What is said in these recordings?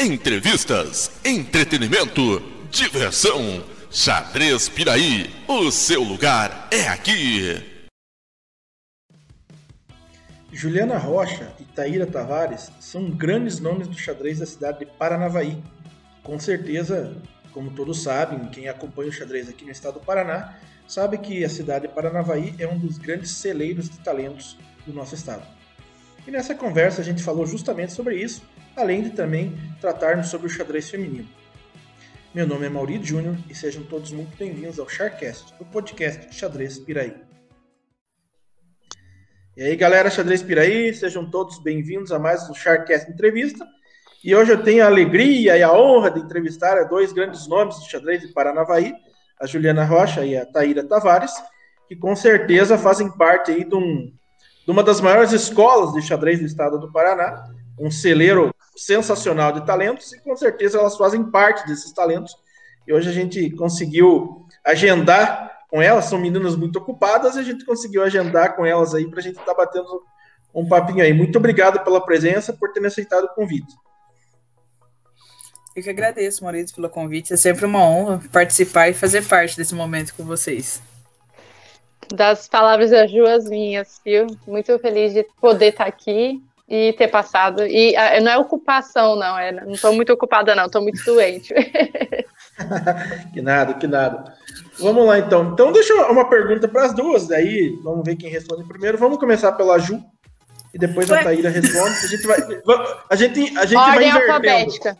Entrevistas, entretenimento, diversão. Xadrez Piraí, o seu lugar é aqui. Juliana Rocha e Taíra Tavares são grandes nomes do xadrez da cidade de Paranavaí. Com certeza, como todos sabem, quem acompanha o xadrez aqui no estado do Paraná, sabe que a cidade de Paranavaí é um dos grandes celeiros de talentos do nosso estado. E nessa conversa a gente falou justamente sobre isso, além de também tratarmos sobre o xadrez feminino. Meu nome é Maurício Júnior e sejam todos muito bem-vindos ao Charcast, o podcast Xadrez Piraí. E aí, galera, Xadrez Piraí, sejam todos bem-vindos a mais um Charcast Entrevista. E hoje eu tenho a alegria e a honra de entrevistar dois grandes nomes do xadrez de Paranavaí, a Juliana Rocha e a Taíra Tavares, que com certeza fazem parte aí de, um, de uma das maiores escolas de xadrez do estado do Paraná, um celeiro sensacional de talentos, e com certeza elas fazem parte desses talentos. E hoje a gente conseguiu agendar com elas, são meninas muito ocupadas, e a gente conseguiu agendar com elas aí para a gente estar tá batendo um papinho aí. Muito obrigado pela presença, por ter aceitado o convite. Eu que agradeço, Maurício, pelo convite. É sempre uma honra participar e fazer parte desse momento com vocês. Das palavras das duas minhas, viu? Muito feliz de poder estar aqui e ter passado. E uh, não é ocupação, não. É, não estou muito ocupada, não. Estou muito doente. que nada, que nada. Vamos lá, então. Então, deixa uma pergunta para as duas. Daí, vamos ver quem responde primeiro. Vamos começar pela Ju. E depois a Taíra responde. A gente vai, a gente, a gente Ordem vai invertendo. alfabética.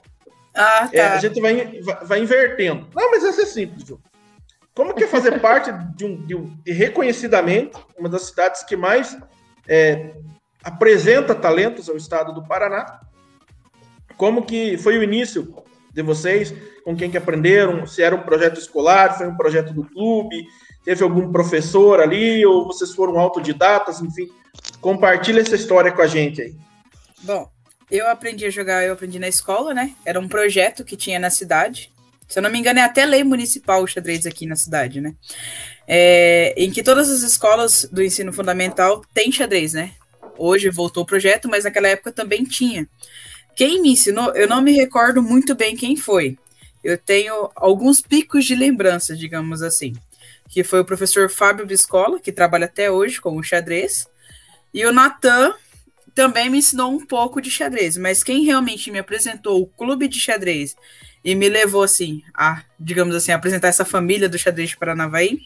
Ah, tá. É, a gente vai, vai invertendo. Não, mas essa é simples, Ju. Como que é fazer parte de um, de um de reconhecidamente uma das cidades que mais é, apresenta talentos ao estado do Paraná? Como que foi o início de vocês? Com quem que aprenderam? Se era um projeto escolar, foi um projeto do clube? Teve algum professor ali? Ou vocês foram autodidatas? Enfim, compartilha essa história com a gente aí. Bom, eu aprendi a jogar, eu aprendi na escola, né? Era um projeto que tinha na cidade. Se eu não me engano, é até lei municipal o xadrez aqui na cidade, né? É, em que todas as escolas do ensino fundamental têm xadrez, né? Hoje voltou o projeto, mas naquela época também tinha. Quem me ensinou, eu não me recordo muito bem quem foi. Eu tenho alguns picos de lembranças, digamos assim. Que foi o professor Fábio Biscola, que trabalha até hoje com o xadrez, e o Natan, também me ensinou um pouco de xadrez, mas quem realmente me apresentou o clube de xadrez e me levou assim a, digamos assim, a apresentar essa família do xadrez de Paranavaí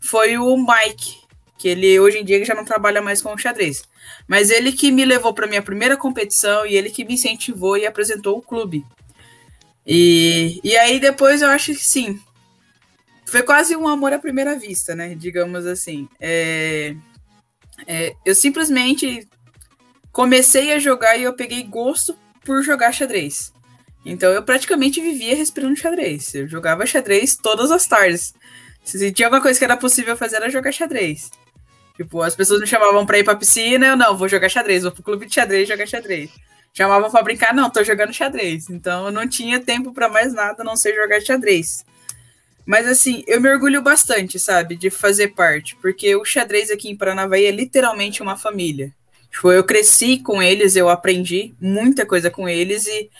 foi o Mike, que ele hoje em dia já não trabalha mais com o xadrez. Mas ele que me levou para minha primeira competição e ele que me incentivou e apresentou o clube. E, e aí depois eu acho que sim. Foi quase um amor à primeira vista, né? Digamos assim. É, é, eu simplesmente comecei a jogar e eu peguei gosto por jogar xadrez. Então eu praticamente vivia respirando xadrez. Eu jogava xadrez todas as tardes. Se tinha alguma coisa que era possível fazer, era jogar xadrez. Tipo, as pessoas me chamavam pra ir pra piscina, eu não, vou jogar xadrez, vou pro clube de xadrez jogar xadrez. Chamavam pra brincar, não, tô jogando xadrez. Então eu não tinha tempo para mais nada a não ser jogar xadrez. Mas assim, eu me orgulho bastante, sabe, de fazer parte, porque o xadrez aqui em Paranavaí é literalmente uma família. Tipo, eu cresci com eles, eu aprendi muita coisa com eles e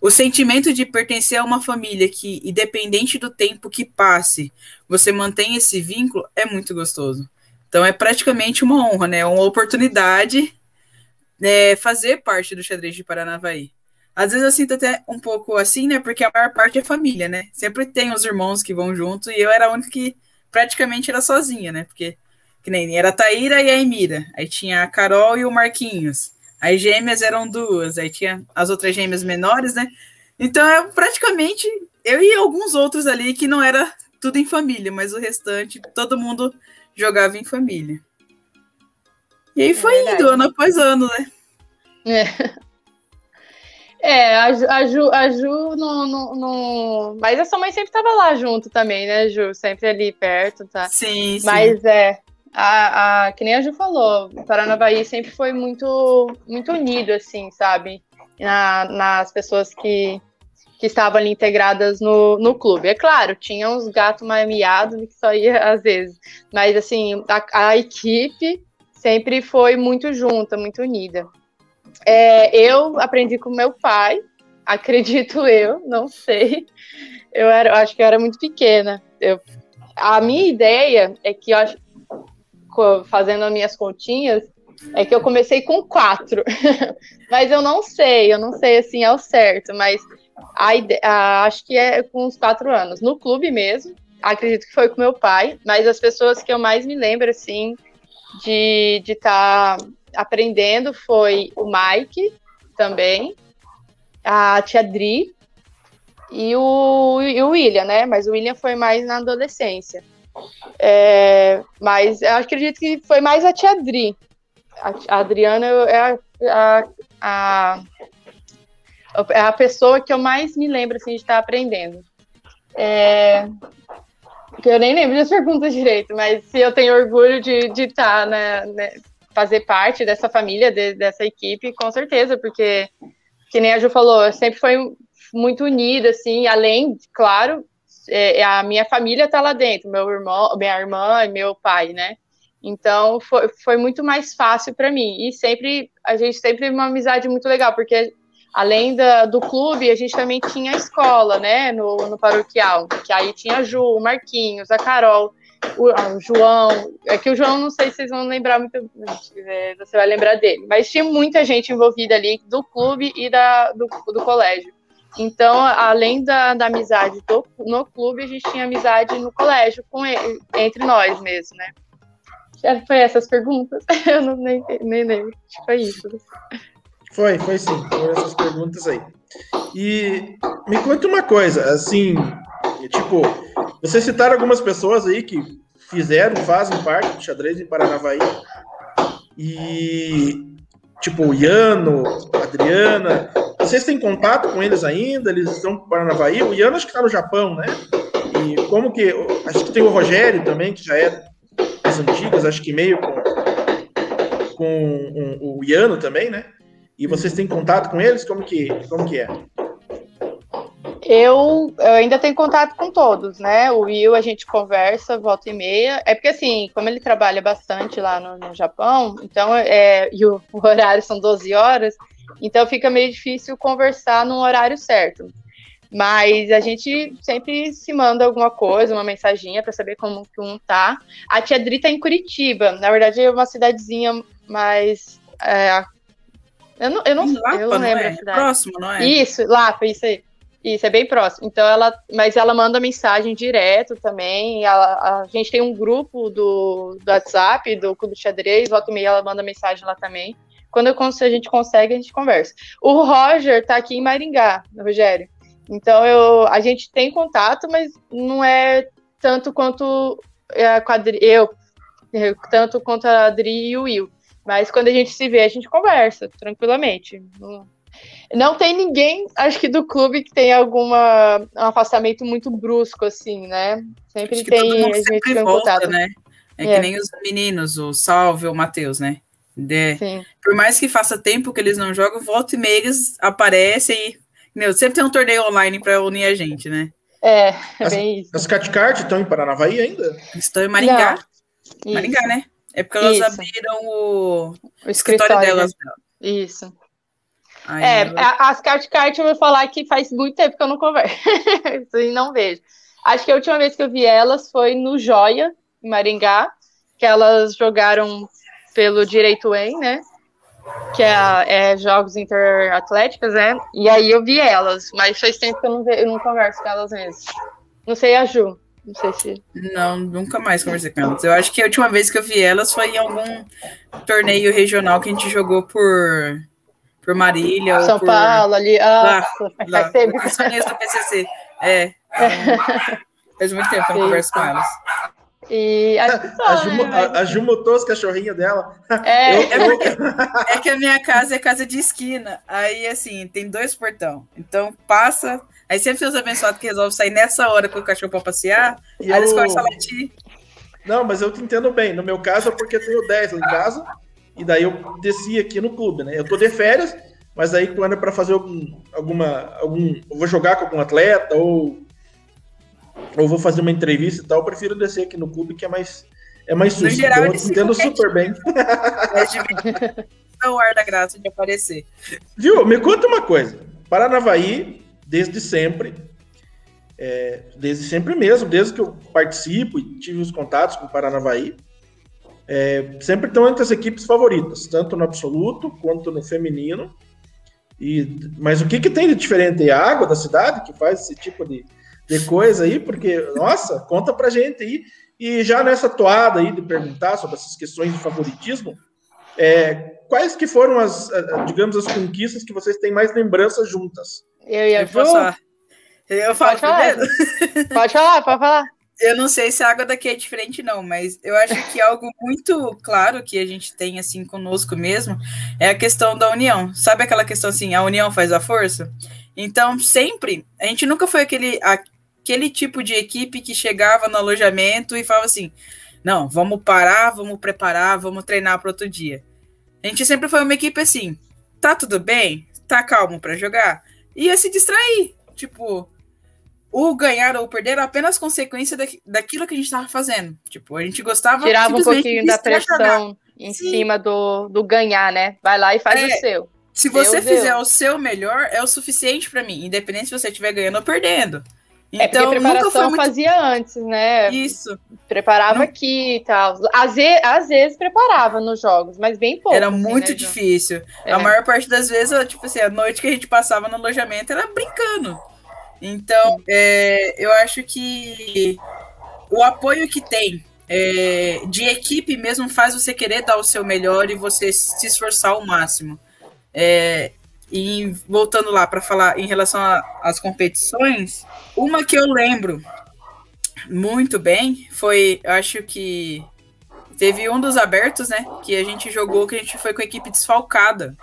o sentimento de pertencer a uma família que, independente do tempo que passe, você mantém esse vínculo é muito gostoso. Então é praticamente uma honra, né? Uma oportunidade né, fazer parte do xadrez de Paranavaí. Às vezes eu sinto até um pouco assim, né? Porque a maior parte é família, né? Sempre tem os irmãos que vão junto e eu era a única que praticamente era sozinha, né? Porque que nem era a Taíra e a Emira. Aí tinha a Carol e o Marquinhos. As gêmeas eram duas. Aí tinha as outras gêmeas menores, né? Então, é praticamente eu e alguns outros ali que não era tudo em família, mas o restante, todo mundo jogava em família. E aí foi é indo, ano após ano, né? É. É, a Ju, a Ju, a Ju não, não, não, Mas a sua mãe sempre estava lá junto também, né, Ju? Sempre ali perto, tá? Sim, sim. Mas é, a, a, que nem a Ju falou, o Paranavaí sempre foi muito, muito unido, assim, sabe? Na, nas pessoas que, que estavam ali integradas no, no clube. É claro, tinha uns gatos mais miados que só ia às vezes, mas assim, a, a equipe sempre foi muito junta, muito unida. É, eu aprendi com meu pai, acredito eu, não sei. Eu era, acho que eu era muito pequena. Eu, a minha ideia é que eu acho, fazendo as minhas continhas, é que eu comecei com quatro, mas eu não sei, eu não sei assim ao certo, mas a ideia, a, acho que é com uns quatro anos. No clube mesmo, acredito que foi com meu pai, mas as pessoas que eu mais me lembro assim de estar tá aprendendo foi o Mike também, a tia Dri e o, e o William, né? Mas o William foi mais na adolescência. É, mas eu acredito que foi mais a tia Dri. A, a Adriana é a, a, a, é a pessoa que eu mais me lembro assim, de estar aprendendo. É, eu nem lembro das perguntas direito, mas se eu tenho orgulho de, estar, né, né, fazer parte dessa família, de, dessa equipe, com certeza, porque, que nem a Ju falou, sempre foi muito unida, assim, além, claro, é, a minha família está lá dentro, meu irmão, minha irmã e meu pai, né? Então foi, foi muito mais fácil para mim. E sempre a gente sempre teve uma amizade muito legal, porque além da, do clube, a gente também tinha a escola, né, no, no paroquial, que aí tinha a Ju, o Marquinhos, a Carol, o, o, João, é que o João não sei se vocês vão lembrar muito, é, você vai lembrar dele, mas tinha muita gente envolvida ali do clube e da, do, do colégio. Então, além da, da amizade do, no clube, a gente tinha amizade no colégio com entre nós mesmo, né? Foi essas perguntas? Eu não, nem, nem lembro. Acho que foi isso. Foi, foi sim. Foram essas perguntas aí. E me conta uma coisa, assim, tipo, vocês citaram algumas pessoas aí que fizeram, fazem parte do xadrez em Paranavaí. E, tipo, o Iano, Adriana, vocês têm contato com eles ainda? Eles estão para Paranavaí? O Iano acho que está no Japão, né? E como que. Acho que tem o Rogério também, que já é das antigas, acho que meio com, com um, o Iano também, né? E vocês têm contato com eles? Como que, como que é? Eu, eu, ainda tenho contato com todos, né? O Will a gente conversa, volta e meia. É porque, assim, como ele trabalha bastante lá no, no Japão, então, é, e o, o, horário são 12 horas, então fica meio difícil conversar num horário certo. Mas a gente sempre se manda alguma coisa, uma mensaginha para saber como que um tá. A tia Dri tá em Curitiba, na verdade é uma cidadezinha mais é, eu não, eu não, Lapa, eu não lembro não é? a cidade. Próximo, não é? Isso, Lapa, isso aí. Isso, é bem próximo. Então ela, mas ela manda mensagem direto também. Ela, a gente tem um grupo do, do WhatsApp, do Clube de Xadrez, volta e meia ela manda mensagem lá também. Quando eu, a gente consegue, a gente conversa. O Roger tá aqui em Maringá, Rogério. Então eu, a gente tem contato, mas não é tanto quanto a quadri, eu, tanto quanto a Adri e o Will. Mas quando a gente se vê, a gente conversa tranquilamente. Não tem ninguém, acho que do clube que tem alguma um afastamento muito brusco, assim, né? Sempre acho tem a gente tem contato. Né? É, é, que nem os meninos, o Salve, o Matheus, né? De, por mais que faça tempo que eles não jogam, volta e meia eles aparecem e. Meu, sempre tem um torneio online para unir a gente, né? É, é bem as, isso. As Catcard estão em Paranavaí ainda? Estão em Maringá. Maringá, né? É porque elas Isso. abriram o, o escritório, escritório delas. Né? Isso. Aí é, eu... as Cart Cart eu vou falar que faz muito tempo que eu não converso e não vejo. Acho que a última vez que eu vi elas foi no Joia, em Maringá, que elas jogaram pelo Direito Em, né? Que é, é Jogos Interatléticos, né? E aí eu vi elas, mas faz tempo que eu não, ve, eu não converso com elas mesmo. Não sei a Ju. Não sei se. Não, nunca mais conversei com elas. Eu acho que a última vez que eu vi elas foi em algum torneio regional que a gente jogou por, por Marília. São por... Paulo, ali. Ah, lá, lá, tempo. do PCC. É. faz muito tempo que eu não converso com elas. E a, a, Ju, né, a, a Ju mutou os cachorrinhos dela. É, eu, eu... é que a minha casa é casa de esquina. Aí, assim, tem dois portão. Então, passa Aí sempre tem os abençoados que resolvem sair nessa hora com o cachorro para passear, e aí eu... eles começam a latir. Não, mas eu te entendo bem. No meu caso é porque eu tenho 10 lá em casa, e daí eu desci aqui no clube, né? Eu tô de férias, mas aí quando é para fazer algum, alguma. Algum, eu vou jogar com algum atleta, ou, ou vou fazer uma entrevista e tal, eu prefiro descer aqui no clube, que é mais. É mais susto. Geral, então, eu entendo super bem. É o ar da graça de aparecer. Viu? Me conta uma coisa. Paranavaí, desde sempre, é, desde sempre mesmo, desde que eu participo e tive os contatos com o Paranavaí, é, sempre estão entre as equipes favoritas, tanto no absoluto quanto no feminino. E, mas o que, que tem de diferente? É a água da cidade que faz esse tipo de, de coisa aí? Porque, nossa, conta pra gente aí. E já nessa toada aí de perguntar sobre essas questões de favoritismo, é, quais que foram as, digamos, as conquistas que vocês têm mais lembranças juntas? Eu ia falar. Eu falo pode falar. Pode falar, pode falar. Eu não sei se a água daqui é diferente, não, mas eu acho que algo muito claro que a gente tem assim conosco mesmo é a questão da união. Sabe aquela questão assim, a união faz a força? Então, sempre, a gente nunca foi aquele, aquele tipo de equipe que chegava no alojamento e falava assim: não, vamos parar, vamos preparar, vamos treinar para outro dia. A gente sempre foi uma equipe assim: tá tudo bem? Tá calmo para jogar? Ia se distrair. Tipo, o ganhar ou perder era apenas consequência da, daquilo que a gente estava fazendo. Tipo, a gente gostava Tirava um pouquinho da pressão em Sim. cima do, do ganhar, né? Vai lá e faz É. o seu. Se você fizer deu. o seu melhor, é o suficiente para mim, independente se você estiver ganhando ou perdendo. É porque Então, a nunca foi preparação muito fazia antes, né? isso. Preparava Não- aqui e tal. Às vezes, às vezes preparava nos jogos, mas bem pouco. Era assim, muito né, difícil. É. A maior parte das vezes, tipo assim, a noite que a gente passava no alojamento era brincando. Então, é, eu acho que o apoio que tem é, de equipe mesmo faz você querer dar o seu melhor e você se esforçar ao máximo. É, e voltando lá para falar em relação a- às competições, uma que eu lembro muito bem foi, acho que teve um dos abertos, né? Que a gente jogou, que a gente foi com a equipe desfalcada.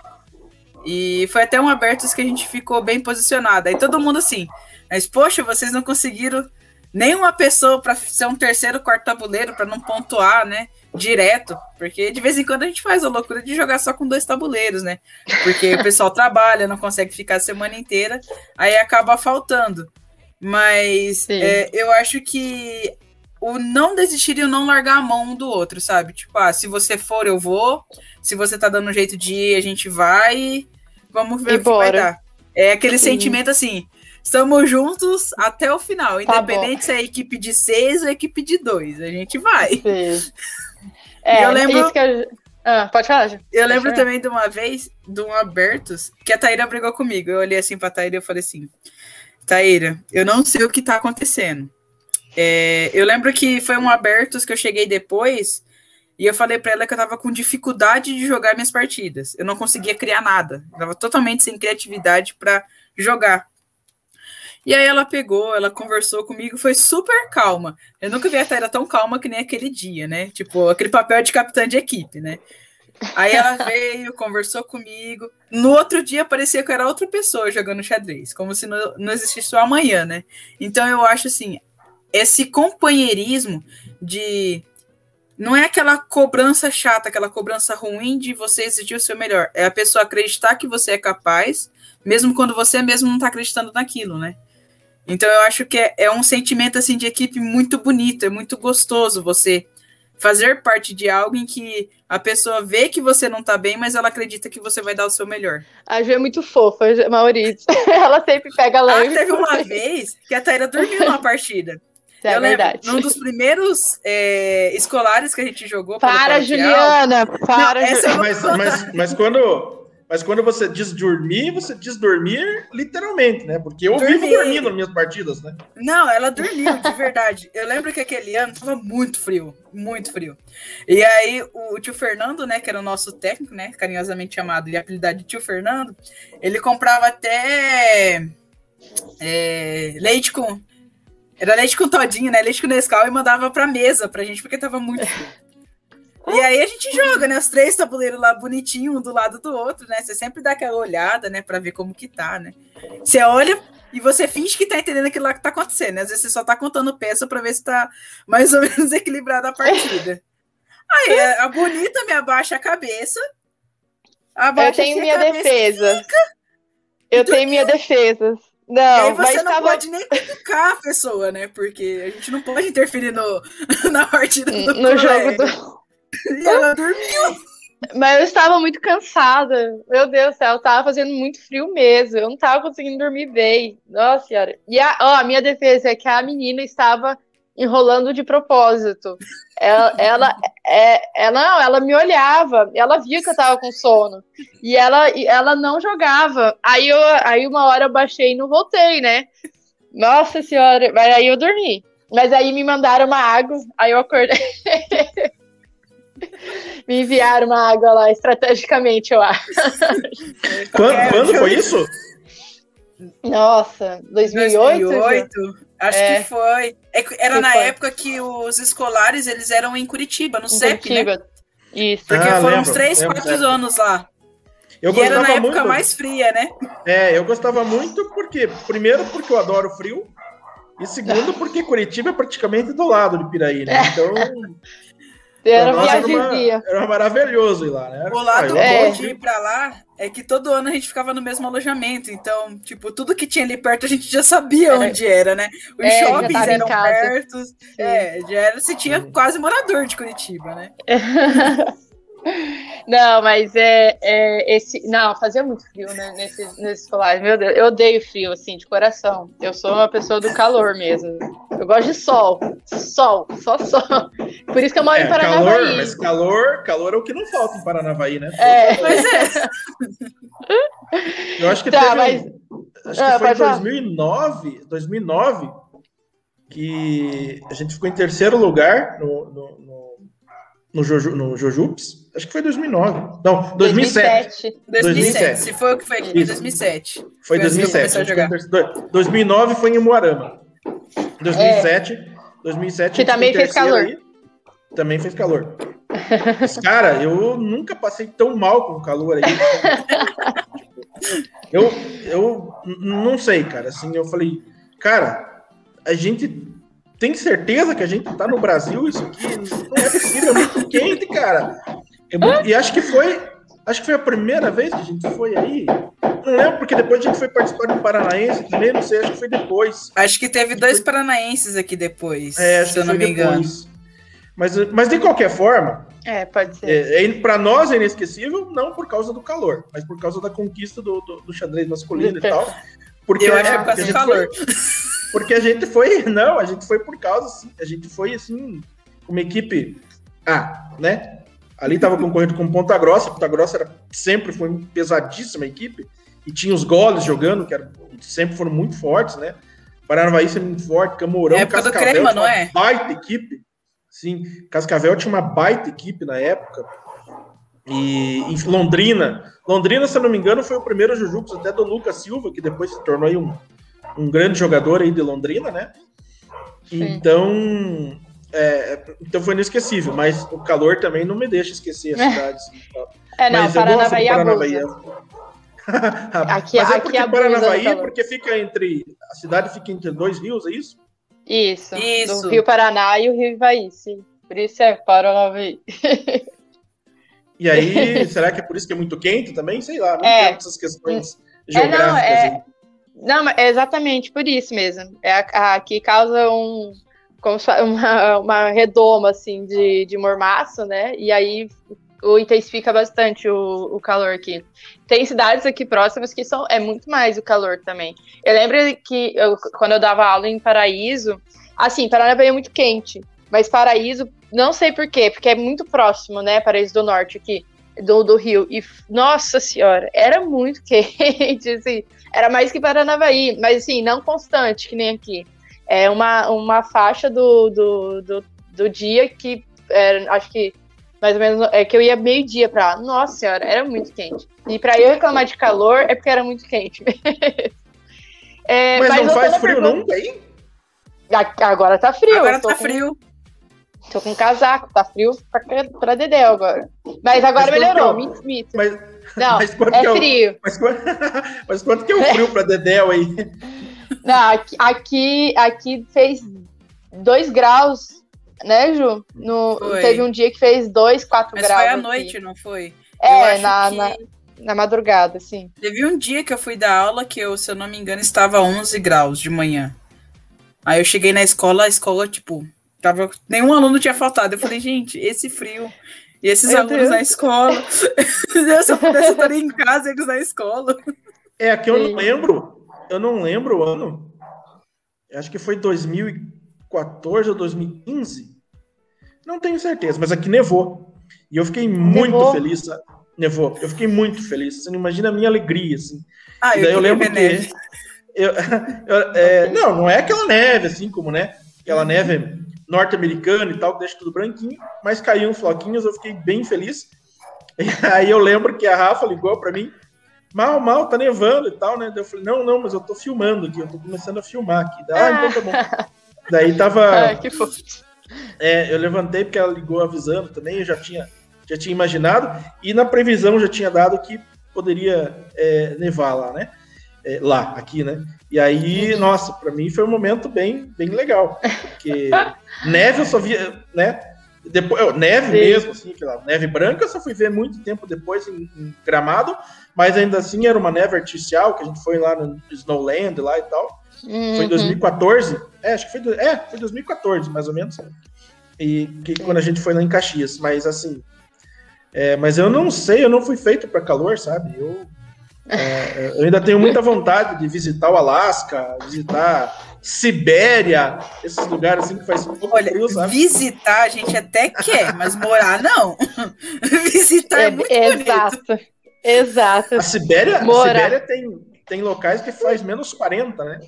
E foi até um abertos que a gente ficou bem posicionado. Aí todo mundo assim, mas poxa, vocês não conseguiram nenhuma pessoa para ser um terceiro, quarto tabuleiro, para não pontuar, né? Direto. Porque de vez em quando a gente faz a loucura de jogar só com dois tabuleiros, né? Porque o pessoal trabalha, não consegue ficar a semana inteira, aí acaba faltando. Mas é, eu acho que o não desistir e o não largar a mão um do outro, sabe? Tipo, ah, se você for, eu vou. Se você tá dando um jeito de ir, a gente vai. Vamos ver E o que vai bora. dar. É aquele Sim. sentimento assim. Estamos juntos até o final, Tá independente se é equipe de seis ou equipe de dois. A gente vai. Sim. É, eu lembro- isso que eu... Ah, pode falar, Ju. Eu Pode lembro falar. também de uma vez, de um Abertos, que a Taíra brigou comigo. Eu olhei assim pra Taíra e eu falei assim: Taíra, eu não sei o que tá acontecendo. É, eu lembro que foi um Abertos que eu cheguei depois e eu falei pra ela que eu tava com dificuldade de jogar minhas partidas. Eu não conseguia criar nada. Eu tava totalmente sem criatividade pra jogar. E aí ela pegou, ela conversou comigo, foi super calma. Eu nunca vi a Taíra tão calma que nem aquele dia, né? Tipo, aquele papel de capitã de equipe, né? Aí ela veio, conversou comigo. No outro dia parecia que era outra pessoa jogando xadrez, como se não, não existisse o amanhã, né? Então eu acho assim, esse companheirismo de não é aquela cobrança chata, aquela cobrança ruim de você exigir o seu melhor. É a pessoa acreditar que você é capaz, mesmo quando você mesmo não está acreditando naquilo, né? Então eu acho que é, é um sentimento assim de equipe muito bonito, é muito gostoso você fazer parte de algo em que a pessoa vê que você não tá bem, mas ela acredita que você vai dar o seu melhor. A Ju é muito fofa, Maurício. Ela sempre pega Ah, leve. teve uma vez que a Taíra dormiu numa partida. É eu lembro, verdade. num dos primeiros é, escolares que a gente jogou. Para, Juliana! Para, Não, essa Ju- eu- Mas, mas, mas, quando, mas quando você diz dormir, você diz dormir literalmente, né? Porque eu vivo dormindo nas minhas partidas, né? Não, ela dormiu, de verdade. Eu lembro que aquele ano tava muito frio, muito frio. E aí o tio Fernando, né, que era o nosso técnico, né, carinhosamente chamado de apelidado de tio Fernando, ele comprava até é, leite com era leite com todinho, né, leite com Nescau e mandava pra mesa pra gente porque tava muito frio. E aí a gente joga, né, os três tabuleiros lá bonitinho, um do lado do outro, né? Você sempre dá aquela olhada, né, pra ver como que tá, né? Você olha e você finge que tá entendendo aquilo lá que tá acontecendo. né? Às vezes você só tá contando peça pra ver se tá mais ou menos equilibrada a partida. Aí a bonita me abaixa a cabeça. Eu Abaixa tenho aqui a minha cabeça, defesa. Eu tenho minha defesa. E aí Não, você mas não tava... pode nem cutucar a pessoa, né? Porque a gente não pode interferir no, na partida do no jogo do... E ela dormiu. Mas eu estava muito cansada. Meu Deus do céu, estava fazendo muito frio mesmo. Eu não estava conseguindo dormir bem. Nossa senhora. E a, ó, a minha defesa é que a menina estava enrolando de propósito. Ela, ela, é, ela, não, ela me olhava, ela via que eu estava com sono. E ela, ela não jogava. Aí, eu, aí uma hora eu baixei e não voltei, né? Nossa senhora. Mas aí eu dormi. Mas aí me mandaram uma água, aí eu acordei. me enviaram uma água lá estrategicamente, eu acho. Quando, quando foi isso? Nossa, 2008? 2008 acho é. que foi. É era que na foi? época que os escolares eles eram em Curitiba, no em CEP, né? Curitiba. né? Isso. Porque ah, foram lembro, uns 3, 4 anos lá. Eu e era na época muito. mais fria, né? É, eu gostava muito porque, primeiro, porque eu adoro frio, e segundo, porque Curitiba é praticamente do lado de Piraí, né? Então. Era viagemzinha. Era, era, maravilhoso ir lá, né? O lado ah, bom de ir pra lá é que todo ano a gente ficava no mesmo alojamento. Então, tipo, tudo que tinha ali perto a gente já sabia era. onde era, né? Os é, shoppings eram perto. É, já era, se tinha quase morador de Curitiba, né? Não, mas é, é, esse. Não, fazia muito frio né, nesse, nesse escolar. Meu Deus, eu odeio frio, assim, de coração. Eu sou uma pessoa do calor mesmo. Eu gosto de sol. Sol, só sol. Por isso que eu moro é, em Paranavaí. Calor, mas calor, calor é o que não falta em Paranavaí, né? É, pois é. Eu acho que tá, teve. Mas... Acho que ah, foi em 2009, 2009 que a gente ficou em terceiro lugar no, no, no, Joju, no Jojups Acho que foi 2009. Não, 2007. 2007. 2007. Se foi o que foi aqui, foi 2007. Foi, foi 2007. Assim 2009 foi em Moarama. 2007. É. 2007 que também fez calor. Aí, também fez calor. Mas, cara, eu nunca passei tão mal com o calor aí. eu, eu não sei, cara. Assim, eu falei, cara, a gente tem certeza que a gente tá no Brasil? Isso aqui não é possível, é muito quente, cara. Eu, e acho que foi. Acho que foi a primeira vez que a gente foi aí. Não lembro, porque depois a gente foi participar do Paranaense também, não sei, acho que foi depois. Acho que teve dois foi... paranaenses aqui depois, é, se eu não me engano. Mas, mas de qualquer forma. É, pode ser. É, é, para nós é inesquecível, não por causa do calor, mas por causa da conquista do, do, do xadrez masculino e tal. Porque, eu acho que é por causa do calor. Foi, porque a gente foi. Não, a gente foi por causa, assim, a gente foi assim, uma equipe. Ah, né? Ali estava concorrendo com Ponta Grossa. Ponta Grossa era, sempre foi uma pesadíssima equipe. E tinha os goles jogando, que era, sempre foram muito fortes, né? Paranavaí sempre muito forte, Camorão, é Cascavel, crema, não é? baita equipe. Sim, Cascavel tinha uma baita equipe na época. E em Londrina, Londrina, se eu não me engano, foi o primeiro Jujux até do Lucas Silva, que depois se tornou um, um grande jogador aí de Londrina, né? Sim. Então, é, então foi inesquecível, mas o calor também não me deixa esquecer as cidades. É, não, mas Paranavaí, Paranavaí aqui, mas é porque aqui Paranavaí é porque fica entre. A cidade fica entre dois rios, é isso? Isso. Isso. O Rio Paraná e o Rio Ivaí, sim. Por isso é Paranavaí. E aí, será que é por isso que é muito quente também? Sei lá, não é. tem essas questões geográficas. É, não, é... Não, é exatamente por isso mesmo. É aqui causa um, como uma, uma redoma assim de, de mormaço, né? E aí o intensifica bastante o, o calor aqui. Tem cidades aqui próximas que são é muito mais o calor também. Eu lembro que eu, quando eu dava aula em Paraíso, assim, Paranaíba é muito quente, mas Paraíso, não sei por quê, porque é muito próximo, né? Paraíso do Norte aqui do, do Rio. E nossa senhora, era muito quente, assim, era mais que Paranavaí, mas assim, não constante, que nem aqui é uma, uma faixa do, do, do, do dia que é, acho que mais ou menos é que eu ia meio dia para lá. Nossa senhora, era muito quente. E para eu reclamar de calor é porque era muito quente. é, mas, mas, não faz frio pergunta, nunca aí? Agora tá frio. Agora tá com, frio. Tô com casaco, tá frio pra, pra Dedé agora. Mas agora mas melhorou, mito, mito. Mas, não, mas é, é frio. mas, mas quanto que é o frio pra Dedéu aí? Não, aqui, aqui, aqui fez 2 graus, né, Ju? No, teve um dia que fez 2, 4 graus. Mas foi à aqui. noite, não foi? É, na, que... na, na, madrugada, sim. Teve um dia que eu fui dar aula que eu, se eu não me engano, estava 11 graus de manhã. Aí eu cheguei na escola, a escola, tipo, tava, nenhum aluno tinha faltado. Eu falei, gente, esse frio. E esses Meu alunos Deus. na escola. Se eu pudesse estar em casa, eles na escola. É, aqui eu não lembro. Eu não lembro o ano. Acho que foi 2014 ou 2015. Não tenho certeza, mas aqui nevou. E eu fiquei muito nevou. feliz. Nevou. Eu fiquei muito feliz. Você não imagina a minha alegria, assim. Ah, eu, daí eu lembro que. Neve. Eu, eu, é, não, não é aquela neve, assim como, né? Aquela neve norte-americana e tal, que deixa tudo branquinho, mas caíam floquinhos, eu fiquei bem feliz. E aí eu lembro que a Rafa ligou para mim, mal, mal, tá nevando e tal, né? Daí eu falei, não, não, mas eu tô filmando aqui, eu tô começando a filmar aqui. Daí, ah, então tá bom. Daí tava. Ah, que fofo. É, eu levantei porque ela ligou avisando também, eu já tinha, já tinha imaginado, e na previsão já tinha dado que poderia é, nevar lá, né? É, lá, aqui, né? E aí, nossa, para mim foi um momento bem, bem legal. Porque neve eu só via, né? Depois, neve Sim. mesmo, assim, aquela neve branca, eu só fui ver muito tempo depois em, em, Gramado, mas ainda assim era uma neve artificial, que a gente foi lá no Snowland lá e tal. Uhum. Foi em 2014. É, acho que foi, é, foi 2014, mais ou menos. E que, quando a gente foi lá em Caxias. Mas assim. É, mas eu não sei, eu não fui feito para calor, sabe? Eu é, eu ainda tenho muita vontade de visitar o Alasca, visitar Sibéria, esses lugares assim que faz pouco Olha, frio, sabe? Visitar a gente até quer, mas morar não. visitar é, é muito Exato. Bonito. Exato. A Sibéria, a Sibéria tem, tem locais que faz menos 40, né?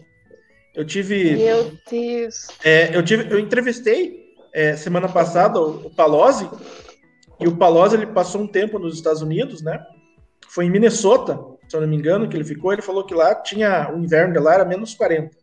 Eu tive. Meu Deus. É, eu tive, eu entrevistei é, semana passada o, o Palozzi, e o Palozzi ele passou um tempo nos Estados Unidos, né? Foi em Minnesota se eu não me engano, que ele ficou, ele falou que lá tinha o inverno de lá era menos 40.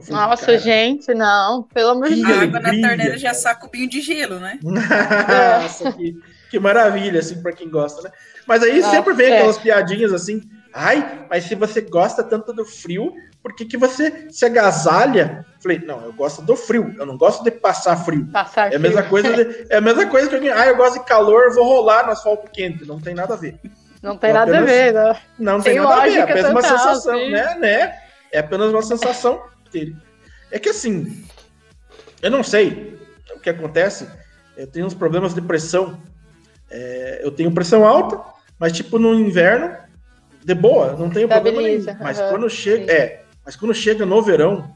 Falei, Nossa, cara, gente, não, pelo amor de Deus. A água na torneira já saca o binho de gelo, né? Nossa, que, que maravilha, assim, para quem gosta, né? Mas aí ah, sempre vem é. aquelas piadinhas assim, ai, mas se você gosta tanto do frio, por que, que você se agasalha? Falei, não, eu gosto do frio, eu não gosto de passar frio. Passar é a mesma coisa de, é a mesma coisa que alguém, ah, eu gosto de calor, vou rolar no asfalto quente, não tem nada a ver. Não tem nada apenas, a ver, não. Não tem, tem nada a ver, é apenas uma sensação, né, né? É apenas uma sensação dele. É que assim, eu não sei o que acontece. Eu tenho uns problemas de pressão. É, eu tenho pressão alta, mas tipo no inverno, de boa, não tenho problema nenhum. Mas uhum, quando chega, é, mas quando chega no verão,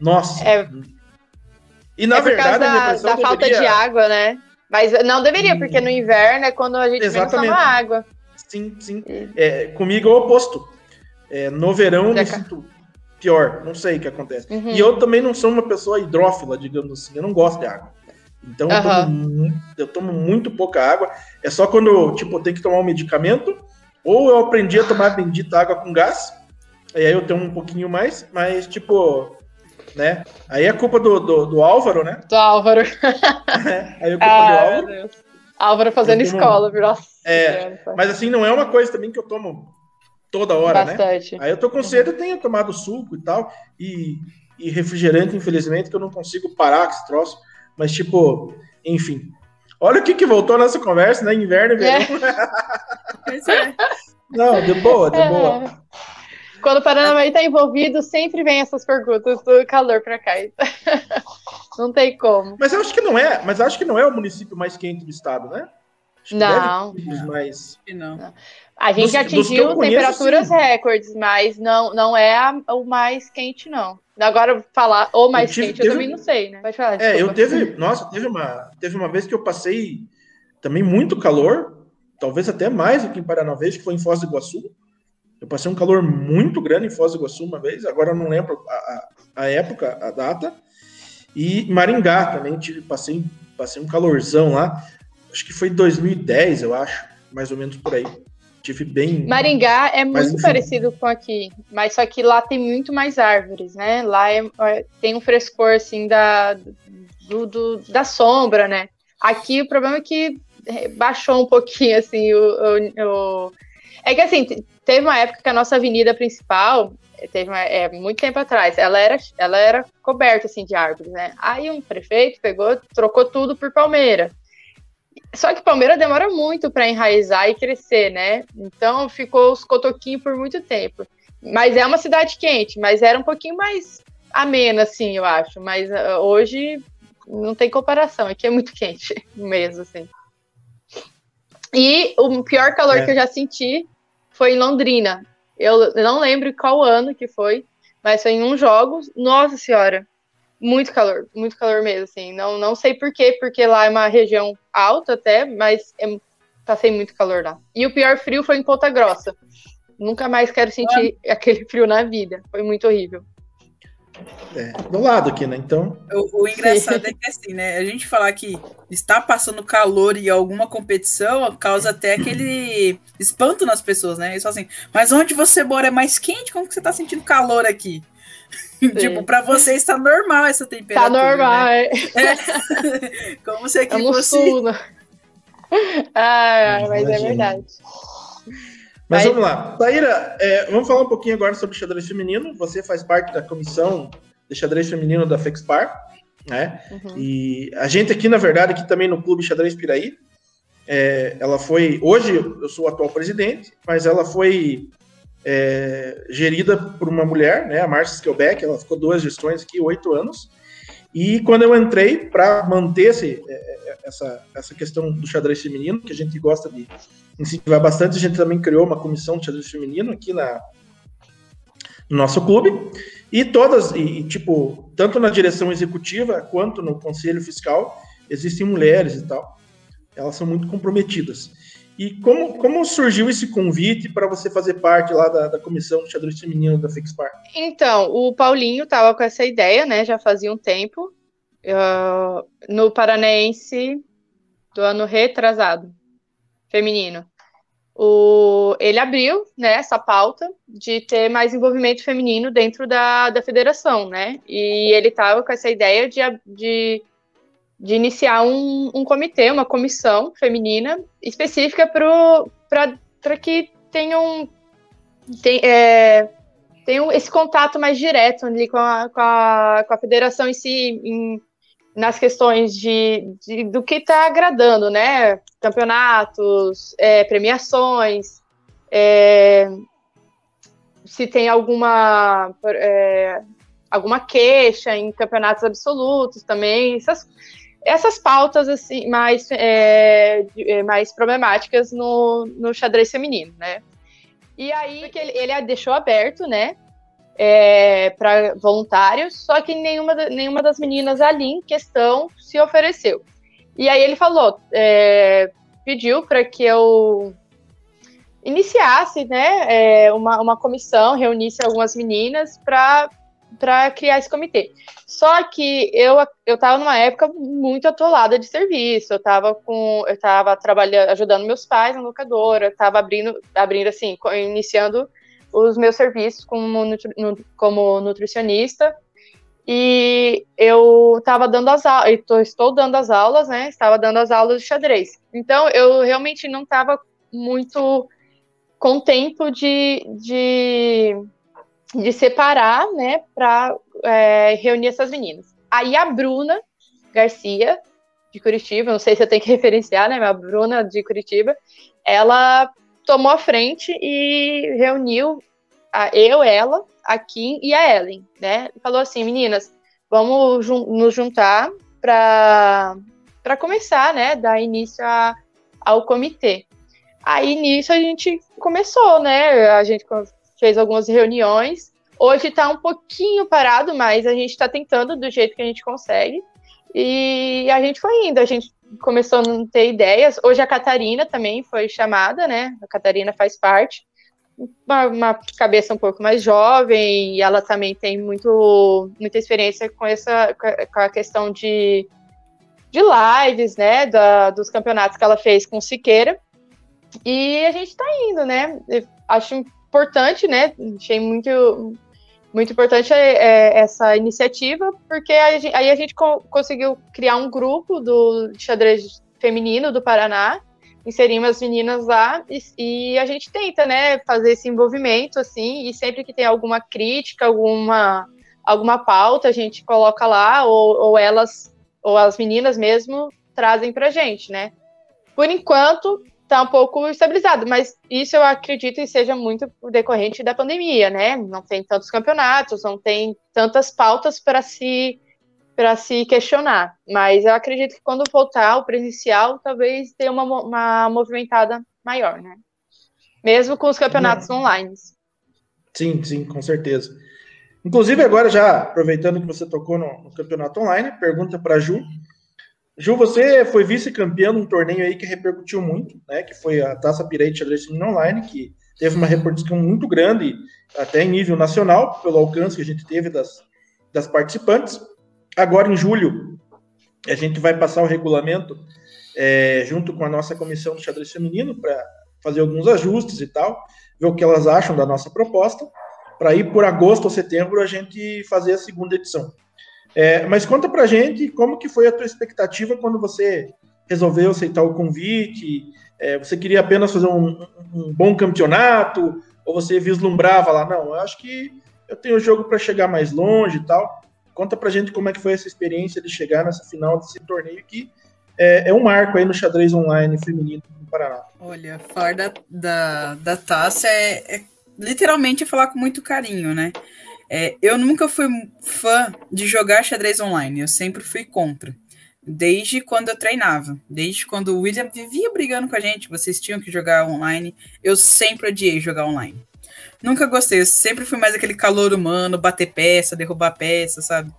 nossa. É, e na é verdade, da, da deveria... falta de água, né? Mas não deveria, porque no inverno é quando a gente Exatamente. toma água. Sim, sim. É, comigo é o oposto. É, no verão eu me sinto pior, não sei o que acontece. Uhum. E eu também não sou uma pessoa hidrófila, digamos assim, eu não gosto de água. Então uhum. eu, tomo, eu, tomo, muito pouca água. É só quando tipo, eu tenho que tomar um medicamento, ou eu aprendi a tomar bendita água com gás, e aí eu tenho um pouquinho mais, mas tipo, né? Aí é culpa do, do, do Álvaro, né? Do Álvaro. é, aí é culpa ah, do Álvaro. Álvaro fazendo tomo... escola, viu? É, mas assim, não é uma coisa também que eu tomo toda hora, né? Bastante. né? Aí eu tô com sede, eu tenho tomado suco e tal, e, e refrigerante, infelizmente, que eu não consigo parar com esse troço. Mas, tipo, enfim. Olha o que, que voltou nessa conversa, né? Inverno e verão. É. Não, de boa, de boa. É. Quando o Paranavaí está envolvido, sempre vem essas perguntas do calor para cá. Não tem como. Mas eu acho que não é, mas acho que não é o município mais quente do estado, né? Não. não. Mais... não. A gente dos, atingiu dos temperaturas conheço, recordes, mas não, não é a, o mais quente, não. Agora, falar o mais tive, quente, teve, eu também não sei, né? Pode falar. É, eu teve. Nossa, teve uma, teve uma vez que eu passei também muito calor, talvez até mais do que em Paranavês, que foi em Foz do Iguaçu. Eu passei um calor muito grande em Foz do Iguaçu uma vez, agora eu não lembro a, a, a época, a data. E Maringá também, tive, passei, passei um calorzão lá. Acho que foi em 2010, eu acho, mais ou menos por aí. Tive bem. Maringá é muito parecido com aqui, mas só que lá tem muito mais árvores, né? Lá é, é, tem um frescor assim da, do, do, da sombra, né? Aqui o problema é que baixou um pouquinho assim o, o, o... é que assim teve uma época que a nossa avenida principal teve uma, é, muito tempo atrás, ela era, ela era coberta assim de árvores, né? Aí um prefeito pegou, trocou tudo por palmeira. Só que palmeira demora muito para enraizar e crescer, né? Então ficou os cotoquinhos por muito tempo. Mas é uma cidade quente, mas era um pouquinho mais amena, assim, eu acho. Mas uh, hoje não tem comparação, aqui é muito quente mesmo, assim. E o pior calor é. que eu já senti foi em Londrina. Eu não lembro qual ano que foi, mas foi em um jogo. Nossa senhora, muito calor, muito calor mesmo, assim. Não, não sei por quê, porque lá é uma região alta até, mas é, passei muito calor lá. E o pior frio foi em Ponta Grossa. Nunca mais quero sentir ah. aquele frio na vida. Foi muito horrível. É, do lado aqui, né? Então. O, o engraçado é que assim, né? A gente falar que está passando calor em alguma competição causa até aquele espanto nas pessoas, né? Eles falam assim, mas onde você mora é mais quente? Como que você está sentindo calor aqui? tipo, para você está normal essa temperatura. Tá normal, né? é. é. Como se aqui é fosse. Sul, né? ah, mas é verdade. Mas vamos lá. Taíra, é, vamos falar um pouquinho agora sobre xadrez feminino. Você faz parte da comissão de xadrez feminino da FEXPAR, né? Uhum. E a gente aqui, na verdade, aqui também no Clube Xadrez Piraí, é, ela foi. Hoje eu sou o atual presidente, mas ela foi é, gerida por uma mulher, né? A Marcia Skelbeck, ela ficou duas gestões aqui, oito anos. E quando eu entrei para manter esse, é, é, essa, essa questão do xadrez feminino, que a gente gosta de incentivar bastante, a gente também criou uma comissão de xadrez feminino aqui na, no nosso clube. E todas, e, tipo, tanto na direção executiva quanto no conselho fiscal, existem mulheres e tal. Elas são muito comprometidas. E como, como surgiu esse convite para você fazer parte lá da, da comissão de xadrez feminino da Fixpar? Então, o Paulinho estava com essa ideia, né? Já fazia um tempo. Uh, no Paranaense do ano retrasado, feminino. O, ele abriu né, essa pauta de ter mais envolvimento feminino dentro da, da federação, né? E ele estava com essa ideia de, de de iniciar um, um comitê, uma comissão feminina específica para que tenham, tem, é, tenham esse contato mais direto ali com a, com a, com a federação em si, em, nas questões de, de do que está agradando, né? Campeonatos, é, premiações, é, se tem alguma é, alguma queixa em campeonatos absolutos também, essas, essas pautas assim mais, é, é, mais problemáticas no, no xadrez feminino, né? E aí que ele, ele deixou aberto, né? É, para voluntários, só que nenhuma, nenhuma das meninas ali em questão se ofereceu. E aí ele falou, é, pediu para que eu iniciasse, né, é, uma, uma comissão, reunisse algumas meninas para para criar esse comitê. Só que eu eu estava numa época muito atolada de serviço. Eu estava com eu estava trabalhando, ajudando meus pais na locadora, estava abrindo abrindo assim, iniciando os meus serviços como, como nutricionista. E eu estava dando as aulas, estou dando as aulas, né? Estava dando as aulas de xadrez. Então eu realmente não estava muito com tempo de, de de separar, né, para é, reunir essas meninas. Aí a Bruna Garcia, de Curitiba, não sei se eu tenho que referenciar, né, mas a Bruna de Curitiba, ela tomou a frente e reuniu a, eu, ela, a Kim e a Ellen, né, falou assim, meninas, vamos jun nos juntar para começar, né, dar início a, ao comitê. Aí nisso a gente começou, né? A gente fez algumas reuniões. Hoje está um pouquinho parado, mas a gente está tentando do jeito que a gente consegue. E a gente foi indo, a gente começou a não ter ideias. Hoje a Catarina também foi chamada, né? A Catarina faz parte. Uma, uma, cabeça um pouco mais jovem e ela também tem muito, muita experiência com essa com a questão de, de lives, né? Da, dos campeonatos que ela fez com Siqueira. E a gente está indo, né? Acho importante, né? Achei muito, muito importante é, é, essa iniciativa, porque aí a gente co conseguiu criar um grupo do xadrez feminino do Paraná, inserimos as meninas lá e, e, a gente tenta, né, fazer esse envolvimento, assim, e sempre que tem alguma crítica, alguma, alguma pauta, a gente coloca lá, ou, ou elas, ou as meninas mesmo, trazem pra gente, né. Por enquanto, está um pouco estabilizado, mas isso eu acredito que seja muito decorrente da pandemia, né? Não tem tantos campeonatos, não tem tantas pautas para se para se questionar. Mas eu acredito que quando voltar o presencial, talvez tenha uma, uma movimentada maior, né? Mesmo com os campeonatos Não. online. Sim, sim, com certeza. Inclusive, agora, já aproveitando que você tocou no, no campeonato online, pergunta para Ju. Ju, você foi vice-campeão num torneio aí que repercutiu muito, né? Que foi a Taça de Xadrez Online, que teve uma repercussão muito grande, até em nível nacional, pelo alcance que a gente teve das, das participantes. Agora, em julho, a gente vai passar o regulamento é, junto com a nossa comissão do xadrez feminino para fazer alguns ajustes e tal, ver o que elas acham da nossa proposta, para ir por agosto ou setembro a gente fazer a segunda edição. É, mas conta para a gente como que foi a tua expectativa quando você resolveu aceitar o convite, é, você queria apenas fazer um, um, bom campeonato, ou você vislumbrava lá, não, eu acho que eu tenho jogo para chegar mais longe e tal. Conta pra gente como é que foi essa experiência de chegar nessa final desse torneio que é, é um marco aí no xadrez online feminino no Paraná. Olha, falar da, da, da taça é, é literalmente falar com muito carinho, né? É, eu nunca fui fã de jogar xadrez online, eu sempre fui contra. Desde quando eu treinava, desde quando o William vivia brigando com a gente, vocês tinham que jogar online, eu sempre odiei jogar online. Nunca gostei, eu sempre fui mais aquele calor humano, bater peça, derrubar peça, sabe?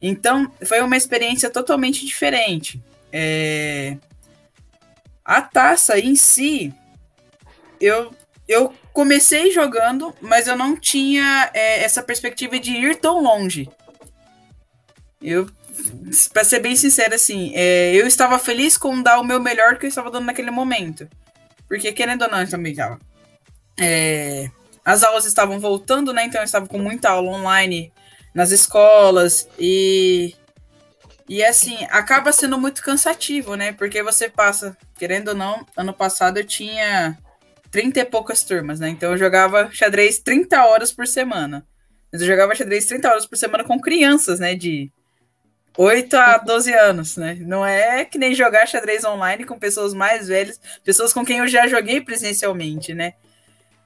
Então, foi uma experiência totalmente diferente. É... A taça em si, eu, eu comecei jogando, mas eu não tinha é, essa perspectiva de ir tão longe. Eu, para ser bem sincero, assim, é, eu estava feliz com dar o meu melhor que eu estava dando naquele momento. Porque, querendo ou não, eu também estava. É, as aulas estavam voltando, né? Então eu estava com muita aula online nas escolas e e assim, acaba sendo muito cansativo, né? Porque você passa, querendo ou não, ano passado eu tinha 30 e poucas turmas, né? Então eu jogava xadrez 30 horas por semana. Mas eu jogava xadrez 30 horas por semana com crianças, né? De 8 a 12 anos, né? Não é que nem jogar xadrez online com pessoas mais velhas, pessoas com quem eu já joguei presencialmente, né?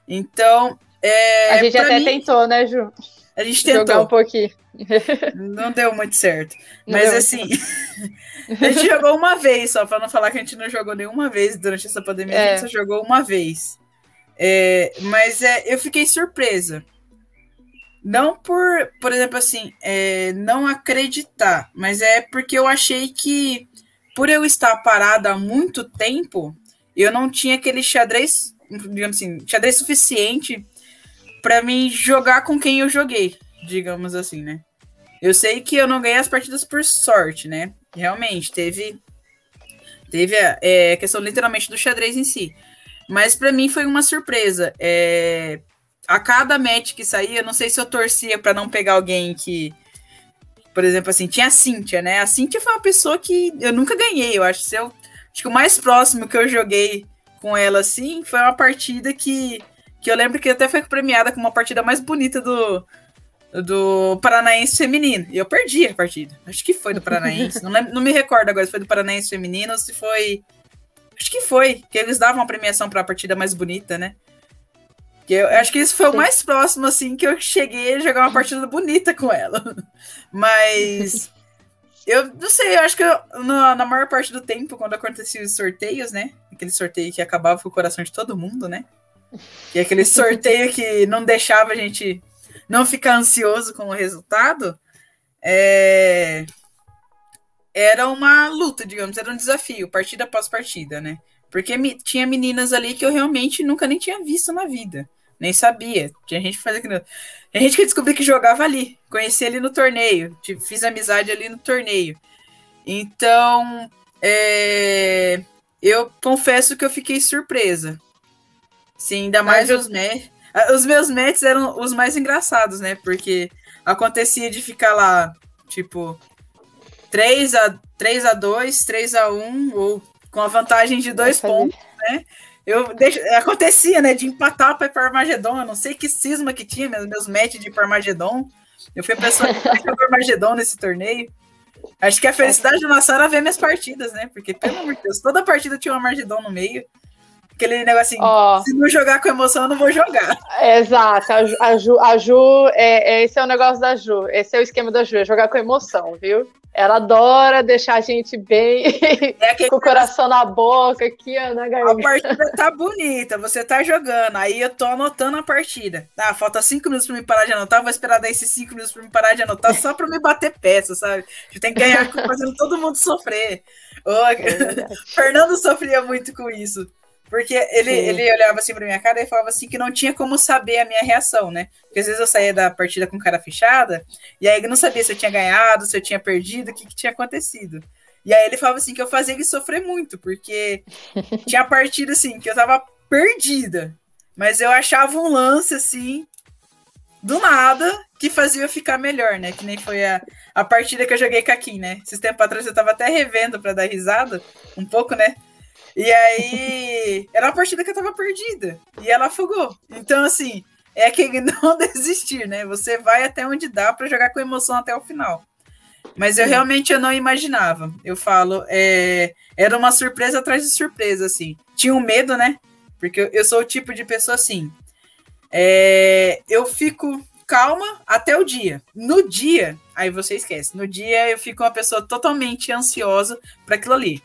Então, é, a gente até mim, tentou, né, Ju? A gente tentou. Jogar um pouquinho. Não deu muito certo. Não Mas assim, a gente jogou uma vez, só para não falar que a gente não jogou nenhuma vez durante essa pandemia, é. a gente só jogou uma vez. É, mas é, eu fiquei surpresa. Não por, por exemplo, assim, é, não acreditar, mas é porque eu achei que, por eu estar parada há muito tempo, eu não tinha aquele xadrez, digamos assim, xadrez suficiente para mim jogar com quem eu joguei, digamos assim, né? Eu sei que eu não ganhei as partidas por sorte, né? Realmente, teve teve a é, questão literalmente do xadrez em si. Mas para mim foi uma surpresa. É, a cada match que saía, não sei se eu torcia para não pegar alguém que. Por exemplo, assim, tinha a Cíntia, né? A Cíntia foi uma pessoa que eu nunca ganhei. Eu acho, eu, acho que o mais próximo que eu joguei com ela, assim, foi uma partida que que eu lembro que até foi premiada com uma partida mais bonita do, do Paranaense feminino. E eu perdi a partida. Acho que foi do Paranaense. não, lembro, não me recordo agora se foi do Paranaense feminino ou se foi. Acho que foi. Que eles davam uma premiação para a partida mais bonita, né? Que eu, eu acho que isso foi o mais próximo, assim, que eu cheguei a jogar uma partida bonita com ela. Mas. Eu não sei, eu acho que eu, no, na maior parte do tempo, quando aconteciam os sorteios, né? Aquele sorteio que acabava com o coração de todo mundo, né? E aquele sorteio que não deixava a gente não ficar ansioso com o resultado, é... era uma luta, digamos, era um desafio, partida após partida, né? Porque tinha meninas ali que eu realmente nunca nem tinha visto na vida, nem sabia. Tinha gente que fazia aquilo. Tinha gente que descobri que jogava ali, conheci ali no torneio, fiz amizade ali no torneio. Então, é... eu confesso que eu fiquei surpresa. Sim, ainda mais os matches. Os meus matches eram os mais engraçados, né? Porque acontecia de ficar lá, tipo, 3 a 3 a 2, 3 a 1 ou com a vantagem de dois pontos, né? Eu deixo, acontecia, né, de empatar para Parmagedon, eu não sei que cisma que tinha, meus, meus matches de Parmagedon. Eu fui a pessoa que foi Parmagedon nesse torneio. Acho que a felicidade do Nassau era ver minhas partidas, né? Porque, pelo amor de Deus, toda partida tinha uma Margedon no meio. Aquele negocinho, oh. se não jogar com emoção, eu não vou jogar. Exato, a Ju, a Ju, a Ju é, é, esse é o negócio da Ju, esse é o esquema da Ju, é jogar com emoção, viu? Ela adora deixar a gente bem é com o coração na boca, aqui ó, na garganta. A partida tá bonita, você tá jogando. Aí eu tô anotando a partida. Ah, falta cinco minutos pra me parar de anotar. Vou esperar daí esses cinco minutos pra me parar de anotar só pra me bater peça, sabe? Gente tem que ganhar fazendo todo mundo sofrer. Oh, é Fernando sofria muito com isso. Porque ele, ele olhava assim pra minha cara e falava assim que não tinha como saber a minha reação, né? Porque às vezes eu saía da partida com cara fechada, e aí eu não sabia se eu tinha ganhado, se eu tinha perdido, o que, que tinha acontecido. E aí ele falava assim que eu fazia ele sofrer muito, porque tinha partida assim, que eu tava perdida. Mas eu achava um lance assim, do nada, que fazia eu ficar melhor, né? Que nem foi a, a partida que eu joguei com a Kim, né? Esses tempos atrás eu tava até revendo para dar risada, um pouco, né? E aí, era uma partida que eu tava perdida. E ela afogou. Então, assim, é que não desistir, né? Você vai até onde dá para jogar com emoção até o final. Mas eu realmente eu não imaginava. Eu falo, é, era uma surpresa atrás de surpresa, assim. Tinha um medo, né? Porque eu, eu sou o tipo de pessoa assim. É, eu fico calma até o dia. No dia, aí você esquece. No dia eu fico uma pessoa totalmente ansiosa para aquilo ali.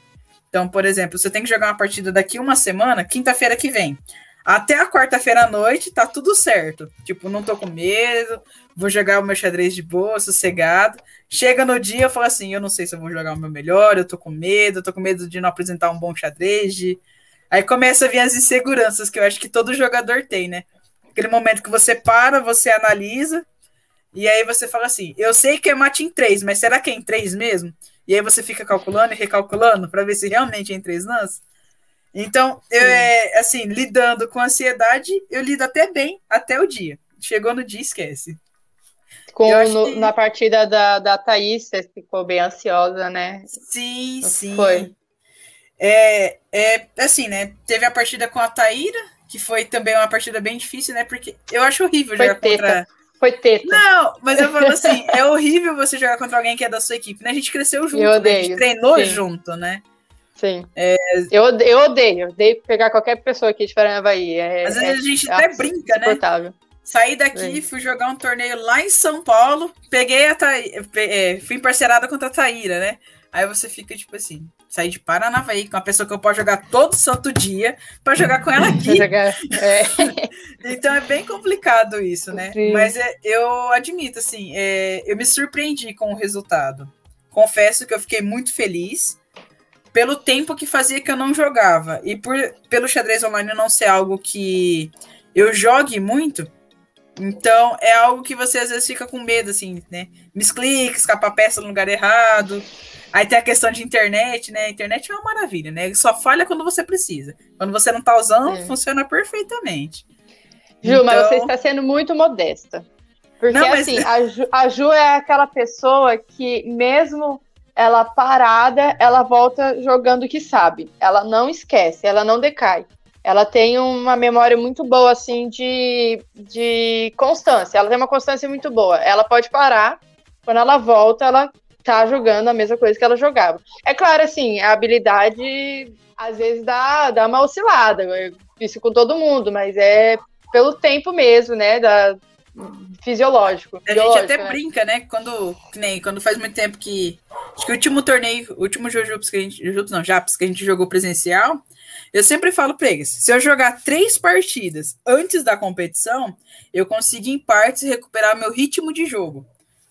Então, por exemplo, você tem que jogar uma partida daqui uma semana, quinta-feira que vem. Até a quarta-feira à noite tá tudo certo. Tipo, não tô com medo, vou jogar o meu xadrez de boa, sossegado. Chega no dia, eu falo assim: eu não sei se eu vou jogar o meu melhor, eu tô com medo, eu tô com medo de não apresentar um bom xadrez. De... Aí começa a vir as inseguranças que eu acho que todo jogador tem, né? Aquele momento que você para, você analisa, e aí você fala assim: eu sei que é mate em três, mas será que é em três mesmo? E aí você fica calculando e recalculando para ver se realmente é em três nãs. Então, eu, é, assim, lidando com ansiedade, eu lido até bem até o dia. Chegou no dia, esquece. Com, no, que... Na partida da, da Thaís, você ficou bem ansiosa, né? Sim, sim. Foi. É, é, assim, né? Teve a partida com a Taíra, que foi também uma partida bem difícil, né? Porque eu acho horrível foi jogar teta. contra foi teta. Não, mas eu falo assim, é horrível você jogar contra alguém que é da sua equipe, né? A gente cresceu junto, odeio. Né? a gente treinou Sim. junto, né? Sim. É... Eu, odeio, eu odeio pegar qualquer pessoa aqui de Paranavaí. É, Às vezes é, a gente é até brinca, né? Saí daqui, fui jogar um torneio lá em São Paulo, peguei a Thaíra, é, fui parcerada contra a Taíra, né? Aí você fica tipo assim, sair de Paranavaí com uma pessoa que eu posso jogar todo santo dia para jogar com ela aqui. é. então é bem complicado isso, né? Sim. Mas é, eu admito, assim, é, eu me surpreendi com o resultado. Confesso que eu fiquei muito feliz pelo tempo que fazia que eu não jogava. E por, pelo xadrez online não ser algo que eu jogue muito, então é algo que você às vezes fica com medo, assim, né? Misclick, escapar peça no lugar errado. Aí tem a questão de internet, né? A internet é uma maravilha, né? Só falha quando você precisa. Quando você não tá usando, é. funciona perfeitamente. Ju, então... mas você está sendo muito modesta. Porque não, mas... assim, a Ju, a Ju é aquela pessoa que, mesmo ela parada, ela volta jogando o que sabe. Ela não esquece, ela não decai. Ela tem uma memória muito boa, assim, de, de constância. Ela tem uma constância muito boa. Ela pode parar, quando ela volta, ela tá jogando a mesma coisa que ela jogava. É claro, assim, a habilidade às vezes dá, dá uma oscilada, isso com todo mundo, mas é pelo tempo mesmo, né? Da, fisiológico. A gente até né? brinca, né? Quando, nem, quando faz muito tempo que. Acho que o último torneio, o último Jujutsu que a gente. Jujutsu não, Japs que a gente jogou presencial. Eu sempre falo pra eles: se eu jogar três partidas antes da competição, eu consigo, em partes, recuperar meu ritmo de jogo.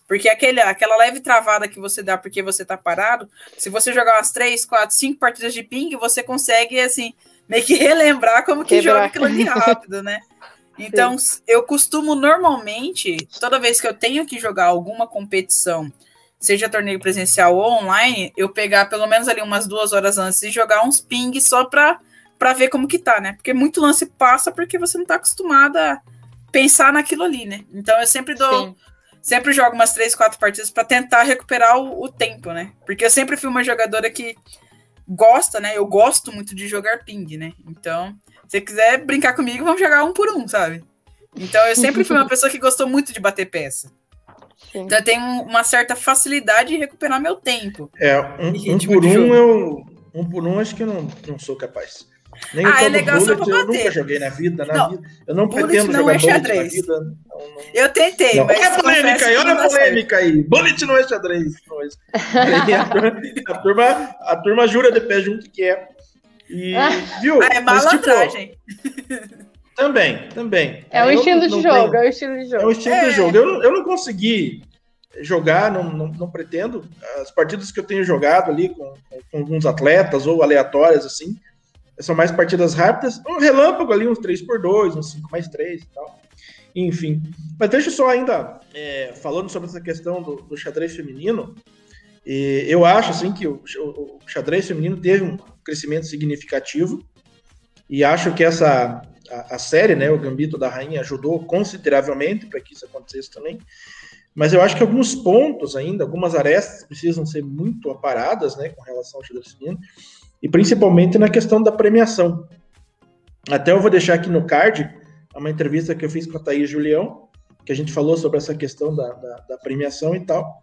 Porque aquele, aquela leve travada que você dá porque você tá parado, se você jogar umas três, quatro, cinco partidas de ping, você consegue, assim, meio que relembrar como que Quebrar. joga aquilo ali rápido, né? Então, Sim. eu costumo normalmente, toda vez que eu tenho que jogar alguma competição, seja torneio presencial ou online, eu pegar pelo menos ali umas duas horas antes e jogar uns ping só pra, pra ver como que tá, né? Porque muito lance passa porque você não tá acostumado a pensar naquilo ali, né? Então eu sempre dou. Sim sempre jogo umas três, quatro partidas para tentar recuperar o, o, tempo, né? Porque eu sempre fui uma jogadora que gosta, né? Eu gosto muito de jogar ping, né? Então, se você quiser brincar comigo, vamos jogar um por um, sabe? Então, eu sempre fui uma pessoa que gostou muito de bater peça. Sim. Então, eu tenho uma certa facilidade em recuperar meu tempo. É, um, um por um, eu, um por um, acho que eu não, não sou capaz. Nem ah, é legal bullet, só pra bater. Eu nunca joguei na vida, na não, vida. Eu não pretendo não jogar é xadrez. Vida, não, não. Eu tentei, não. mas. Olha a polêmica aí, olha a polêmica aí. Bullet não é xadrez. a, turma, a turma jura de pé junto que é. E, viu? Ah, é malandragem. Tipo, também, também. É um estilo de jogo, tenho, é um estilo de jogo. É um estilo é. de jogo. Eu, eu não consegui jogar, não, não, não, pretendo. As partidas que eu tenho jogado ali com, com alguns atletas ou aleatórias, assim, são mais partidas rápidas. Um relâmpago ali, uns 3x2, uns 5 mais 3 e tal. Enfim. Mas deixa eu só ainda, é, falando sobre essa questão do, do xadrez feminino, eu acho assim que o, o, o, xadrez feminino teve um crescimento significativo e acho que essa a, a série, né, o Gambito da Rainha ajudou consideravelmente para que isso acontecesse também. Mas eu acho que alguns pontos ainda, algumas arestas precisam ser muito aparadas, né, com relação ao xadrez feminino, e principalmente na questão da premiação. Até eu vou deixar aqui no card uma entrevista que eu fiz com a Thaís Julião, que a gente falou sobre essa questão da, da, da premiação e tal.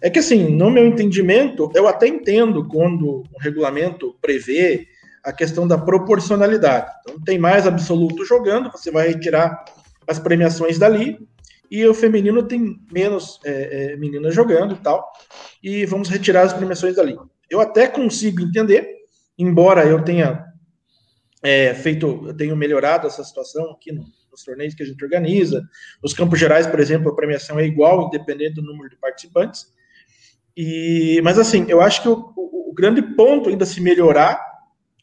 É que, assim, no meu entendimento, eu até entendo quando o regulamento prevê a questão da proporcionalidade. Então, tem mais absoluto jogando, você vai retirar as premiações dali, e o feminino tem menos é, é, meninas jogando e tal, e vamos retirar as premiações dali. Eu até consigo entender, embora eu tenha é, feito, eu tenho melhorado essa situação aqui no, nos torneios que a gente organiza. Nos Campos Gerais, por exemplo, a premiação é igual, independente do número de participantes. E, mas assim, eu acho que o, o, o grande ponto ainda se melhorar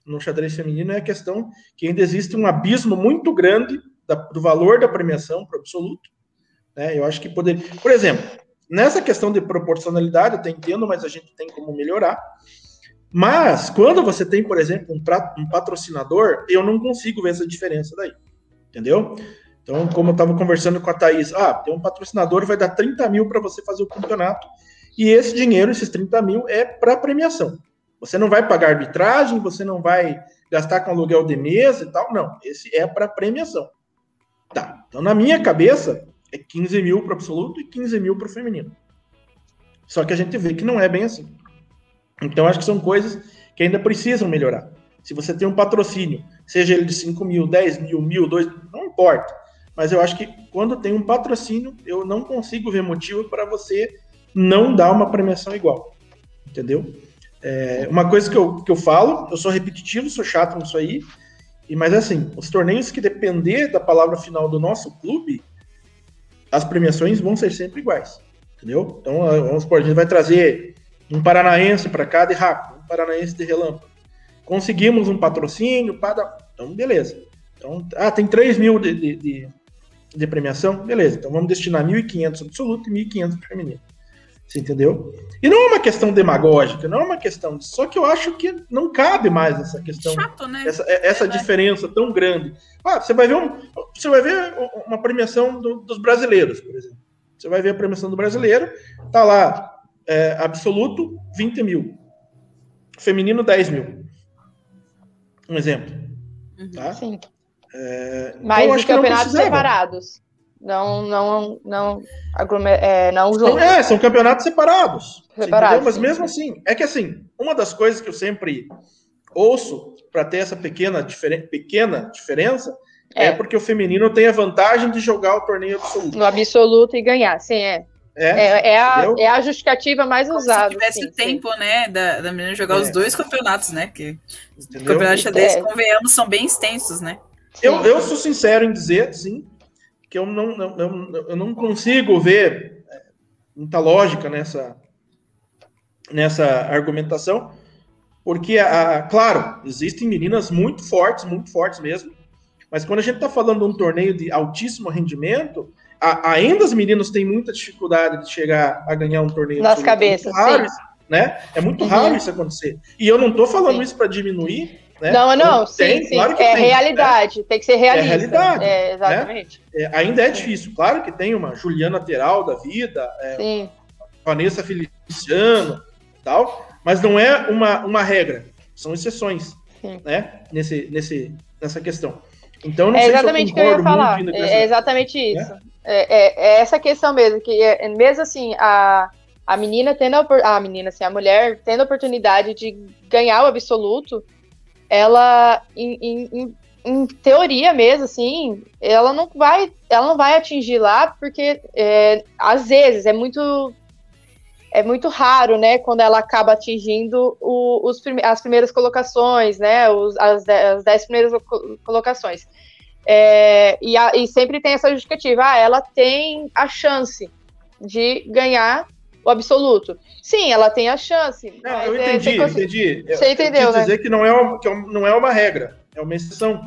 no xadrez feminino é a questão que ainda existe um abismo muito grande da, do valor da premiação para o absoluto. Né? Eu acho que poderia. Por exemplo, nessa questão de proporcionalidade, eu até entendo, mas a gente tem como melhorar. Mas, quando você tem, por exemplo, um, um patrocinador, eu não consigo ver essa diferença daí. Entendeu? Então, como eu estava conversando com a Thaís, ah, tem um patrocinador, vai dar 30 mil para você fazer o campeonato, e esse dinheiro, esses 30 mil, é para premiação. Você não vai pagar arbitragem, você não vai gastar com aluguel de mesa e tal, não. Esse é para premiação. Tá. Então, na minha cabeça, é 15 mil para o absoluto e 15 mil para o feminino. Só que a gente vê que não é bem assim. Então, acho que são coisas que ainda precisam melhorar. Se você tem um patrocínio, seja ele de 5 mil, 10 mil, mil, 2, não importa. Mas eu acho que quando tem um patrocínio, eu não consigo ver motivo para você não dar uma premiação igual. Entendeu? É, uma coisa que eu, que eu falo, eu sou repetitivo, sou chato nisso aí, e, mas assim, os torneios que depender da palavra final do nosso clube, as premiações vão ser sempre iguais. Entendeu? Então, vamos supor, a gente vai trazer um paranaense para cá de rápido, um paranaense de relâmpago. Conseguimos um patrocínio, para. Então, beleza. Então, ah, tem 3 mil de, de, de, de premiação? Beleza. Então vamos destinar 1.500 absoluto e 1.500 para feminino. Você entendeu? E não é uma questão demagógica, não é uma questão. Só que eu acho que não cabe mais essa questão. Chato, né? Essa, essa é, diferença tão grande. Ah, você vai ver, um, você vai ver uma premiação do, dos brasileiros, por exemplo. Você vai ver a premiação do brasileiro, tá lá, é, absoluto, 20 mil. Feminino, 10 mil. Um exemplo. Uhum, tá? Sim. É, Mas em campeonatos separados. Não, não, não, aglomer... é, não juntos. É, são campeonatos separados. Separados. Mas mesmo assim, é que assim, uma das coisas que eu sempre ouço para ter essa pequena, diferen... pequena diferença é. é. porque o feminino tem a vantagem de jogar o torneio absoluto. No absoluto e ganhar, sim, é. É, é, é, a, é a justificativa mais Como usada. Se tivesse sim, tempo, sim. né, da, da menina jogar é. os dois campeonatos, né? Porque os campeonatos de xadrez, é. convenhamos, são bem extensos, né? Eu, eu sou sincero em dizer, sim, que eu não, não, eu, eu não consigo ver é, muita lógica nessa, nessa argumentação, porque, a, a, claro, existem meninas muito fortes, muito fortes mesmo, mas quando a gente está falando de um torneio de altíssimo rendimento, a, ainda as meninas têm muita dificuldade de chegar a ganhar um torneio. Nas cabeças, é raro, sim. Né? É muito uhum. raro isso acontecer. E eu não estou falando sim. isso para diminuir. Né? Não, não, sim, tem, sim. Claro é tem, realidade, né? tem que ser realista. É realidade. É, exatamente. Né? É, ainda é difícil. Claro que tem uma Juliana Teral da vida, é, Vanessa Feliciano tal, mas não é uma, uma regra. São exceções, né? Nesse, nesse, nessa questão. Então, não é exatamente o que eu ia falar. É exatamente né? isso. É, é, é, essa questão mesmo, que é, mesmo assim, a, a menina tendo a, a menina, assim, a mulher tendo a oportunidade de ganhar o absoluto, ela, em, em, em, teoria mesmo, assim, ela não vai, ela não vai atingir lá, porque é, às vezes é muito é muito raro, né, quando ela acaba atingindo o, os, as primeiras colocações, né, os, as, as dez primeiras colocações. É, e, a, e, sempre tem essa justificativa, ah, ela tem a chance de ganhar o absoluto. Sim, ela tem a chance. Não, eu entendi, é, entendi. Você entendeu, eu né? dizer que não é, uma, que é não é uma regra, é uma exceção.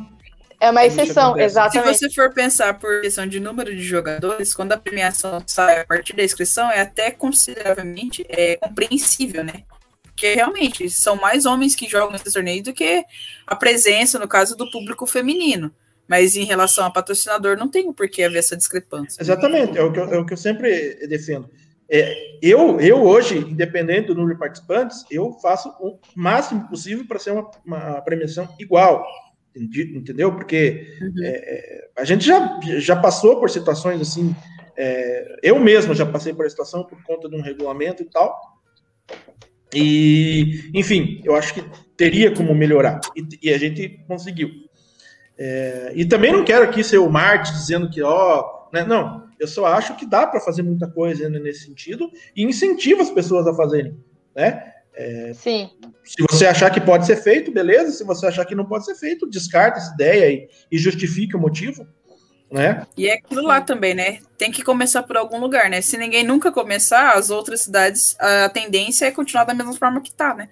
É uma exceção, exatamente. Se você for pensar por questão de número de jogadores, quando a premiação sai a partir da inscrição, é até consideravelmente é, compreensível, né? Porque realmente são mais homens que jogam nesse torneio do que a presença, no caso, do público feminino. Mas em relação a patrocinador, não tem por que haver essa discrepância. Exatamente, é o que eu, é o que eu sempre defendo. É, eu, eu hoje, independente do número de participantes, eu faço o máximo possível para ser uma, uma premiação igual entendeu? Porque uhum. é, é, a gente já, já passou por situações assim, é, eu mesmo já passei por essa situação por conta de um regulamento e tal, e, enfim, eu acho que teria como melhorar, e, e a gente conseguiu. É, e também não quero aqui ser o Marte dizendo que, ó, né, não, eu só acho que dá para fazer muita coisa nesse sentido e incentivo as pessoas a fazerem, né? É, Sim. Se você achar que pode ser feito, beleza. Se você achar que não pode ser feito, descarta essa ideia e, e justifique o motivo. Né? E é aquilo lá também, né? Tem que começar por algum lugar, né? Se ninguém nunca começar, as outras cidades, a tendência é continuar da mesma forma que tá, né?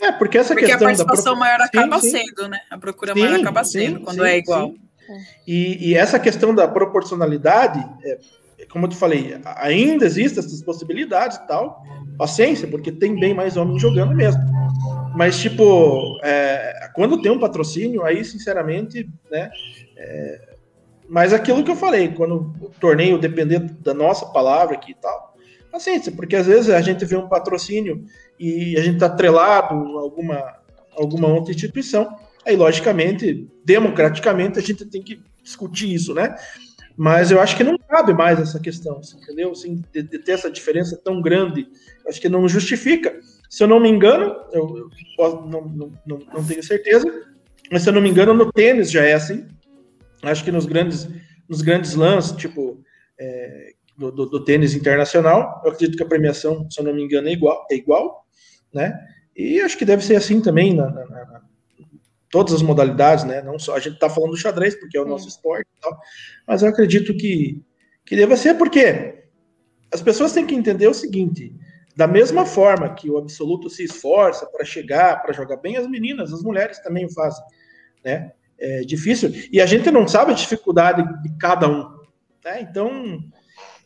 É, porque essa porque questão a participação da... maior acaba sim, sendo, né? A procura sim, maior acaba sendo quando é igual. E, e, essa questão da proporcionalidade, é, como eu te falei, ainda existem essas possibilidades e tal. Paciência, porque tem bem mais homens jogando mesmo. Mas, tipo, é, quando tem um patrocínio, aí, sinceramente, né? É, mas aquilo que eu falei, quando o torneio depender da nossa palavra aqui e tal, paciência, porque às vezes a gente vê um patrocínio e a gente está atrelado a alguma, alguma outra instituição, aí, logicamente, democraticamente, a gente tem que discutir isso, né? Mas eu acho que não cabe mais essa questão, assim, entendeu? Assim, de, de, ter essa diferença tão grande, acho que não justifica. Se eu não me engano, eu, eu posso, não, não, não, não, tenho certeza, mas se eu não me engano, no tênis já é assim. Acho que nos grandes, nos grandes lances, tipo é, do, do, do, tênis internacional, eu acredito que a premiação, se eu não me engano, é igual, é igual né? E acho que deve ser assim também na, na, na todas as modalidades, né? Não só a gente está falando do xadrez porque é o nosso esporte, e tal, mas eu acredito que que deva ser porque as pessoas têm que entender o seguinte: da mesma forma que o absoluto se esforça para chegar, para jogar bem, as meninas, as mulheres também fazem, né? É difícil e a gente não sabe a dificuldade de cada um, né? Então,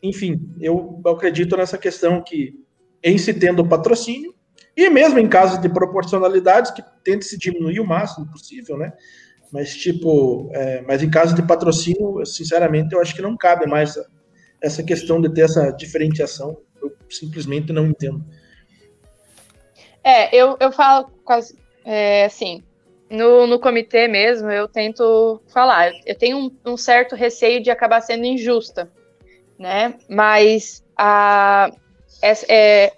enfim, eu acredito nessa questão que em se tendo patrocínio e mesmo em casos de proporcionalidades, que tente se diminuir o máximo possível, né? Mas, tipo, é, mas em caso de patrocínio, sinceramente, eu acho que não cabe mais essa, questão de ter essa diferenciação. Eu simplesmente não entendo. É, eu, eu falo quase é, assim, no, no comitê mesmo, eu tento falar. Eu tenho um, um certo receio de acabar sendo injusta, né? Mas a, é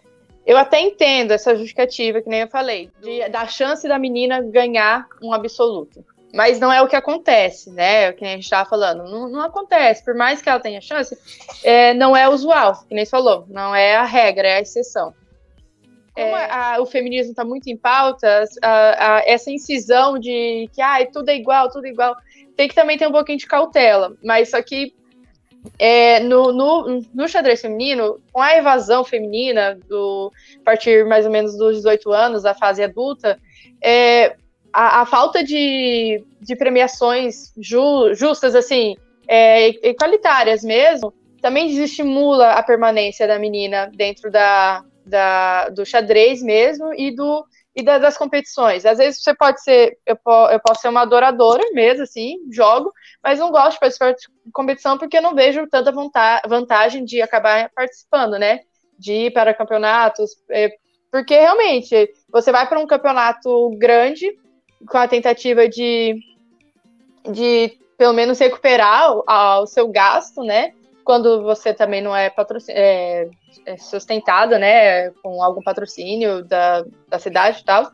eu até entendo essa justificativa, que nem eu falei, de, da chance da menina ganhar um absoluto. Mas não é o que acontece, né? O que a gente estava falando. Não, não, acontece. Por mais que ela tenha chance, é, não é usual, que nem você falou. Não é a regra, é a exceção. Como é. a, o feminismo está muito em pauta, a, a, essa incisão de que ah, tudo é igual, tudo é igual, tem que também ter um pouquinho de cautela. Mas só que é, no, no, no, xadrez feminino, com a evasão feminina, do, a partir mais ou menos dos 18 anos, da fase adulta, é, a, a, falta de, de premiações ju, justas, assim, é, equalitárias mesmo, também desestimula a permanência da menina dentro da, da, do xadrez mesmo e do, e da, das competições. Às vezes você pode ser, eu, eu posso ser uma adoradora mesmo, assim, jogo, mas não gosto de participar de competição porque não vejo tanta vantagem de acabar participando, né? De ir para campeonatos, é, porque realmente você vai para um campeonato grande com a tentativa de, de pelo menos recuperar o seu gasto, né? Quando você também não é, é, é sustentada, né, com algum patrocínio da, da cidade e tal.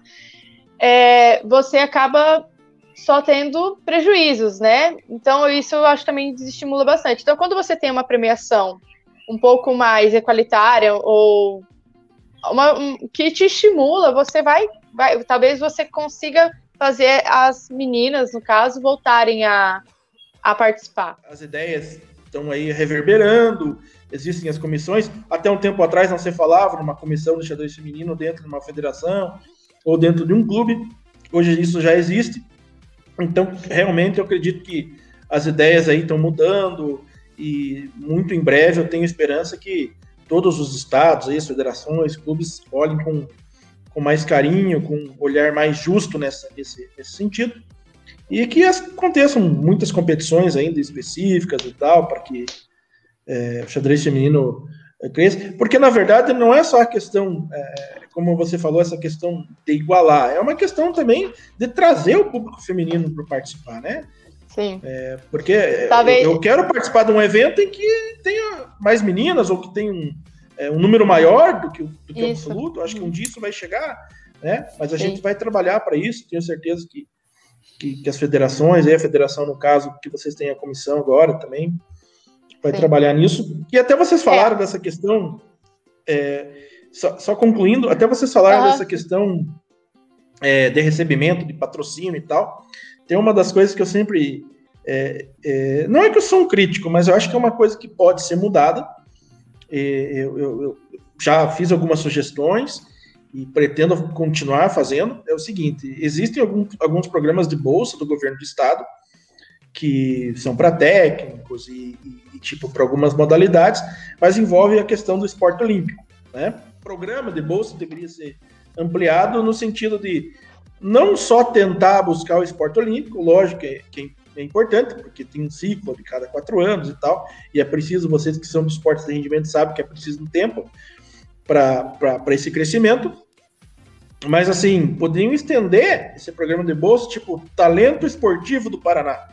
é, você acaba só tendo prejuízos, né? Então, isso eu acho também desestimula bastante. Então, quando você tem uma premiação um pouco mais equalitária ou uma, um, que te estimula, você vai, vai, talvez você consiga fazer as meninas, no caso, voltarem a, a participar. As ideias estão aí reverberando, existem as comissões. Até um tempo atrás não se falava numa comissão de xadrez feminino dentro de uma federação ou dentro de um clube. Hoje isso já existe. Então, realmente, eu acredito que as ideias aí estão mudando e muito em breve eu tenho esperança que todos os estados, aí, as federações, clubes olhem com, com mais carinho, com um olhar mais justo nessa, nesse, nesse sentido. E que aconteçam muitas competições ainda específicas e tal, para que é, o xadrez feminino é, cresça. Porque, na verdade, não é só a questão, é, como você falou, essa questão de igualar, é uma questão também de trazer o público feminino para participar, né? Sim. É, porque Talvez... eu, eu, quero participar de um evento em que tenha mais meninas ou que tenha um, é, um número maior do que, do que o absoluto. Acho que um dia isso vai chegar, né? Mas a Sim. gente vai trabalhar para isso. Tenho certeza que, que, que, as federações, aí a federação, no caso, que vocês têm a comissão agora também, vai Sim. trabalhar nisso. E até vocês falaram é. dessa questão, é, só, só, concluindo, até vocês falaram uhum. dessa questão é, de recebimento, de patrocínio e tal tem uma das coisas que eu sempre. É, é, não é que eu sou um crítico, mas eu acho que é uma coisa que pode ser mudada. Eu, eu, eu, já fiz algumas sugestões e pretendo continuar fazendo. É o seguinte: existem algum, alguns programas de bolsa do governo do estado que são para técnicos e, e, tipo para algumas modalidades, mas envolve a questão do esporte olímpico. Né? O programa de bolsa deveria ser ampliado no sentido de não só tentar buscar o esporte olímpico, lógico que é, é, importante, porque tem um ciclo de cada quatro anos e tal, e é preciso, vocês que são de esportes de rendimento sabem que é preciso um tempo para esse crescimento, mas assim, poderiam estender esse programa de bolsa, tipo, talento esportivo do Paraná.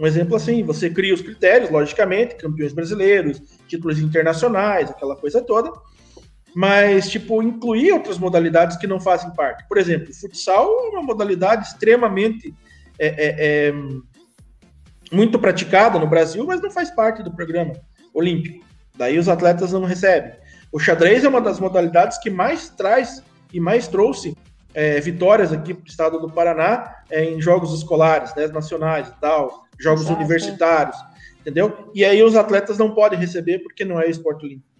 Um exemplo assim, você cria os critérios, logicamente, campeões brasileiros, títulos internacionais, aquela coisa toda, mas, tipo, incluir outras modalidades que não fazem parte. Por exemplo, futsal é uma modalidade extremamente é, é, é, muito praticada no Brasil, mas não faz parte do programa olímpico. Daí os atletas não recebem. O xadrez é uma das modalidades que mais traz e mais trouxe é, vitórias aqui para o estado do Paraná é, em jogos escolares, né, nacionais e tal, jogos Exato. universitários, entendeu? E aí os atletas não podem receber porque não é esporte olímpico.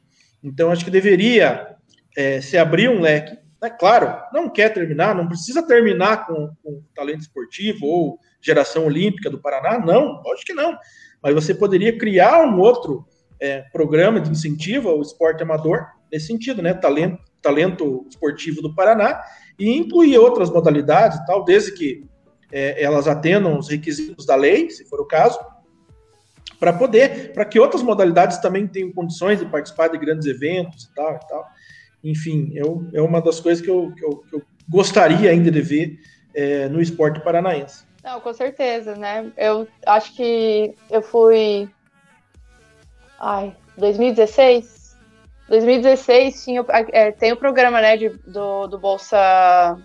Então, acho que deveria é, se abrir um leque. É claro, não quer terminar, não precisa terminar com, com talento esportivo ou geração olímpica do Paraná, não, lógico que não. Mas você poderia criar um outro é, programa de incentivo ao esporte amador, nesse sentido, né? Talento, talento esportivo do Paraná, e incluir outras modalidades tal, desde que é, elas atendam os requisitos da lei, se for o caso, para poder, para que outras modalidades também tenham condições de participar de grandes eventos e tal e tal. Enfim, eu, é uma das coisas que eu, que eu, que eu gostaria ainda de ver é, no esporte paranaense. Não, com certeza, né? Eu acho que eu fui. Ai, 2016? 2016 tinha, é, tem o programa, né, de, do, do Bolsa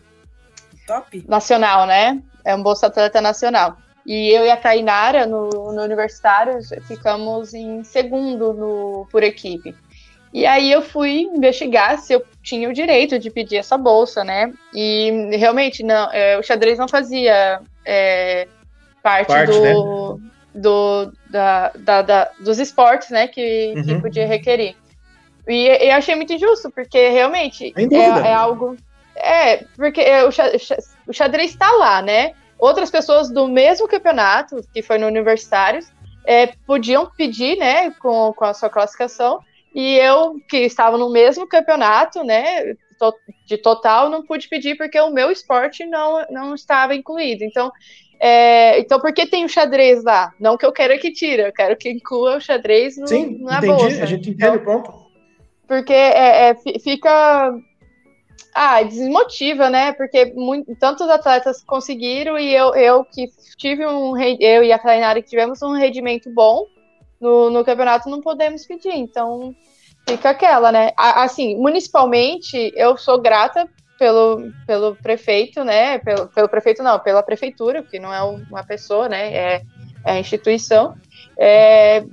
Top. Nacional, né? É um Bolsa Atleta Nacional. E eu e a Tainara, no, no Universitário, ficamos em segundo no, por equipe. E aí eu fui investigar se eu tinha o direito de pedir essa bolsa, né? E realmente não, é, o xadrez não fazia é, parte, parte, do, né? Do da, da, da, dos esportes, né? Que, uhum. que podia requerer. E eu achei muito injusto, porque realmente é, é, algo. É, porque o xadrez está lá, né? outras pessoas do mesmo campeonato, que foi no Universitários, é, podiam pedir, né, com, com a sua classificação, e eu, que estava no mesmo campeonato, né, de total, não pude pedir porque o meu esporte não, não estava incluído. Então, é, então, por que tem o xadrez lá? Não que eu quero que tire, eu quero que inclua o xadrez no, Sim, na entendi, bolsa. a gente entende o ponto. Porque é, é, fica ah, desmotiva, né? Porque muito, tantos atletas conseguiram e eu, eu que tive um eu e a Tainara que tivemos um rendimento bom no, no campeonato não podemos pedir. Então fica aquela, né? Assim, municipalmente eu sou grata pelo, pelo prefeito, né? Pelo, pelo prefeito não, pela prefeitura, porque não é uma pessoa, né? É, é a instituição. É,